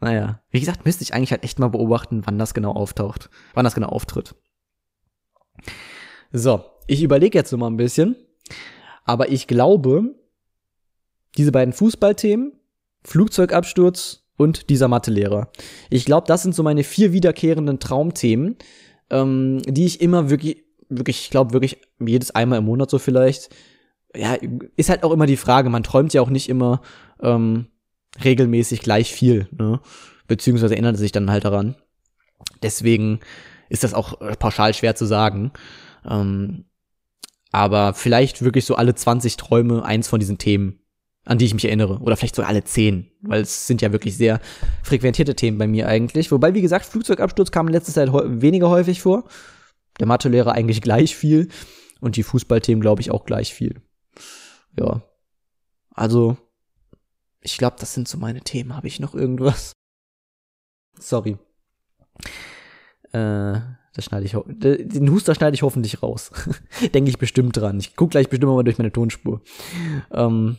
Naja, wie gesagt, müsste ich eigentlich halt echt mal beobachten, wann das genau auftaucht, wann das genau auftritt. So, ich überlege jetzt noch mal ein bisschen, aber ich glaube, diese beiden Fußballthemen, Flugzeugabsturz und dieser Mathelehrer. Ich glaube, das sind so meine vier wiederkehrenden Traumthemen, ähm, die ich immer wirklich, wirklich, ich glaube wirklich jedes einmal im Monat so vielleicht. Ja, ist halt auch immer die Frage. Man träumt ja auch nicht immer ähm, regelmäßig gleich viel, ne? Beziehungsweise erinnert sich dann halt daran. Deswegen ist das auch äh, pauschal schwer zu sagen. Ähm, aber vielleicht wirklich so alle 20 Träume eins von diesen Themen, an die ich mich erinnere. Oder vielleicht so alle 10, weil es sind ja wirklich sehr frequentierte Themen bei mir eigentlich. Wobei, wie gesagt, Flugzeugabsturz kam in letzter Zeit weniger häufig vor. Der Mathelehrer eigentlich gleich viel. Und die Fußballthemen, glaube ich, auch gleich viel. Ja. Also, ich glaube, das sind so meine Themen. Habe ich noch irgendwas? Sorry. Äh, das schneide ich, den Huster schneide ich hoffentlich raus. (laughs) Denke ich bestimmt dran. Ich gucke gleich bestimmt mal durch meine Tonspur. Ähm,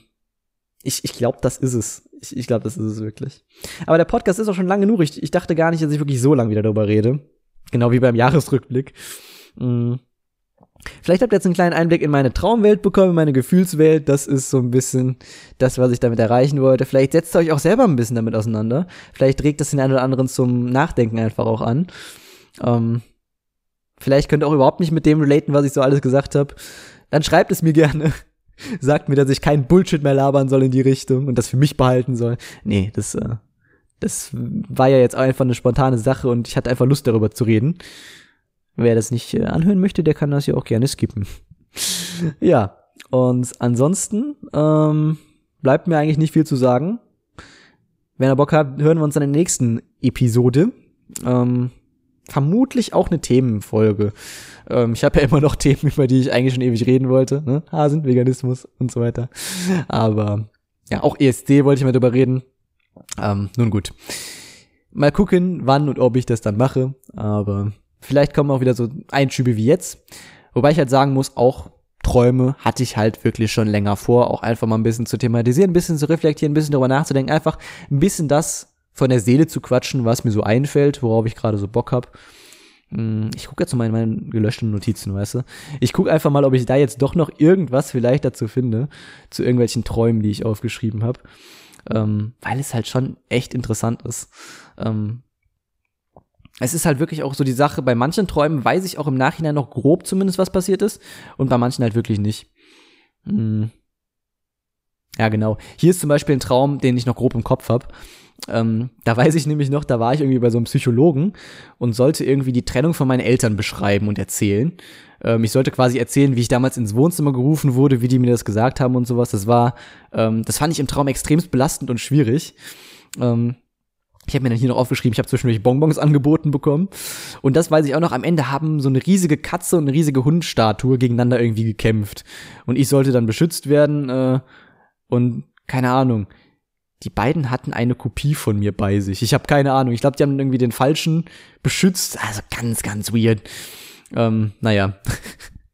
ich ich glaube, das ist es. Ich, ich glaube, das ist es wirklich. Aber der Podcast ist auch schon lang genug. Ich, ich dachte gar nicht, dass ich wirklich so lange wieder darüber rede. Genau wie beim Jahresrückblick. Mhm. Vielleicht habt ihr jetzt einen kleinen Einblick in meine Traumwelt bekommen, meine Gefühlswelt. Das ist so ein bisschen das, was ich damit erreichen wollte. Vielleicht setzt ihr euch auch selber ein bisschen damit auseinander. Vielleicht regt das den einen oder anderen zum Nachdenken einfach auch an. Ähm, vielleicht könnt ihr auch überhaupt nicht mit dem relaten, was ich so alles gesagt habe. Dann schreibt es mir gerne. (laughs) Sagt mir, dass ich keinen Bullshit mehr labern soll in die Richtung und das für mich behalten soll. Nee, das, äh, das war ja jetzt einfach eine spontane Sache und ich hatte einfach Lust darüber zu reden. Wer das nicht äh, anhören möchte, der kann das ja auch gerne skippen. (laughs) ja, und ansonsten ähm, bleibt mir eigentlich nicht viel zu sagen. Wenn ihr Bock habt, hören wir uns in der nächsten Episode. Ähm, vermutlich auch eine Themenfolge. Ähm, ich habe ja (laughs) immer noch Themen, über die ich eigentlich schon ewig reden wollte. Ne? Hasen, Veganismus und so weiter. Aber ja, auch ESD wollte ich mal drüber reden. Ähm, nun gut. Mal gucken, wann und ob ich das dann mache. Aber vielleicht kommen auch wieder so Einschübe wie jetzt. Wobei ich halt sagen muss, auch Träume hatte ich halt wirklich schon länger vor, auch einfach mal ein bisschen zu thematisieren, ein bisschen zu reflektieren, ein bisschen darüber nachzudenken, einfach ein bisschen das von der Seele zu quatschen, was mir so einfällt, worauf ich gerade so Bock hab. Hm, ich gucke jetzt mal in meinen gelöschten Notizen, weißt du? Ich gucke einfach mal, ob ich da jetzt doch noch irgendwas vielleicht dazu finde, zu irgendwelchen Träumen, die ich aufgeschrieben habe. Ähm, weil es halt schon echt interessant ist. Ähm, es ist halt wirklich auch so die Sache, bei manchen Träumen weiß ich auch im Nachhinein noch grob zumindest, was passiert ist, und bei manchen halt wirklich nicht. Hm. Ja, genau. Hier ist zum Beispiel ein Traum, den ich noch grob im Kopf habe. Ähm, da weiß ich nämlich noch, da war ich irgendwie bei so einem Psychologen und sollte irgendwie die Trennung von meinen Eltern beschreiben und erzählen. Ähm, ich sollte quasi erzählen, wie ich damals ins Wohnzimmer gerufen wurde, wie die mir das gesagt haben und sowas. Das war, ähm, das fand ich im Traum extremst belastend und schwierig. Ähm, ich habe mir dann hier noch aufgeschrieben, ich habe zwischendurch Bonbons angeboten bekommen. Und das weiß ich auch noch, am Ende haben so eine riesige Katze und eine riesige Hundstatue gegeneinander irgendwie gekämpft. Und ich sollte dann beschützt werden äh, und keine Ahnung die beiden hatten eine Kopie von mir bei sich. Ich habe keine Ahnung. Ich glaube, die haben irgendwie den falschen beschützt. Also ganz, ganz weird. Ähm, naja.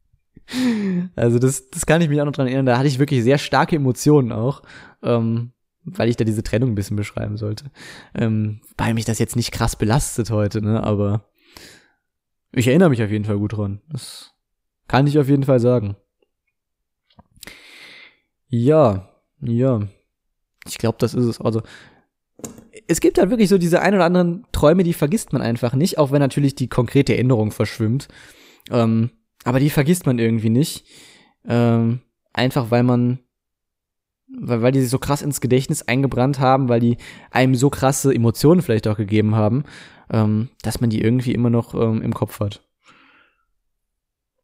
(laughs) also das, das kann ich mich auch noch dran erinnern. Da hatte ich wirklich sehr starke Emotionen auch. Ähm, weil ich da diese Trennung ein bisschen beschreiben sollte. Ähm, weil mich das jetzt nicht krass belastet heute, ne? Aber ich erinnere mich auf jeden Fall gut dran. Das kann ich auf jeden Fall sagen. Ja, ja. Ich glaube, das ist es. Also, es gibt halt wirklich so diese ein oder anderen Träume, die vergisst man einfach nicht, auch wenn natürlich die konkrete Erinnerung verschwimmt. Ähm, aber die vergisst man irgendwie nicht. Ähm, einfach weil man, weil, weil die sich so krass ins Gedächtnis eingebrannt haben, weil die einem so krasse Emotionen vielleicht auch gegeben haben, ähm, dass man die irgendwie immer noch ähm, im Kopf hat.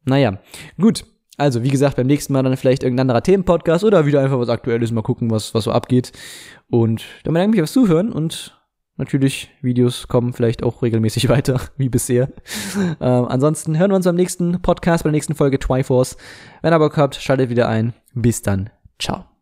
Naja, gut. Also, wie gesagt, beim nächsten Mal dann vielleicht irgendein anderer Themenpodcast oder wieder einfach was Aktuelles, mal gucken, was, was so abgeht. Und dann bedanke ich mich fürs Zuhören und natürlich, Videos kommen vielleicht auch regelmäßig (laughs) weiter, wie bisher. ähm, ansonsten hören wir uns beim nächsten Podcast, bei der nächsten Folge Twyforce. Wenn ihr Bock habt, schaltet wieder ein. Bis dann. Ciao.